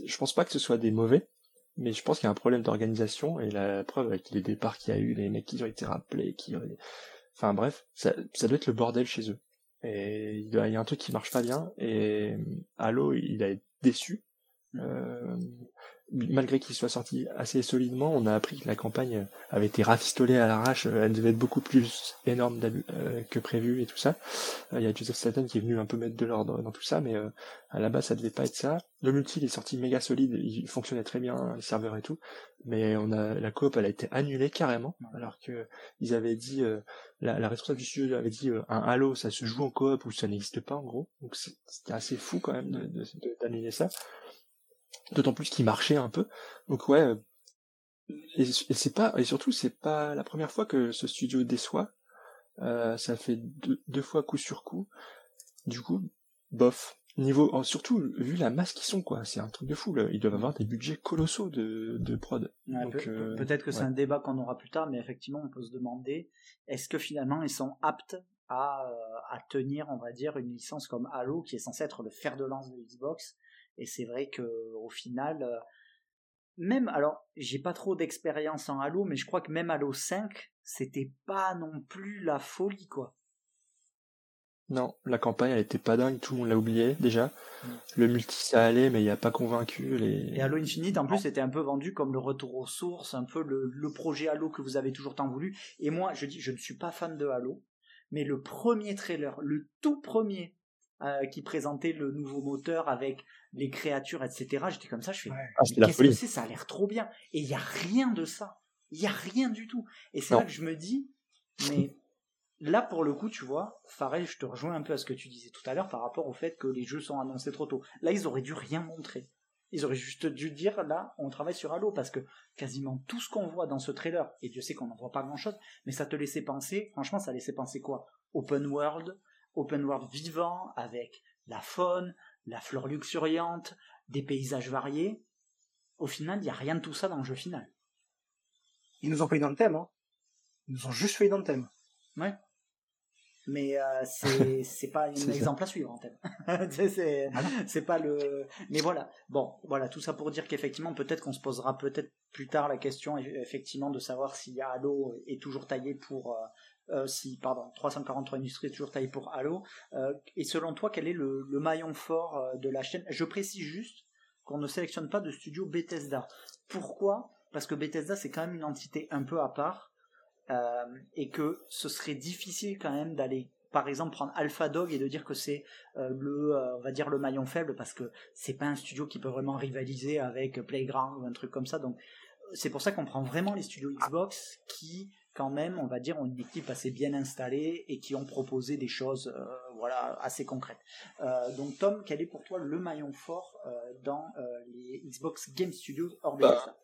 S3: je pense pas que ce soit des mauvais, mais je pense qu'il y a un problème d'organisation et la preuve avec les départs qu'il y a eu, les mecs qui ont été rappelés, qui, ont- enfin bref, ça, ça doit être le bordel chez eux. Et il y a un truc qui marche pas bien et Halo, il a été déçu. Euh, malgré qu'il soit sorti assez solidement, on a appris que la campagne avait été rafistolée à l'arrache, elle devait être beaucoup plus énorme euh, que prévu et tout ça. Euh, Il y a Joseph Staten qui est venu un peu mettre de l'ordre dans tout ça, mais à la base ça devait pas être ça. Le multi il est sorti méga solide, il fonctionnait très bien, les serveurs et tout, mais on a la coop elle a été annulée carrément, alors que ils avaient dit, la, la responsable du studio avait dit un Halo ça se joue en coop ou ça n'existe pas en gros, donc c'était assez fou quand même de- de- de- d'annuler ça. D'autant plus qu'il marchait un peu. Donc ouais. euh, Et, et c'est pas et surtout c'est pas la première fois que ce studio déçoit. Euh, ça fait deux, deux fois coup sur coup. Du coup, bof. Niveau surtout vu la masse qu'ils sont quoi, c'est un truc de fou. là. Ils doivent avoir des budgets colossaux de, de prod.
S1: Ouais,
S3: euh,
S1: Peut-être que c'est un débat qu'on aura plus tard, mais effectivement, on peut se demander est-ce que finalement ils sont aptes à, à tenir, on va dire, une licence comme Halo, qui est censée être le fer de lance de Xbox? Et c'est vrai que au final, euh, même, alors, j'ai pas trop d'expérience en Halo, mais je crois que même Halo 5, c'était pas non plus la folie, quoi.
S3: Non, la campagne elle était pas dingue, tout le monde l'a oublié déjà.
S1: Mm.
S3: Le multi ça allait, mais il a pas convaincu les.
S1: Et Halo Infinite, en plus, c'était un peu vendu comme le retour aux sources, un peu le, le projet Halo que vous avez toujours tant voulu. Et moi, je dis, je ne suis pas fan de Halo, mais le premier trailer, le tout premier, euh, qui présentait le nouveau moteur avec les créatures, etc., j'étais comme ça, je fais,
S2: Ouais.
S3: Ah,
S1: qu'est-ce que c'est Ça a l'air trop bien. Et il n'y a rien de ça. Il n'y a rien du tout. Et c'est là que je me dis, mais là, pour le coup, tu vois, Farrell, je te rejoins un peu à ce que tu disais tout à l'heure par rapport au fait que les jeux sont annoncés trop tôt. Là, ils auraient dû rien montrer. Ils auraient juste dû dire, là, on travaille sur Halo, parce que quasiment tout ce qu'on voit dans ce trailer, et Dieu sait qu'on n'en voit pas grand-chose, mais ça te laissait penser, franchement, ça laissait penser quoi? Open world, open world vivant, avec la faune, la flore luxuriante, des paysages variés. Au final, il n'y a rien de tout ça dans le jeu final.
S2: Ils nous ont fait une antenne, hein. Ils nous ont juste fait une antenne.
S1: Ouais. Mais euh, c'est c'est pas un
S3: ça.
S1: exemple à suivre en thème. c'est c'est
S2: Ah
S1: c'est pas le. Mais voilà. Bon, voilà tout ça pour dire qu'effectivement peut-être qu'on se posera peut-être plus tard la question eff- effectivement de savoir si Halo est toujours taillé pour. Euh, si pardon 343 Industries toujours taillé pour Halo. Euh, et selon toi, quel est le, le maillon fort euh, de la chaîne? Je précise juste qu'on ne sélectionne pas de studio Bethesda. Pourquoi? Parce que Bethesda c'est quand même une entité un peu à part. Et que ce serait difficile quand même d'aller par exemple prendre Alpha Dog et de dire que c'est le, on va dire le maillon faible parce que c'est pas un studio qui peut vraiment rivaliser avec Playground ou un truc comme ça. Donc c'est pour ça qu'on prend vraiment les studios Xbox qui quand même, on va dire, ont une équipe assez bien installée et qui ont proposé des choses euh, voilà, assez concrètes. Euh, donc Tom, quel est pour toi le maillon fort euh, dans les Xbox Game Studios hors de bah,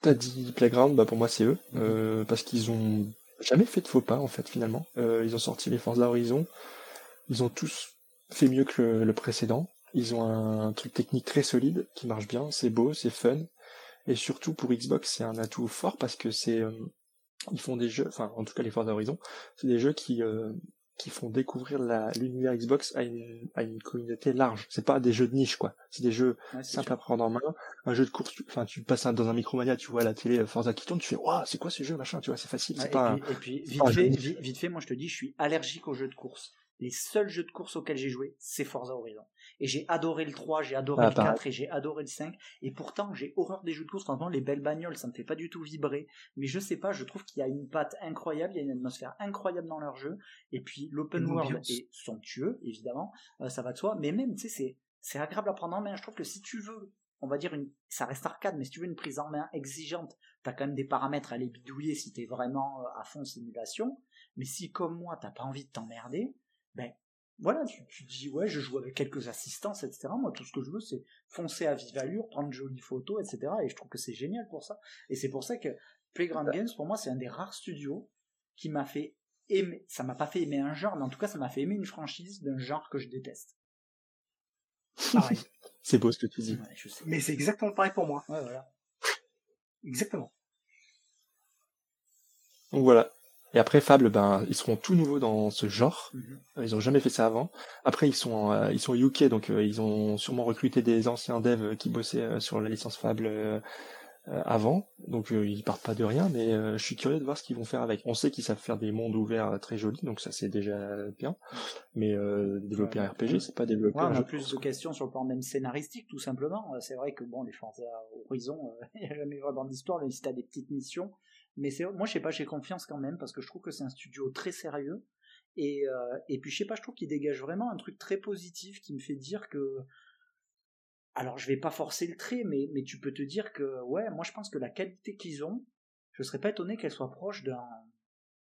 S3: T'as dit Playground, bah pour moi c'est eux, parce qu'ils ont jamais fait de faux pas en fait finalement. ils ont sorti les Forza Horizon, ils ont tous fait mieux que le précédent. Ils ont un truc technique très solide qui marche bien, c'est beau, c'est fun. Et surtout pour Xbox, c'est un atout fort parce que c'est euh, ils font des jeux, enfin en tout cas les Forza Horizon, c'est des jeux qui euh, qui font découvrir l'univers Xbox à une, à une communauté large. C'est pas des jeux de niche quoi. C'est des jeux simples à prendre en main. Un jeu de course, enfin tu, passes dans un Micromania, tu vois la télé euh, Forza qui tourne, tu fais waouh c'est quoi ce jeu? machin, tu vois c'est facile. pas
S1: et puis, vite, fait, vite, fait, moi je te dis, je suis allergique aux jeux de course. Les seuls jeux de course auxquels j'ai joué, c'est Forza Horizon. Et j'ai adoré le 3, j'ai adoré ah, le 4 et j'ai adoré le 5. Et pourtant, j'ai horreur des jeux de course. Franchement, les belles bagnoles, ça me fait pas du tout vibrer. Mais je sais pas, je trouve qu'il y a une patte incroyable, il y a une atmosphère incroyable dans leur jeu. Et puis, l'open world est somptueux, évidemment. Euh, ça va de soi. Mais même, tu sais, c'est, c'est agréable à prendre en main. Je trouve que si tu veux, on va dire une, ça reste arcade, mais si tu veux une prise en main exigeante, t'as quand même des paramètres à les bidouiller si t'es vraiment euh, à fond simulation. Mais si, comme moi, t'as pas envie de t'emmerder, ben, voilà, tu, tu, dis ouais, je joue avec quelques assistances, etc. Moi, tout ce que je veux, c'est foncer à vive allure, prendre de jolies photos, etc. Et je trouve que c'est génial pour ça. Et c'est pour ça que Playground bah. Games, pour moi, c'est un des rares studios qui m'a fait aimer. Ça m'a pas fait aimer un genre, mais en tout cas, ça m'a fait aimer une franchise d'un genre que je déteste.
S3: Pareil. c'est beau ce que tu dis.
S2: Mais c'est exactement pareil pour moi.
S1: Ouais, voilà.
S2: Exactement.
S3: Donc voilà, et après Fable, ben ils seront tout nouveaux dans ce genre. Mhm. Ils ont jamais fait ça avant. Après ils sont euh, ils sont UK, donc euh, ils ont sûrement recruté des anciens devs qui bossaient euh, sur la licence Fable avant. Donc ils partent pas de rien, mais je suis curieux de voir ce qu'ils vont faire avec. On sait qu'ils savent faire des mondes ouverts très jolis, donc ça c'est déjà bien. Mais développer un RPG, c'est pas développer.
S1: Ouais, on a plus de questions sur le plan même scénaristique, tout simplement. C'est vrai que bon, les Forza Horizon, il n'y a jamais vraiment d'histoire, mais si t'as des petites missions mais c'est, moi, je sais pas, j'ai confiance quand même parce que je trouve que c'est un studio très sérieux. Et, euh, et puis, je sais pas, je trouve qu'il dégage vraiment un truc très positif qui me fait dire que. Alors, je vais pas forcer le trait, mais, mais tu peux te dire que, ouais, moi, je pense que la qualité qu'ils ont, je serais pas étonné qu'elle soit proche d'un,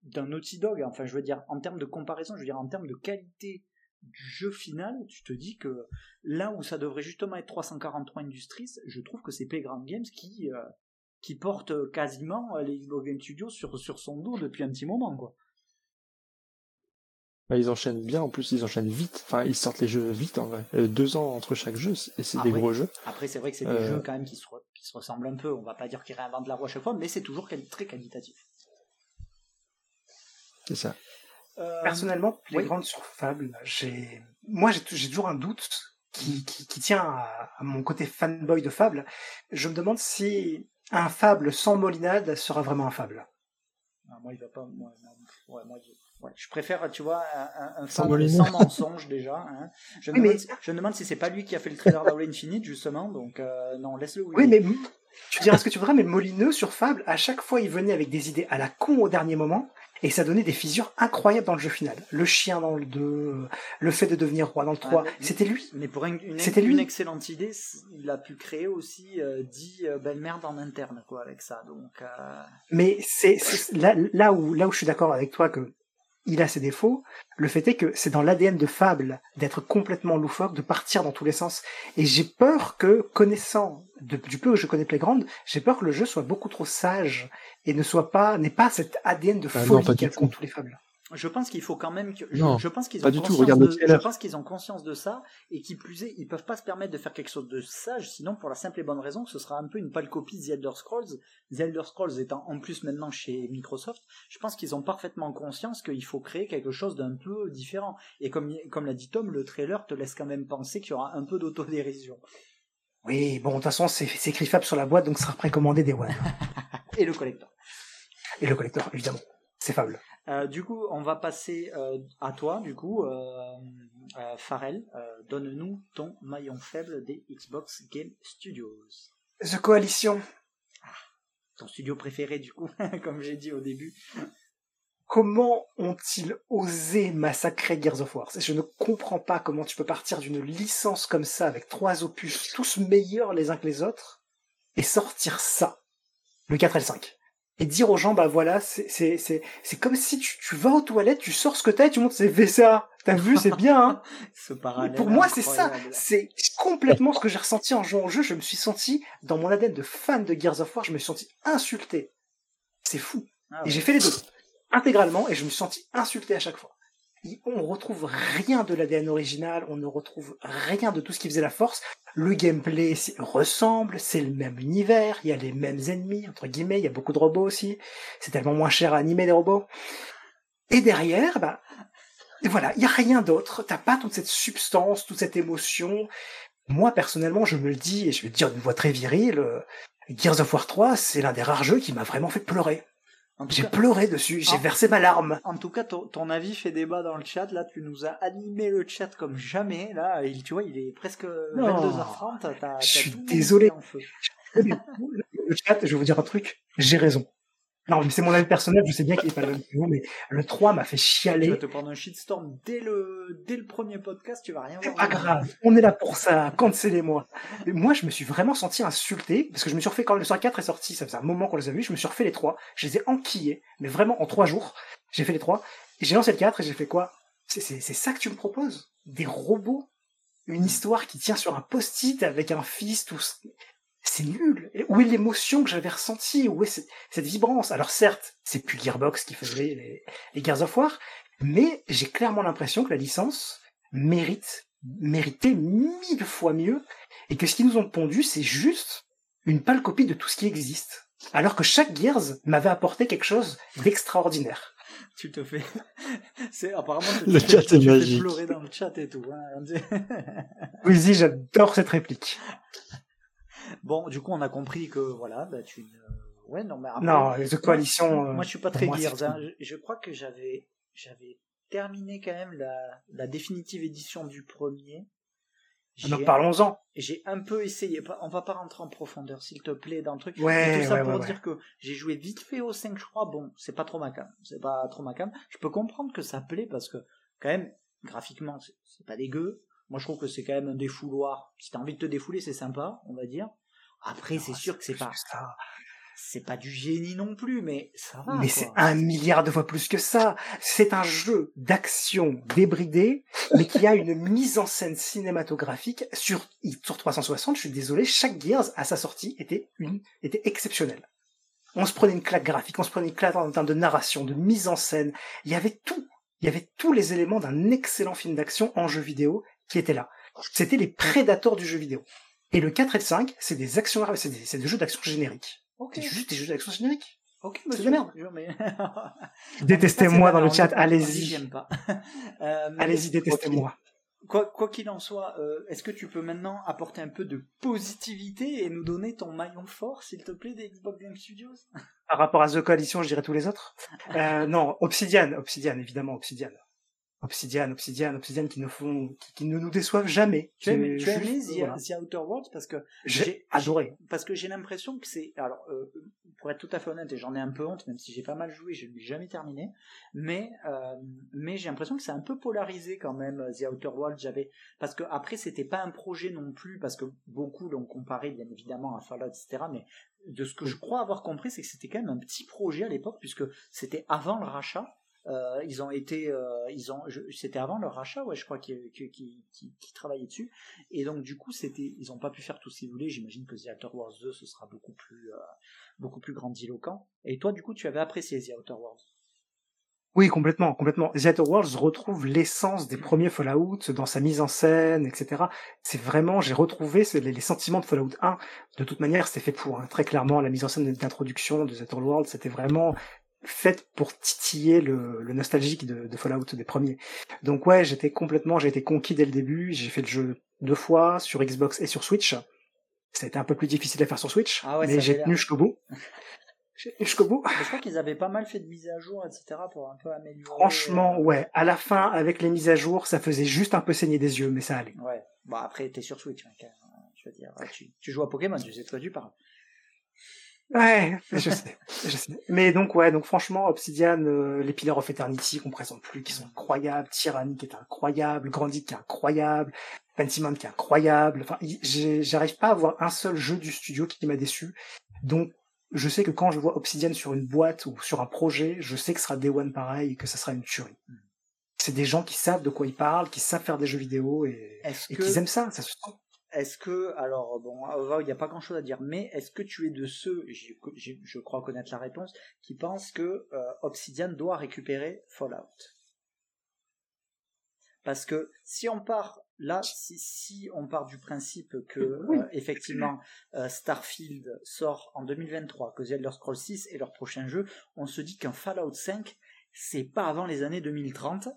S1: d'un Naughty Dog. Enfin, je veux dire, en termes de comparaison, je veux dire, en termes de qualité du jeu final, tu te dis que là où ça devrait justement être 343 Industries, je trouve que c'est Playground Games qui, euh, qui porte quasiment les Xbox Game Studios sur, sur son dos depuis un petit moment, quoi.
S3: Bah, ils enchaînent bien, en plus ils enchaînent vite, enfin ils sortent les jeux vite en vrai. Euh, deux ans entre chaque jeu, et c'est des gros jeux.
S1: Après c'est vrai que c'est des euh, jeux quand même qui se, qui se ressemblent un peu, on va pas dire qu'ils réinventent la roue à chaque fois, mais c'est toujours très qualitatif.
S3: C'est ça.
S2: Euh, Personnellement, les grandes sur Fable, j'ai, moi j'ai toujours un doute qui, qui, qui tient à, à, mon côté fanboy de Fable. Je me demande si un fable sans molinade sera vraiment un fable.
S1: Ah, moi, il va pas. Moi, ouais, moi, je, ouais, je, préfère, tu vois, un, un fable sans, mensonge déjà. Hein. Je, me demande, je, me demande, si c'est pas lui qui a fait le trailer d'Halo Infinite justement. Donc euh, non, laisse-le.
S2: Oui, mais tu diras ce que tu voudras, mais Molineux sur Fable, à chaque fois, il venait avec des idées à la con au dernier moment. Et ça donnait des fissures incroyables dans le jeu final. Le chien dans le 2, le fait de devenir roi dans le 3, ah, c'était lui.
S1: Mais pour une, une, une excellente idée, il a pu créer aussi euh, 10 euh, belles-mères en interne, quoi, avec ça. Donc, euh...
S2: Mais c'est là, là, où, là où je suis d'accord avec toi que il a ses défauts. Le fait est que c'est dans l'ADN de Fable d'être complètement loufoque, de partir dans tous les sens. Et j'ai peur que, connaissant du peu que je connais Playground, j'ai peur que le jeu soit beaucoup trop sage et ne soit pas, n'ait pas cet ADN de ah folie qu'il tous les Fables
S1: je pense qu'il faut quand même que je, pense qu'ils ont conscience de, je pense qu'ils ont conscience de ça et qui plus est ils peuvent pas se permettre de faire quelque chose de sage sinon pour la simple et bonne raison que ce sera un peu une pâle copie The Elder Scrolls. The Elder Scrolls étant en plus maintenant chez Microsoft je pense qu'ils ont parfaitement conscience qu'il faut créer quelque chose d'un peu différent. Et comme comme l'a dit Tom le trailer te laisse quand même penser qu'il y aura un peu d'autodérision.
S2: Oui bon de toute façon c'est écrit Fab sur la boîte donc ça sera précommandé des one.
S1: Et le collector.
S2: Et le collector évidemment. C'est fable
S1: euh, du coup, on va passer euh, à toi, du coup, euh, Farrell. Donne-nous ton maillon faible des Xbox Game Studios.
S2: The Coalition.
S1: Ah, ton studio préféré, du coup, comme j'ai dit au début.
S2: comment ont-ils osé massacrer Gears of War? Je ne comprends pas comment tu peux partir d'une licence comme ça avec trois opus, tous meilleurs les uns que les autres, et sortir ça, le 4 et le 5 et dire aux gens bah voilà c'est c'est c'est c'est comme si tu, tu vas aux toilettes tu sors ce que t'as et tu montres c'est VCA t'as vu c'est bien hein. Ce pour moi c'est ça. c'est complètement ce que j'ai ressenti en jouant au jeu. Je me suis senti dans mon ADN de fan de Gears of War je me suis senti insulté. C'est fou. Ah et j'ai fait les deux. Intégralement et je me suis senti insulté à chaque fois on retrouve rien de l'ADN original, on ne retrouve rien de tout ce qui faisait la force. Le gameplay ressemble, c'est le même univers, il y a les mêmes ennemis, entre guillemets, il y a beaucoup de robots aussi. C'est tellement moins cher à animer les robots. Et derrière, bah, voilà, il y a rien d'autre. T'as pas toute cette substance, toute cette émotion. Moi, personnellement, je me le dis, et je vais le dire d'une voix très virile, euh, Gears of War 3, c'est l'un des rares jeux qui m'a vraiment fait pleurer. J'ai pleuré dessus, j'ai versé ma larme.
S1: En tout cas, ton, avis fait débat dans le chat. Là, tu nous as animé le chat comme jamais. Là, il, tu vois, il est presque 22h30.
S2: je suis désolé. le chat, je vais vous dire un truc. J'ai raison. Non, mais c'est mon avis personnel, je sais bien qu'il est pas le même que vous, mais le 3 m'a fait chialer. Tu
S1: vas te prendre un shitstorm dès le, dès le premier podcast, tu vas rien voir.
S2: Pas grave, on est là pour ça, cancellez-moi. Moi, je me suis vraiment senti insulté, parce que je me suis refait, quand le 4 est sorti, ça faisait un moment qu'on les a vus, je me suis refait les trois, je les ai enquillés, mais vraiment en trois jours, j'ai fait les trois, et j'ai lancé le 4 et j'ai fait quoi? C'est ça que tu me proposes? Des robots? Une histoire qui tient sur un post-it avec un fils, tout, c'est nul. où est l'émotion que j'avais ressentie? Où est cette, vibrance? Alors certes, c'est plus Gearbox qui faisait les, les Gears of War, mais j'ai clairement l'impression que la licence mérite, méritait mille fois mieux, et que ce qu'ils nous ont pondu, c'est juste une pâle copie de tout ce qui existe. Alors que chaque Gears m'avait apporté quelque chose d'extraordinaire.
S1: Tu te fais, c'est apparemment
S3: le chat est magique.
S1: pleurer dans le chat et tout. Hein.
S2: oui, j'adore cette réplique.
S1: Bon, du coup, on a compris que voilà, bah, tu. Ouais, non, mais
S2: non, les coalitions.
S1: Moi, je suis pas très Gears. Hein. Je, crois que j'avais, j'avais terminé quand même la, la définitive édition du premier.
S2: Donc parlons-en.
S1: J'ai un peu essayé. On va pas rentrer en profondeur, s'il te plaît, dans le truc.
S2: Ouais,
S1: tout ça
S2: pour
S1: dire que j'ai joué vite fait au 5, je crois. Bon, c'est pas trop ma cam. C'est pas trop ma cam. Je peux comprendre que ça plaît parce que, quand même, graphiquement, c'est pas dégueu. Moi, je trouve que c'est quand même un défouloir. Si t'as envie de te défouler, c'est sympa, on va dire. Après, c'est sûr que c'est pas. C'est pas du génie non plus, mais ça va.
S2: Mais c'est un milliard de fois plus que ça. C'est un jeu d'action débridé, mais qui a une mise en scène cinématographique sur, sur 360. Je suis désolé, chaque Gears à sa sortie était une, était exceptionnelle. On se prenait une claque graphique, on se prenait une claque en termes de narration, de mise en scène. Il y avait tout. Il y avait tous les éléments d'un excellent film d'action en jeu vidéo qui étaient là. C'était les prédateurs du jeu vidéo. Et le 4 et le 5, c'est des actions, c'est des, des, jeux d'action génériques. C'est juste des jeux d'action génériques.
S1: Ok,
S2: c'est de merde. Détestez-moi dans le chat, allez-y. Euh, allez-y, détestez-moi.
S1: Quoi qu'il en soit, euh, est-ce que tu peux maintenant apporter un peu de positivité et nous donner ton maillon fort, s'il te plaît, des Xbox Game Studios?
S2: Par rapport à The Coalition, je dirais tous les autres. Euh, non, Obsidian, Obsidian, évidemment, Obsidian. Obsidian, Obsidian, Obsidian qui ne font, qui, ne nous déçoivent jamais.
S1: Tu as aimé, The, Outer Worlds parce que
S2: j'ai adoré.
S1: Parce que j'ai l'impression que c'est, alors, euh, pour être tout à fait honnête, et j'en ai un peu honte, même si j'ai pas mal joué, je ne l'ai jamais terminé, mais, euh, mais j'ai l'impression que c'est un peu polarisé quand même, The Outer Worlds. J'avais, parce que après c'était pas un projet non plus, parce que beaucoup l'ont comparé bien évidemment à Fallout, etc. Mais de ce que je crois avoir compris, c'est que c'était quand même un petit projet à l'époque, puisque c'était avant le rachat. Euh, ils ont été, euh, c'était avant leur rachat, ouais, je crois qu'ils qui, travaillaient dessus. Et donc du coup, ils n'ont pas pu faire tout ce qu'ils voulaient. J'imagine que The Outer Wars 2, ce sera beaucoup plus, euh, beaucoup plus grandiloquent. Et toi, du coup, tu avais apprécié The Outer Wars
S2: oui, complètement, complètement. The Outer Worlds retrouve l'essence des premiers Fallout dans sa mise en scène, etc. C'est vraiment, j'ai retrouvé les, sentiments de Fallout 1. De toute manière, c'était fait pour. Hein. Très clairement, la mise en scène d'introduction de The Outer Worlds, c'était vraiment faite pour titiller le, le nostalgique de, de, Fallout des premiers. Donc ouais, j'étais complètement, j'ai été conquis dès le début. J'ai fait le jeu deux fois sur Xbox et sur Switch. Ça a été un peu plus difficile à faire sur Switch, ah mais j'ai tenu jusqu'au bout. j'ai tenu jusqu'au bout.
S1: je crois qu'ils avaient pas mal fait de mises à jour, etc. pour un peu améliorer.
S2: Franchement, euh, ouais. À la fin, avec les mises à jour, ça faisait juste un peu saigner des yeux, mais ça allait.
S1: Ouais. Bon après, t'es sur Switch, hein, je veux dire. Tu, tu joues à Pokémon, tu sais de quoi tu parles.
S2: Ouais, je sais, je sais. Mais donc ouais, donc franchement, Obsidian, euh, les Pillars of Eternity qu'on présente plus, qui sont incroyables, Tyranny qui est incroyable, Grandit qui est incroyable, Pentiment qui est incroyable. Enfin, j'arrive pas à voir un seul jeu du studio qui m'a déçu. Donc je sais que quand je vois Obsidian sur une boîte ou sur un projet, je sais que ce sera Day One pareil et que ça sera une tuerie. Hmm. C'est des gens qui savent de quoi ils parlent, qui savent faire des jeux vidéo et, et qui aiment ça, ça se sent.
S1: Est-ce que, alors bon, il n'y a pas grand-chose à dire, mais est-ce que tu es de ceux, je crois connaître la réponse, qui pensent que euh, Obsidian doit récupérer Fallout? Parce que si on part là, si, on part du principe que euh, effectivement euh, Starfield sort en 2023, que The Elder Scrolls 6 est leur prochain jeu, on se dit qu'un Fallout 5 c'est pas avant les années 2030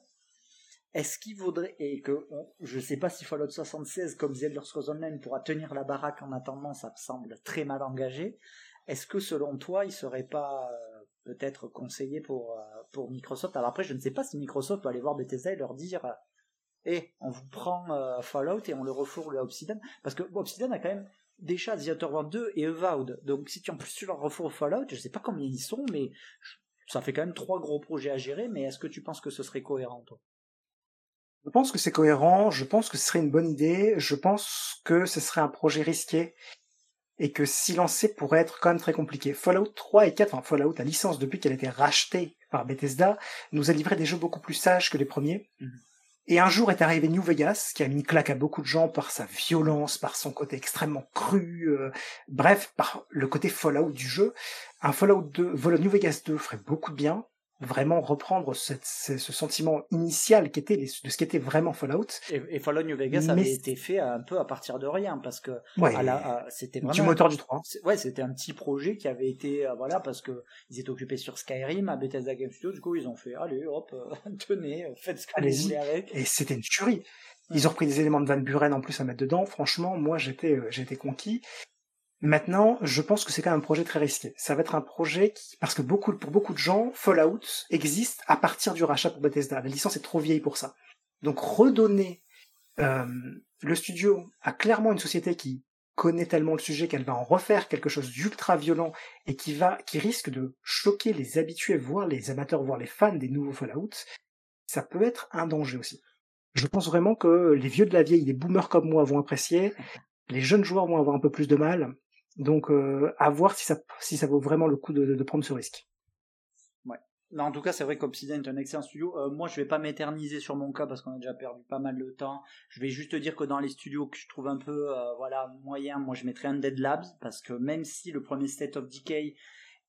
S1: est-ce qu'il vaudrait, et que je sais pas si Fallout 76 comme The Elder Scrolls Online pourra tenir la baraque en attendant, ça me semble très mal engagé. Est-ce que selon toi, il serait pas euh, peut-être conseillé pour, euh, pour Microsoft? Alors après, je ne sais pas si Microsoft va aller voir Bethesda et leur dire Eh, on vous prend euh, Fallout et on le refourgue à Obsidian. Parce que Obsidian a quand même déjà The Outer Worlds 2 et Avowed. Donc si tu en plus tu leur refourgues Fallout, je sais pas combien ils sont, mais ça fait quand même trois gros projets à gérer. Mais est-ce que tu penses que ce serait cohérent, toi?
S2: Je pense que c'est cohérent, je pense que ce serait une bonne idée, je pense que ce serait un projet risqué et que s'y lancer pourrait être quand même très compliqué. Fallout 3 et 4, enfin Fallout, la licence depuis qu'elle a été rachetée par Bethesda, nous a livré des jeux beaucoup plus sages que les premiers. Mhm. Et un jour est arrivé New Vegas, qui a mis une claque à beaucoup de gens par sa violence, par son côté extrêmement cru, euh, bref, par le côté Fallout du jeu. Un Fallout 2, New Vegas 2 ferait beaucoup de bien, vraiment reprendre ce, sentiment initial qui était de ce qu'était vraiment Fallout.
S1: Et, Fallout New Vegas avait été fait un peu à partir de rien parce que c'était vraiment
S2: du moteur du 3.
S1: Ouais, c'était un petit projet qui avait été euh, voilà parce que ils étaient occupés sur Skyrim à Bethesda Game Studios. Du coup, ils ont fait allez hop, euh, tenez, faites ce que vous voulez avec.
S2: Et c'était une tuerie. Ils ont repris des éléments de Van Buren en plus à mettre dedans. Franchement, moi j'étais euh, j'étais conquis. Maintenant, je pense que c'est quand même un projet très risqué. Ça va être un projet qui, parce que beaucoup, pour beaucoup de gens, Fallout existe à partir du rachat pour Bethesda. La licence est trop vieille pour ça. Donc redonner euh, le studio à clairement une société qui connaît tellement le sujet qu'elle va en refaire quelque chose d'ultra violent et qui va, qui risque de choquer les habitués, voire les amateurs, voire les fans des nouveaux Fallout, ça peut être un danger aussi. Je pense vraiment que les vieux de la vieille, les boomers comme moi vont apprécier, les jeunes joueurs vont avoir un peu plus de mal, donc, euh, à voir si ça, vaut vraiment le coup de, prendre ce risque.
S1: Ouais. En tout cas, c'est vrai qu'Obsidian est un excellent studio. Euh, moi, je vais pas m'éterniser sur mon cas parce qu'on a déjà perdu pas mal de temps. Je vais juste te dire que dans les studios que je trouve un peu, euh, voilà, moyen, moi, je mettrais Undead Labs parce que même si le premier State of Decay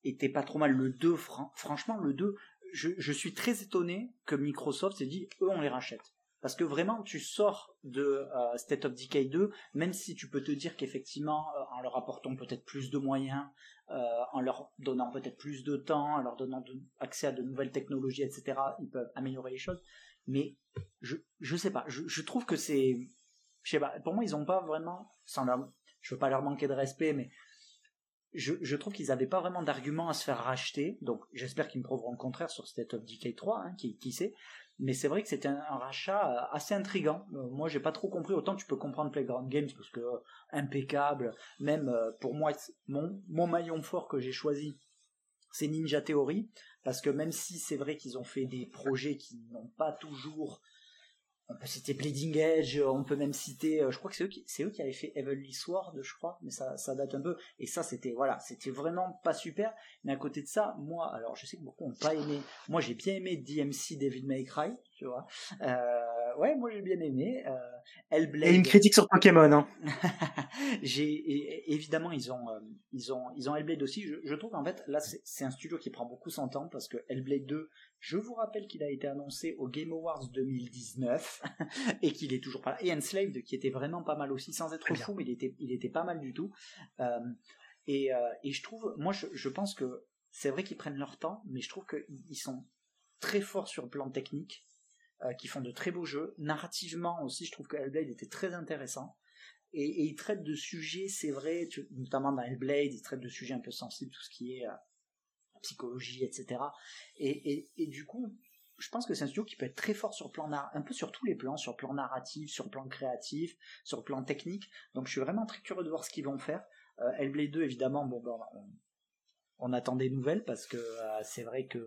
S1: était pas trop mal, le 2, franchement, le 2, je, je suis très étonné que Microsoft s'est dit, eux, on les rachète. Parce que vraiment, tu sors de euh, State of Decay 2, même si tu peux te dire qu'effectivement, euh, en leur apportant peut-être plus de moyens, euh, en leur donnant peut-être plus de temps, en leur donnant accès à de nouvelles technologies, etc., ils peuvent améliorer les choses. Mais je je sais pas, je, trouve que c'est, je sais pas, pour moi ils ont pas vraiment, sans leur, je veux pas leur manquer de respect, mais je, je trouve qu'ils n'avaient pas vraiment d'arguments à se faire racheter. Donc j'espère qu'ils me prouveront le contraire sur State of Decay 3, hein, qui, qui sait mais c'est vrai que c'était un, rachat euh, assez intrigant. Euh, moi, j'ai pas trop compris. Autant tu peux comprendre Playground Games parce que euh, impeccable. Même pour moi, mon maillon fort que j'ai choisi, c'est Ninja Theory parce que même si c'est vrai qu'ils ont fait des projets qui n'ont pas toujours on peut Bleeding Edge, on peut même citer, je crois que c'est eux qui, c'est qui avaient fait Heavenly Sword, je crois, mais ça, ça date un peu. Et ça, c'était, voilà, c'était vraiment pas super. Mais à côté de ça, moi, alors je sais que beaucoup n'ont pas aimé. Moi, j'ai bien aimé DMC David May Cry, tu vois. Euh, ouais, moi j'ai bien aimé. Euh,
S2: Hellblade. Et une critique sur Pokémon, hein.
S1: j'ai évidemment ils ont euh, ils ont ils ont Hellblade aussi. Je, je trouve en fait là c'est un studio qui prend beaucoup son temps parce que Hellblade 2, je vous rappelle qu'il a été annoncé au Game Awards 2019 et qu'il est toujours pas là. Et Enslaved qui était vraiment pas mal aussi, sans être fou, mais il était, il était pas mal du tout. Euh, et, euh, et, je trouve, moi je, je pense que c'est vrai qu'ils prennent leur temps, mais je trouve qu'ils sont très forts sur le plan technique, euh, qui font de très beaux jeux. Narrativement aussi, je trouve que Hellblade était très intéressant. Et, et ils traitent de sujets, c'est vrai, notamment dans Hellblade, ils traitent de sujets un peu sensibles, tout ce qui est psychologie, etc. Et, et, du coup, je pense que c'est un studio qui peut être très fort sur plan un peu sur tous les plans, sur plan narratif, sur plan créatif, sur plan technique. Donc je suis vraiment très curieux de voir ce qu'ils vont faire. Euh, Hellblade 2, évidemment, bon, ben, on attend des nouvelles parce que c'est vrai que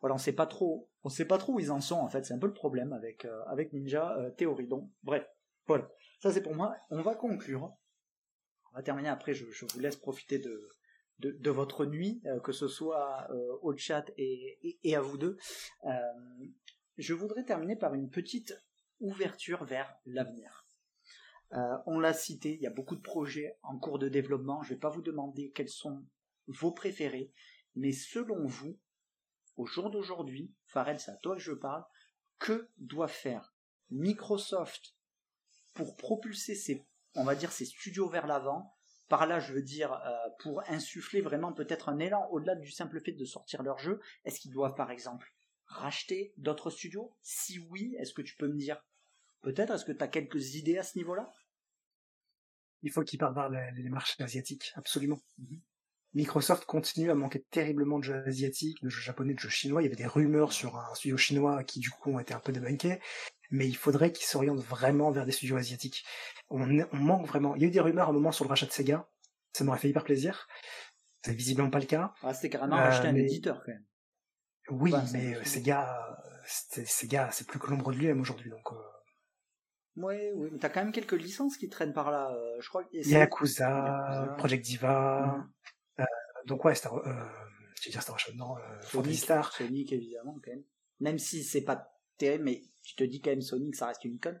S1: voilà, on sait pas trop, on sait pas trop où ils en sont en fait. C'est un peu le problème avec avec Ninja Theory. Donc bref, voilà. Ça c'est pour moi. On va conclure. On va terminer après. Je, vous laisse profiter de votre nuit, que ce soit au chat et, à vous deux. je voudrais terminer par une petite ouverture vers l'avenir. Euh, on l'a cité, il y a beaucoup de projets en cours de développement. Je ne vais pas vous demander quels sont vos préférés, mais selon vous, au jour d'aujourd'hui, Farel, c'est à toi que je parle, que doit faire Microsoft pour propulser ses, on va dire, ses studios vers l'avant? Par là, je veux dire, euh, pour insuffler vraiment peut-être un élan au-delà du simple fait de sortir leur jeu, est-ce qu'ils doivent par exemple racheter d'autres studios? Si oui, est-ce que tu peux me dire? Peut-être, est-ce que tu as quelques idées à ce niveau-là?
S2: Il faut qu'ils partent vers les, marchés asiatiques, absolument. Mhm. Microsoft continue à manquer terriblement de jeux asiatiques, de jeux japonais, de jeux chinois. Il y avait des rumeurs sur un studio chinois qui du coup ont été un peu débunkés, mais il faudrait qu'ils s'orientent vraiment vers des studios asiatiques. On, manque vraiment. Il y a eu des rumeurs à un moment sur le rachat de Sega. Ça m'aurait fait hyper plaisir. C'est visiblement pas le cas.
S1: Ah, c'était carrément racheter un euh, éditeur quand même.
S2: Oui, mais euh, Sega, Sega, c'est plus que l'ombre de lui-même aujourd'hui, donc. Euh,
S1: oui, oui, mais t'as quand même quelques licences qui traînent par là. Euh, je crois.
S2: Yakuza, Yakuza, Project Diva. Euh, donc ouais, Star, euh, je veux dire Star Ocean, non, euh, Sonic, Star.
S1: Sonic évidemment quand même. Même si c'est pas terrible, mais tu te dis quand même Sonic, ça reste une icône.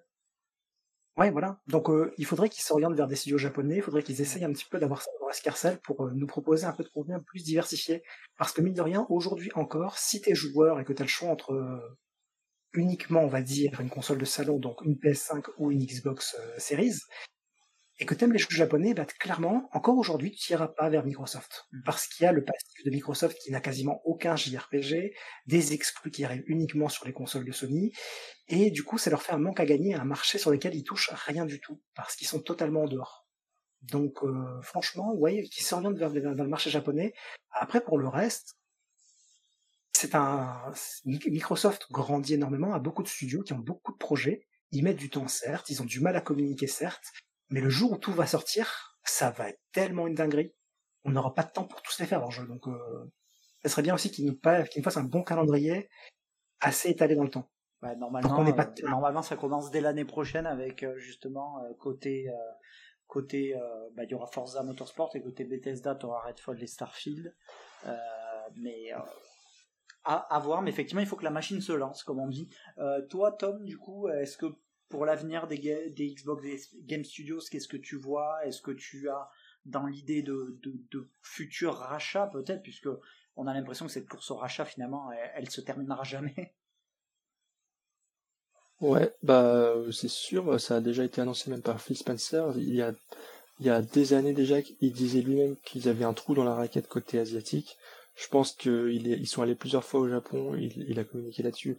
S2: Ouais, voilà. Donc euh, il faudrait qu'ils s'orientent vers des studios japonais. Il faudrait qu'ils essayent un petit peu d'avoir ça dans escarcelle pour euh, nous proposer un peu de contenu plus diversifié. Parce que mine de rien, aujourd'hui encore, si t'es joueur et que t'as le choix entre uniquement, on va dire, une console de salon, donc une PS5 ou une Xbox euh, Series, et que t'aimes les jeux japonais, bah, clairement, encore aujourd'hui, tu n'iras pas vers Microsoft. Mm. Parce qu'il y a le passif de Microsoft qui n'a quasiment aucun JRPG, des exclus qui arrivent uniquement sur les consoles de Sony, et du coup, ça leur fait un manque à gagner un marché sur lequel ils touchent rien du tout, parce qu'ils sont totalement en dehors. Donc, euh, franchement, ouais, qui s'orientent vers, vers, le marché japonais. Après, pour le reste, c'est un Microsoft grandit énormément, a beaucoup de studios qui ont beaucoup de projets. Ils mettent du temps, certes, ils ont du mal à communiquer, certes, mais le jour où tout va sortir, ça va être tellement une dinguerie. On n'aura pas de temps pour tous les faire leurs jeux, donc euh, ça serait bien aussi qu'ils nous, fassent un bon calendrier assez étalé dans le temps.
S1: normalement, pas... Euh, normalement, ça commence dès l'année prochaine avec euh, justement côté côté bah, il y aura Forza Motorsport et côté Bethesda tu auras Redfall et Starfield mais à, voir, mais effectivement, il faut que la machine se lance, comme on dit. Euh, toi, Tom, du coup, est-ce que pour l'avenir des, des, Xbox Game Studios, qu'est-ce que tu vois? Est-ce que tu as dans l'idée de, de, futurs rachats, peut-être, puisque on a l'impression que cette course au rachat, finalement, elle, se terminera jamais?
S3: Ouais, bah c'est sûr, ça a déjà été annoncé même par Phil Spencer. Il y a, des années déjà, il disait lui-même qu'ils avaient un trou dans la raquette côté asiatique. Je pense qu'ils ils sont allés plusieurs fois au Japon, il a communiqué là-dessus.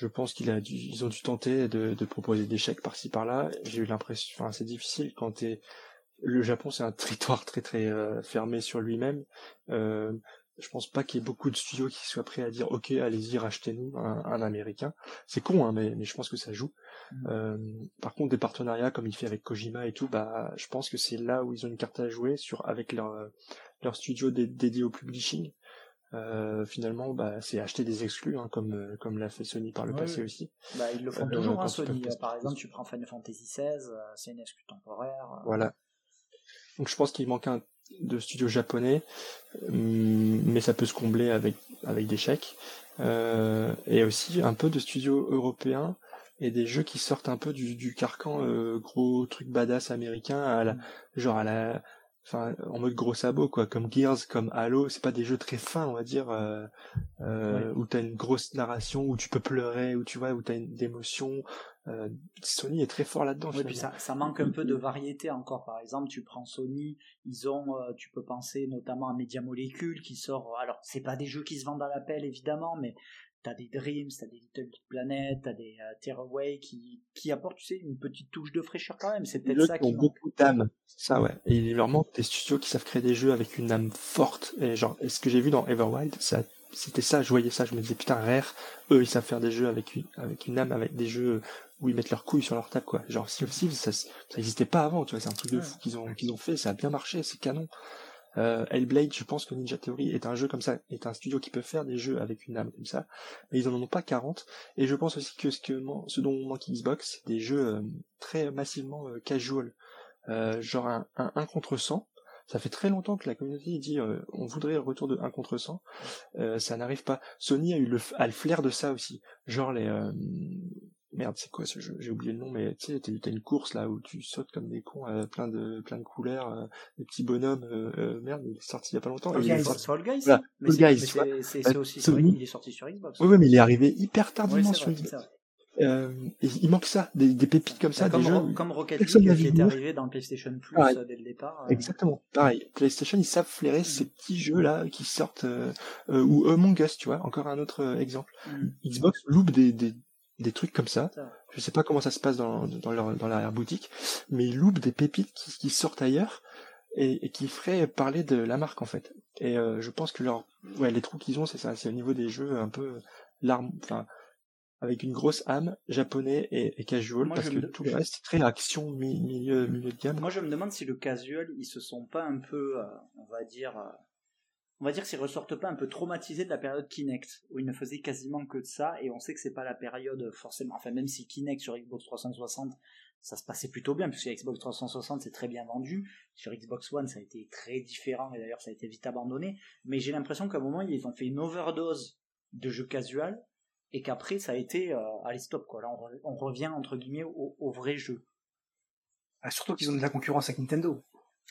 S3: Je pense qu'ils a dû, ils ont dû tenter de, de proposer des chèques par-ci par-là. J'ai eu l'impression, enfin c'est difficile quand t'es. Le Japon c'est un territoire très très euh, fermé sur lui-même. Euh, je pense pas qu'il y ait beaucoup de studios qui soient prêts à dire ok allez-y rachetez-nous un, un, américain c'est con hein, mais, mais je pense que ça joue mmh. euh, par contre des partenariats comme il fait avec Kojima et tout bah je pense que c'est là où ils ont une carte à jouer sur avec leur leur studio dédié au publishing euh, finalement, bah, c'est acheter des exclus, hein, comme euh, comme l'a fait Sony par le passé aussi.
S1: Bah, ils le font euh, toujours, hein, Sony. Par exemple, tu prends Final Fantasy XVI, c'est une exclue temporaire.
S3: Voilà. Donc je pense qu'il manque un de studio japonais, hum, mais ça peut se combler avec avec des chèques. et aussi un peu de studios européens et des jeux qui sortent un peu du, du carcan gros truc badass américain, à la, mm. genre à la enfin en mode gros sabot quoi. Comme Gears comme Halo c'est pas des jeux très fins on va dire euh, euh, où t'as une grosse narration où tu peux pleurer où tu vois où t'as une émotion euh, Sony est très fort là-dedans
S1: puis ça, ça manque un peu de variété encore. Par exemple tu prends Sony ils ont euh, tu peux penser notamment à Media Molecule qui sort alors c'est pas des jeux qui se vendent à l'appel évidemment mais t'as des Dreams, t'as des Little Big Planet, t'as des uh, Tearaway qui, qui apportent, tu sais, une petite touche de fraîcheur quand même. C'est peut-être ça qui
S3: ont beaucoup d'âme. Ça, ouais. Et il leur manque des studios qui savent créer des jeux avec une âme forte. Et genre, ce que j'ai vu dans Everwild, ça, c'était ça, je voyais ça, je me disais, putain, Rare, eux, ils savent faire des jeux avec une, avec une âme, avec des jeux où ils mettent leurs couilles sur leur table, quoi. Genre, Sea of Thieves, ça, ça existait pas avant, tu vois, c'est un truc de fou qu'ils ont, qu'ils ont fait, ça a bien marché, c'est canon. Euh, Hellblade, je pense que Ninja Theory est un jeu comme ça, est un studio qui peut faire des jeux avec une âme comme ça, mais ils en ont pas 40. Et je pense aussi que ce, que, ce dont manque Xbox, c'est des jeux euh, très massivement euh, casual, genre un, 1 contre 100. Ça fait très longtemps que la communauté dit on voudrait le retour de 1 contre 100. ça n'arrive pas. Sony a eu le, a le flair de ça aussi. Genre les merde c'est quoi ce jeu j'ai oublié le nom mais tu sais t'as une course là où tu sautes comme des cons euh, plein de plein de couleurs euh, des petits bonhommes euh, euh, merde il est sorti il y a pas longtemps
S1: Fall
S3: il
S1: Guys, Fall Guys
S3: voilà.
S1: mais c'est aussi Sony. il est sorti sur Xbox
S3: oui, oui mais il est arrivé hyper tardivement sur Xbox euh, il manque ça, des, des pépites comme ça,
S1: comme,
S3: des jeux.
S1: Comme Rocket League qui était arrivé dans le PlayStation Plus euh, dès le départ.
S3: Euh. Exactement, pareil. PlayStation, ils savent flairer mm. ces petits jeux là qui sortent, euh, ou Among Us, tu vois, encore un autre exemple. Mm. Xbox loupe des, des, des trucs comme ça. Je sais pas comment ça se passe dans, dans leur dans l'arrière boutique, mais ils loupent des pépites qui, qui sortent ailleurs et, qui feraient parler de la marque en fait. Et euh, je pense que leur ouais les trous qu'ils ont c'est ça, c'est au niveau des jeux un peu l'arme, enfin avec une grosse âme japonais et, casual parce que tout le reste c'est très action milieu milieu de gamme.
S1: Moi je me demande si le casual ils se sont pas un peu euh, on va dire euh, on va dire s'ils ressortent pas un peu traumatisés de la période Kinect, où ils ne faisaient quasiment que de ça, et on sait que c'est pas la période forcément, enfin même si Kinect sur Xbox 360, ça se passait plutôt bien, puisque Xbox 360 c'est très bien vendu, sur Xbox One ça a été très différent, et d'ailleurs ça a été vite abandonné, mais j'ai l'impression qu'à un moment ils ont fait une overdose de jeux casual, et qu'après ça a été, euh, allez stop quoi, là on, revient entre guillemets au, au vrai jeu.
S2: Ah, surtout qu'ils ont de la concurrence avec Nintendo.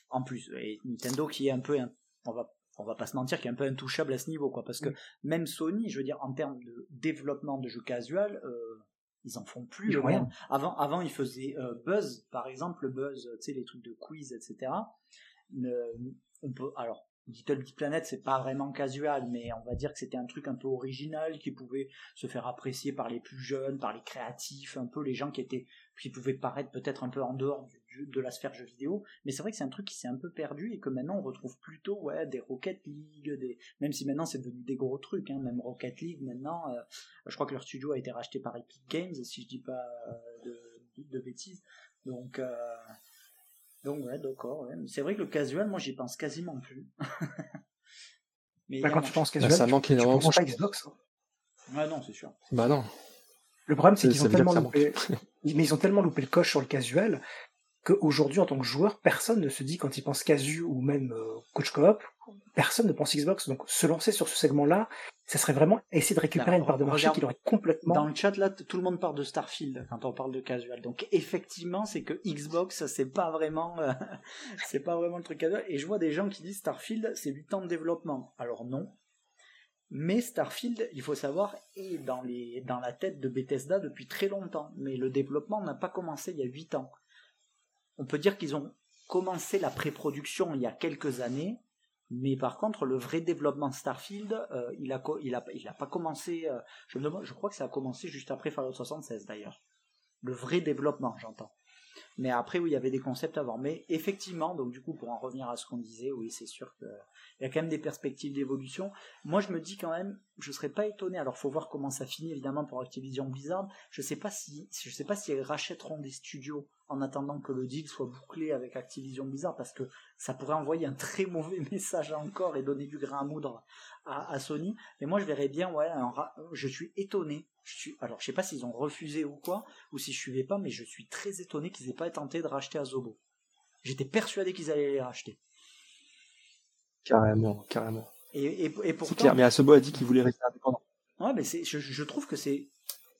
S1: En plus, et Nintendo qui est un peu, on va on va pas se mentir, qui est un peu intouchable à ce niveau, quoi. Parce que même Sony, je veux dire, en termes de développement de jeux casual, euh, ils en font plus. Avant, avant, ils faisaient euh, Buzz, par exemple, le Buzz, tu sais, les trucs de quiz, etc. on peut, alors, Little Big Planet, c'est pas vraiment casual, mais on va dire que c'était un truc un peu original qui pouvait se faire apprécier par les plus jeunes, par les créatifs, un peu les gens qui étaient, qui pouvaient paraître peut-être un peu en dehors du, de la sphère jeux vidéo, mais c'est vrai que c'est un truc qui s'est un peu perdu et que maintenant on retrouve plutôt ouais des Rocket League, des même si maintenant c'est devenu des gros trucs, hein, même Rocket League maintenant, euh, je crois que leur studio a été racheté par Epic Games si je dis pas euh, de, bêtises, donc euh, donc ouais d'accord, c'est vrai que le casual, moi j'y pense quasiment plus.
S2: mais bah, quand tu penses casual, ça manque énormément. Tu pas Xbox. Hein.
S1: Ouais non c'est sûr.
S3: Bah non.
S2: Le problème, c'est qu'ils ont tellement loupé, mais ils ont tellement loupé le coche sur le casual qu'aujourd'hui, en tant que joueur, personne ne se dit quand il pense casu ou même euh, coach coop, personne ne pense Xbox. Donc, se lancer sur ce segment-là, ça serait vraiment essayer de récupérer une part de marché qui aurait complètement.
S1: Dans le chat, là, tout le monde parle de Starfield quand on parle de casual. Donc, effectivement, c'est que Xbox, c'est pas vraiment, euh, c'est pas vraiment le truc casual. Et je vois des gens qui disent Starfield, c'est 8 ans de développement. Alors, non. Mais Starfield, il faut savoir, est dans, les, dans la tête de Bethesda depuis très longtemps. Mais le développement n'a pas commencé il y a 8 ans on peut dire qu'ils ont commencé la pré-production il y a quelques années, mais par contre, le vrai développement Starfield, euh, il, a, il, a, il a pas commencé. Euh, je, je crois que ça a commencé juste après Fallout 76 d'ailleurs. Le vrai développement, j'entends. Mais après, oui, il y avait des concepts avant. Mais effectivement, donc du coup, pour en revenir à ce qu'on disait, oui, c'est sûr qu'il y a quand même des perspectives d'évolution. Moi, je me dis quand même, je serais pas étonné. Alors, faut voir comment ça finit, évidemment, pour Activision Blizzard. Je sais pas si, je sais pas si elles rachèteront des studios en attendant que le deal soit bouclé avec Activision Blizzard, parce que ça pourrait envoyer un très mauvais message encore et donner du grain à moudre à, Sony. Mais moi, je verrais bien, ouais, je suis étonné. Je suis, alors, je sais pas s'ils ont refusé ou quoi, ou si je suivais pas, mais je suis très étonné qu'ils aient pas tenté de racheter Azobo. J'étais persuadé qu'ils allaient les racheter.
S3: Carrément, carrément.
S1: Et, et, et pourtant.
S3: Clair, mais Azobo a dit qu'il voulait rester indépendant.
S1: Ouais, mais c'est, je trouve que c'est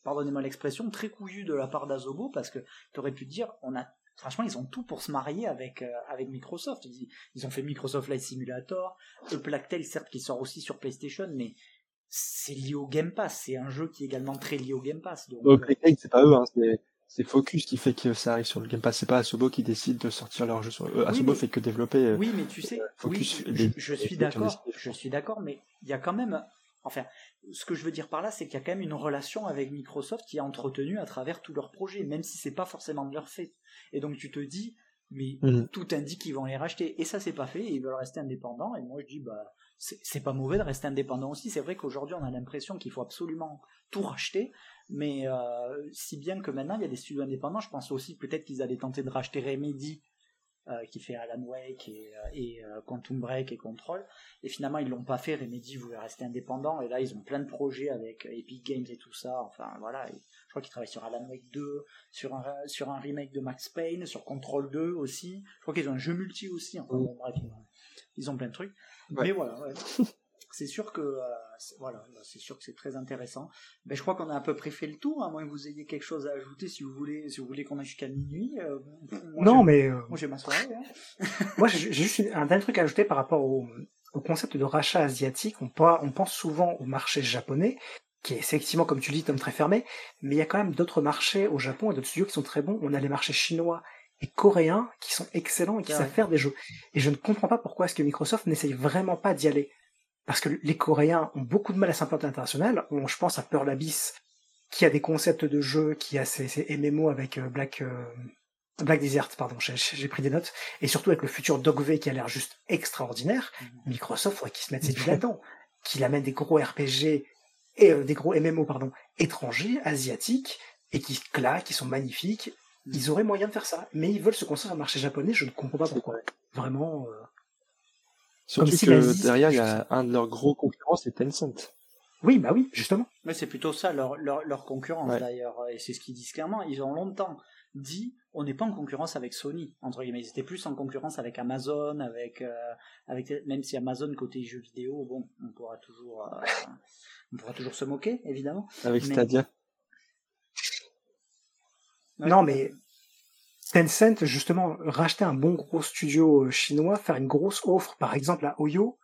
S1: pardonnez-moi l'expression, très couillu de la part d'Azobo parce que tu aurais pu dire, on a, franchement, ils ont tout pour se marier avec, euh, avec Microsoft. Ils, ont fait Microsoft Flight Simulator, le Plactel, certes, qui sort aussi sur PlayStation, mais c'est lié au Game Pass. C'est un jeu qui est également très lié au Game Pass. Donc,
S3: euh, c'est pas eux, hein, c'est Focus qui fait que ça arrive sur le Game Pass. C'est pas Asobo qui décide de sortir leur jeu sur. Euh, Asobo fait que développer. Euh,
S1: oui, mais tu sais, Focus. je, je, suis d'accord. Je suis d'accord, mais il y a quand même Enfin, ce que je veux dire par là, c'est qu'il y a quand même une relation avec Microsoft qui est entretenue à travers tous leurs projets, même si c'est pas forcément de leur fait. Et donc tu te dis, mais mhm. tout indique qu'ils vont les racheter. Et ça, c'est pas fait, ils veulent rester indépendants. Et moi, je dis, bah, c'est pas mauvais de rester indépendant aussi. C'est vrai qu'aujourd'hui, on a l'impression qu'il faut absolument tout racheter. Mais euh, si bien que maintenant, il y a des studios indépendants, je pense aussi peut-être qu'ils allaient tenter de racheter Remedy euh, qui fait Alan Wake et, euh, et Quantum Break et Control. Et finalement, ils l'ont pas fait. Remedy voulait rester indépendant. Et là, ils ont plein de projets avec Epic Games et tout ça. Enfin, voilà. je crois qu'ils travaillent sur Alan Wake 2, sur un, sur un remake de Max Payne, sur Control 2 aussi. Je crois qu'ils ont un jeu multi aussi. Bref, ils ont plein de trucs. Mais voilà, ouais. c'est sûr que euh, voilà, bah, c'est sûr que c'est très intéressant. Mais je crois qu'on a à peu près fait le tour, à moins que vous ayez quelque chose à ajouter si vous voulez, si vous voulez qu'on aille jusqu'à minuit. Euh,
S2: non, mais
S1: euh, moi j'ai ma soirée. Hein.
S2: moi j'ai juste un dernier truc à ajouter par rapport au, au concept de rachat asiatique. On, on pense souvent au marché japonais, qui est effectivement, comme tu dis, Tom, très fermé, mais il y a quand même d'autres marchés au Japon et d'autres studios qui sont très bons. On a les marchés chinois et coréens qui sont excellents et qui savent faire des jeux. Et je ne comprends pas pourquoi est-ce que Microsoft n'essaye vraiment pas d'y aller parce que les Coréens ont beaucoup de mal à s'implanter international. je pense à Pearl Abyss, qui a des concepts de jeu, qui a ses, MMO avec euh, Black, euh, Black Desert, pardon, j'ai pris des notes, et surtout avec le futur Dogvay qui a l'air juste extraordinaire. Mhm. Microsoft, faudrait qu'il se mette ses pieds là-dedans, qu'il amène des gros RPG et euh, des gros MMO, pardon, étrangers, asiatiques, et qui claquent, qui sont magnifiques. Ils auraient moyen de faire ça, mais ils veulent se concentrer sur le marché japonais. Je ne comprends pas pourquoi. Vraiment.
S3: Surtout que derrière, il y a un de leurs gros concurrents, c'est Tencent.
S2: Oui, bah oui, justement.
S1: Mais c'est plutôt ça leur, leur, leur concurrence d'ailleurs, et c'est ce qu'ils disent clairement. Ils ont longtemps dit on n'est pas en concurrence avec Sony entre guillemets. Ils étaient plus en concurrence avec Amazon, avec euh, avec même si Amazon côté jeux vidéo, bon, on pourra toujours euh, on pourra toujours se moquer évidemment.
S3: Avec Stadia.
S2: Non mais Tencent, justement, racheter un bon gros studio euh, chinois, faire une grosse offre, par exemple à Oyo,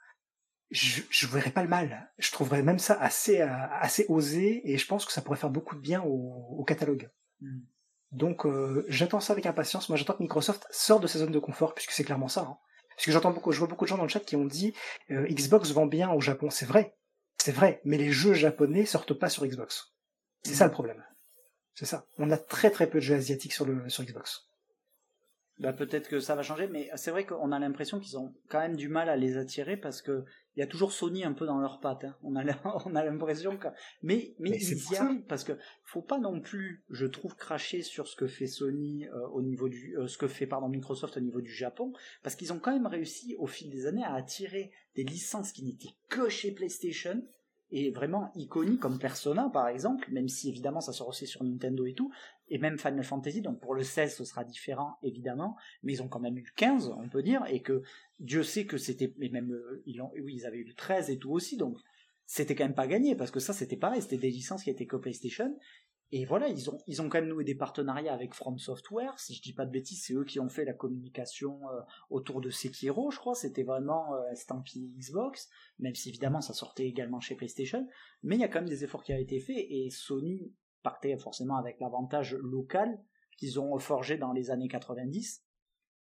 S2: je, je verrais pas le mal. Je trouverais même ça assez, euh, assez osé et je pense que ça pourrait faire beaucoup de bien au, catalogue. Hmm. Donc, euh, j'attends ça avec impatience. Moi, j'attends que Microsoft sorte de sa zone de confort, puisque c'est clairement ça. Hein. Parce que j'entends beaucoup, je vois beaucoup de gens dans le chat qui ont dit Xbox vend bien au Japon. C'est vrai, c'est vrai, mais les jeux japonais sortent pas sur Xbox. C'est ça le problème. C'est ça. On a très très peu de jeux asiatiques sur le sur Xbox
S1: bah peut-être que ça va changer, mais c'est vrai qu'on a l'impression qu'ils ont quand même du mal à les attirer parce que il y a toujours Sony un peu dans leurs pattes. Hein. On a on a l'impression que mais mais, ils y arrivent parce que faut pas non plus, je trouve, cracher sur ce que fait Sony euh, au niveau du euh, ce que fait pardon Microsoft au niveau du Japon parce qu'ils ont quand même réussi au fil des années à attirer des licences qui n'étaient que chez PlayStation et vraiment iconique comme Persona par exemple, même si évidemment ça sort aussi sur Nintendo et tout, et même Final Fantasy, donc pour le 16 ce sera différent évidemment, mais ils ont quand même eu le 15 on peut dire, et que Dieu sait que c'était, mais même euh, ils ont, oui ils avaient eu le 13 et tout aussi, donc c'était quand même pas gagné, parce que ça c'était pareil, c'était des licences qui étaient que PlayStation, et voilà, ils ont, ils ont quand même noué des partenariats avec From Software. Si je dis pas de bêtises, c'est eux qui ont fait la communication euh, autour de Sekiro, je crois. C'était vraiment euh, Xbox, même si évidemment ça sortait également chez PlayStation. Mais il y a quand même des efforts qui ont été faits et Sony partait forcément avec l'avantage local qu'ils ont forgé dans les années 90.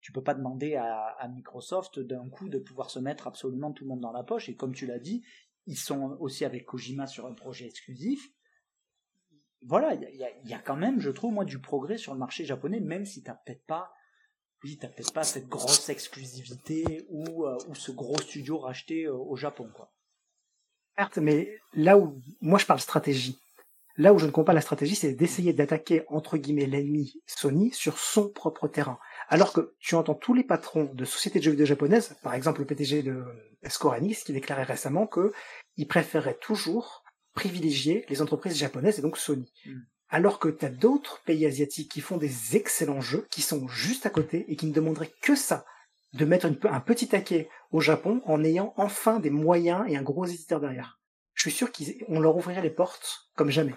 S1: Tu peux pas demander à, à Microsoft d'un coup de pouvoir se mettre absolument tout le monde dans la poche. Et comme tu l'as dit, ils sont aussi avec Kojima sur un projet exclusif voilà, il y a, quand même, je trouve, moi, du progrès sur le marché japonais, même si t'as peut-être pas, oui, t'as peut-être pas cette grosse exclusivité ou, euh, ou ce gros studio racheté euh, au Japon, quoi.
S2: Certes, mais là où, moi, je parle stratégie. Là où je ne comprends pas la stratégie, c'est d'essayer d'attaquer, entre guillemets, l'ennemi Sony sur son propre terrain. Alors que tu entends tous les patrons de sociétés de jeux vidéo japonaises, par exemple le PTG de Square Enix, qui déclarait récemment que il préférait toujours privilégier les entreprises japonaises et donc Sony. Hmm. Alors que tu as d'autres pays asiatiques qui font des excellents jeux, qui sont juste à côté et qui ne demanderaient que ça, de mettre un petit taquet au Japon en ayant enfin des moyens et un gros éditeur derrière. Je suis sûr qu'on leur ouvrirait les portes comme jamais.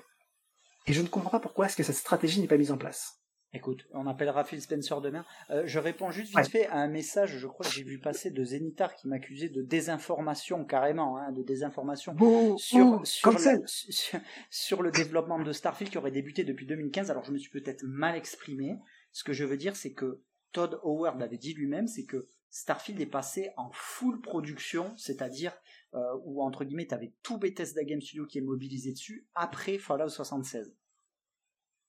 S2: Et je ne comprends pas pourquoi est-ce que cette stratégie n'est pas mise en place.
S1: Écoute, on appellera Phil Spencer demain. Euh, je réponds juste vite fait à un message, je crois que j'ai vu passer de Zenitar qui m'accusait de désinformation carrément, hein, de désinformation sur, sur, le développement de Starfield qui aurait débuté depuis 2015. Alors je me suis peut-être mal exprimé. Ce que je veux dire, c'est que Todd Howard l'avait dit lui-même, c'est que Starfield est passé en full production, c'est-à-dire euh, où entre guillemets tu avais tout Bethesda Game Studio qui est mobilisé dessus après Fallout 76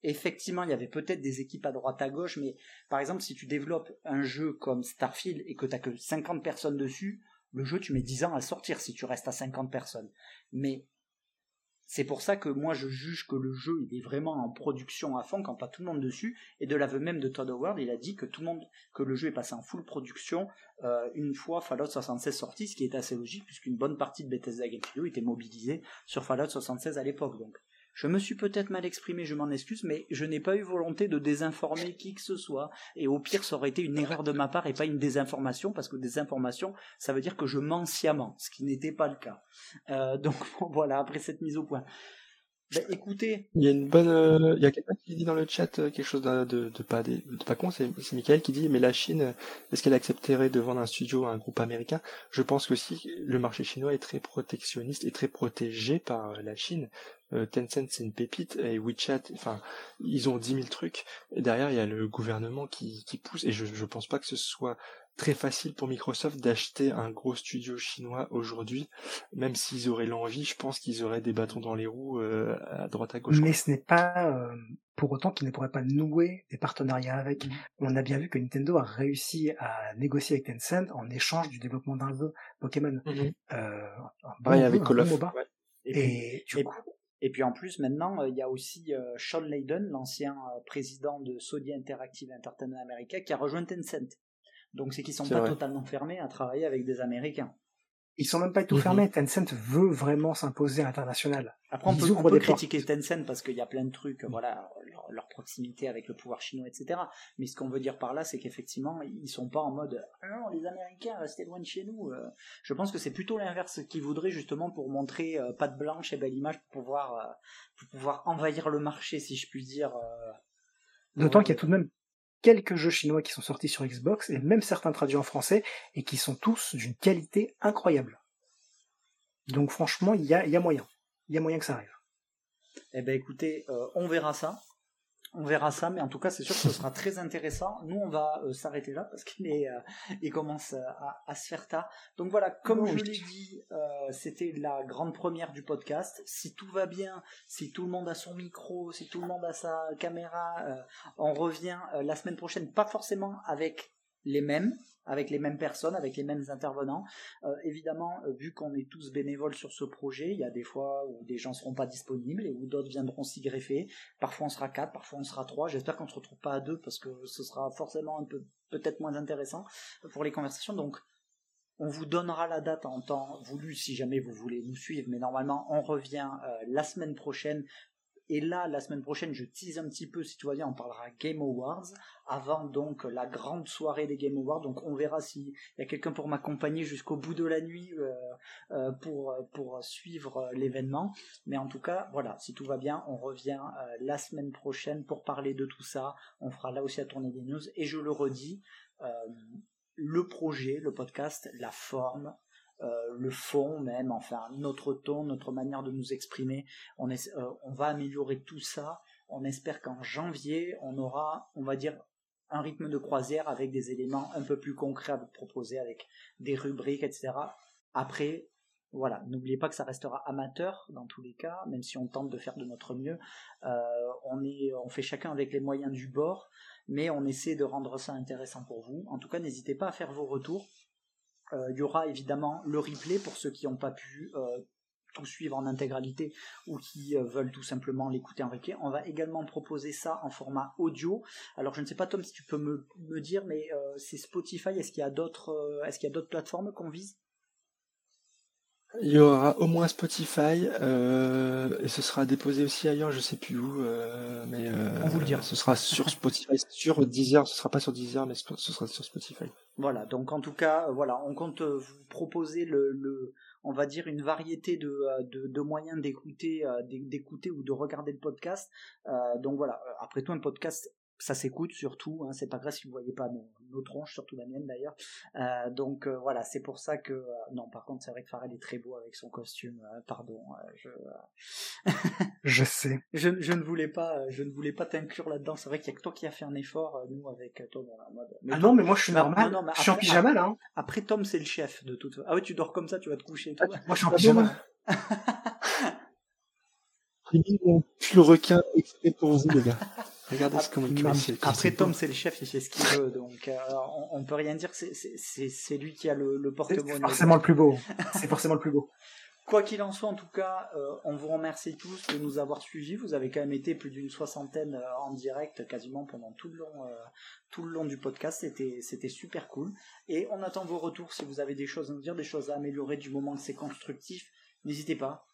S1: effectivement, il y avait peut-être des équipes à droite à gauche, mais par exemple, si tu développes un jeu comme Starfield et que tu que 50 personnes dessus, le jeu, tu mets 10 ans à sortir si tu restes à 50 personnes. Mais c'est pour ça que moi je juge que le jeu il est vraiment en production à fond quand pas tout le monde dessus. Et de l'aveu même de Todd Howard, il a dit que tout le monde, que le jeu est passé en full production euh, une fois Fallout 76 sorti, ce qui est assez logique puisqu'une bonne partie de Bethesda Game Studio était mobilisée sur Fallout 76 à l'époque. Donc je me suis peut-être mal exprimé, je m'en excuse, mais je n'ai pas eu volonté de désinformer qui que ce soit. Et au pire, ça aurait été une erreur de ma part et pas une désinformation, parce que désinformation, ça veut dire que je mens sciemment, ce qui n'était pas le cas. Euh, donc voilà, après cette mise au point. Ben, écoutez.
S3: Il y a une bonne, euh, il y a quelqu'un qui dit dans le chat euh, quelque chose de, de, de pas, de, pas con, c'est, Michael qui dit, mais la Chine, est-ce qu'elle accepterait de vendre un studio à un groupe américain? Je pense que si, le marché chinois est très protectionniste et très protégé par la Chine. Euh, Tencent c'est une pépite et WeChat, enfin ils ont 10 000 trucs et derrière il y a le gouvernement qui, qui pousse et je, je pense pas que ce soit très facile pour Microsoft d'acheter un gros studio chinois aujourd'hui, même s'ils auraient l'envie, je pense qu'ils auraient des bâtons dans les roues euh, à droite à gauche.
S2: Mais ce n'est pas euh, pour autant qu'ils ne pourraient pas nouer des partenariats avec. Mm. On a bien vu que Nintendo a réussi à négocier avec Tencent en échange du développement d'un jeu Pokémon.
S3: Euh, avec Call of.
S1: Et, puis, et, puis en plus maintenant il y a aussi Sean Layden, l'ancien président de Sony Interactive Entertainment America, qui a rejoint Tencent. Donc c'est qu'ils sont pas totalement fermés à travailler avec des Américains.
S2: Ils sont même pas tout mhm. fermés. Tencent veut vraiment s'imposer à l'international.
S1: Après, on peut, critiquer Tencent parce qu'il y a plein de trucs, voilà, leur, proximité avec le pouvoir chinois, etc. Mais ce qu'on veut dire par là, c'est qu'effectivement, ils sont pas en mode ah non, les Américains, restez loin de chez nous. Euh. Je pense que c'est plutôt l'inverse qu'ils voudraient justement pour montrer euh, patte blanche et belle image pour pouvoir, euh, pour pouvoir envahir le marché, si je puis dire.
S2: D'autant qu'il y a tout de même quelques jeux chinois qui sont sortis sur Xbox, et même certains traduits en français, et qui sont tous d'une qualité incroyable. Donc franchement, il y a, moyen. Il y a moyen que ça arrive.
S1: Eh ben écoutez, euh, on verra ça on verra ça, mais en tout cas, c'est sûr que ce sera très intéressant. Nous, on va euh, s'arrêter là parce qu'il est, euh, il commence euh, à, se faire tard. Donc voilà, comme je l'ai dit, c'était la grande première du podcast. Si tout va bien, si tout le monde a son micro, si tout le monde a sa caméra, on revient la semaine prochaine, pas forcément avec les mêmes, avec les mêmes personnes, avec les mêmes intervenants. Euh, évidemment, euh, vu qu'on est tous bénévoles sur ce projet, il y a des fois où des gens seront pas disponibles et où d'autres viendront s'y greffer. Parfois on sera quatre, parfois on sera trois. J'espère qu'on se retrouve pas à deux parce que ce sera forcément un peu peut-être moins intéressant pour les conversations. Donc on vous donnera la date en temps voulu si jamais vous voulez nous suivre, mais normalement on revient euh, la semaine prochaine et là, la semaine prochaine, je tease un petit peu, si tu bien, on parlera Game Awards, avant donc la grande soirée des Game Awards. Donc on verra s'il y a quelqu'un pour m'accompagner jusqu'au bout de la nuit euh, euh, pour, pour suivre euh, l'événement. Mais en tout cas, voilà, si tout va bien, on revient la semaine prochaine pour parler de tout ça. On fera là aussi à tourner des news. Et je le redis, le projet, le podcast, la forme, euh, le fond même, enfin notre ton, notre manière de nous exprimer. On, est, euh, on va améliorer tout ça. On espère qu'en janvier, on aura, on va dire, un rythme de croisière avec des éléments un peu plus concrets à vous proposer, avec des rubriques, etc. Après, voilà, n'oubliez pas que ça restera amateur dans tous les cas, même si on tente de faire de notre mieux. Euh, on, est, on fait chacun avec les moyens du bord, mais on essaie de rendre ça intéressant pour vous. En tout cas, n'hésitez pas à faire vos retours. Euh, il y aura évidemment le replay pour ceux qui n'ont pas pu euh, tout suivre en intégralité ou qui euh, veulent tout simplement l'écouter en replay. On va également proposer ça en format audio. Alors je ne sais pas Tom si tu peux me, me dire, mais c'est Spotify. Est-ce qu'il y a d'autres, est-ce qu'il y a d'autres plateformes qu'on vise?
S3: Il y aura au moins Spotify euh, et ce sera déposé aussi ailleurs, je sais plus où, euh, mais euh,
S1: on vous le dira.
S3: Ce sera sur Spotify, sur Deezer, ce sera pas sur Deezer, mais ce sera sur Spotify.
S1: Voilà, donc en tout cas, voilà, on compte vous proposer le, le on va dire une variété de, de, de moyens d'écouter, d'écouter ou de regarder le podcast. donc voilà, après tout un podcast ça s'écoute surtout, hein, c'est pas grave si vous voyez pas nos, nos tronches, surtout la mienne d'ailleurs. Euh, donc euh, voilà, c'est pour ça que euh, non, par contre c'est vrai que Farrell est très beau avec son costume. Euh, pardon, je
S2: je sais.
S1: Je, je, ne voulais pas, je ne voulais pas t'inclure là-dedans. C'est vrai qu'il y a que toi qui a fait un effort, nous avec Tom en mode.
S2: Mais ah non, mais moi je suis normal. Non, je suis en pyjama là. Hein.
S1: Après Tom c'est le chef de toute. Ah oui, tu dors comme ça, tu vas te coucher. Toi.
S2: moi je suis en pyjama.
S3: J'ai mis mon pull requin exprès pour vous les gars. Regardez ce comment
S1: il Après, Tom, c'est le chef, il fait ce qu'il veut, donc euh, on, on, peut rien dire. C'est lui qui a le, le porte-monnaie.
S2: C'est forcément le plus beau. C'est forcément le plus beau.
S1: Quoi qu'il en soit, en tout cas, euh, on vous remercie tous de nous avoir suivis. Vous avez quand même été plus d'une soixantaine euh, en direct quasiment pendant tout le long, euh, tout le long du podcast. C'était, c'était super cool. Et on attend vos retours si vous avez des choses à nous dire, des choses à améliorer du moment que c'est constructif. N'hésitez pas.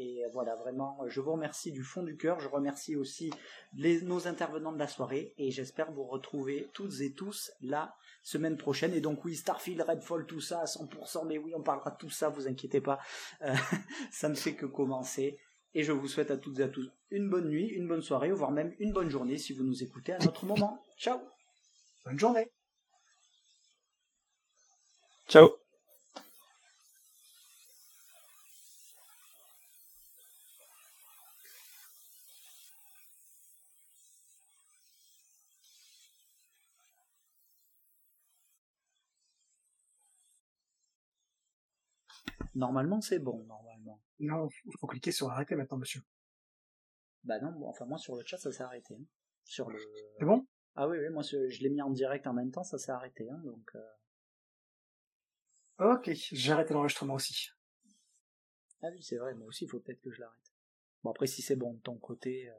S1: Et voilà, vraiment, je vous remercie du fond du cœur. Je remercie aussi les, nos intervenants de la soirée et j'espère vous retrouver toutes et tous là semaine prochaine. Et donc oui, Starfield, Redfall, tout ça à 100%, mais oui, on parlera de tout ça, vous inquiétez pas. Euh, ça ne fait que commencer. Et je vous souhaite à toutes et à tous une bonne nuit, une bonne soirée, voire même une bonne journée si vous nous écoutez à notre moment. Ciao
S2: Bonne journée
S3: Ciao
S1: Normalement, c'est bon, normalement.
S2: Non, il faut cliquer sur arrêter maintenant, monsieur.
S1: Bah non, enfin moi sur le chat ça s'est arrêté. Hein. Sur le.
S2: C'est bon?
S1: Ah oui, oui, moi je l'ai mis en direct en même temps, ça s'est arrêté, hein, donc.
S2: Euh. Ok, j'ai arrêté l'enregistrement aussi.
S1: Ah oui, c'est vrai, moi aussi il faut peut-être que je l'arrête. Bon après si c'est bon de ton côté. Euh...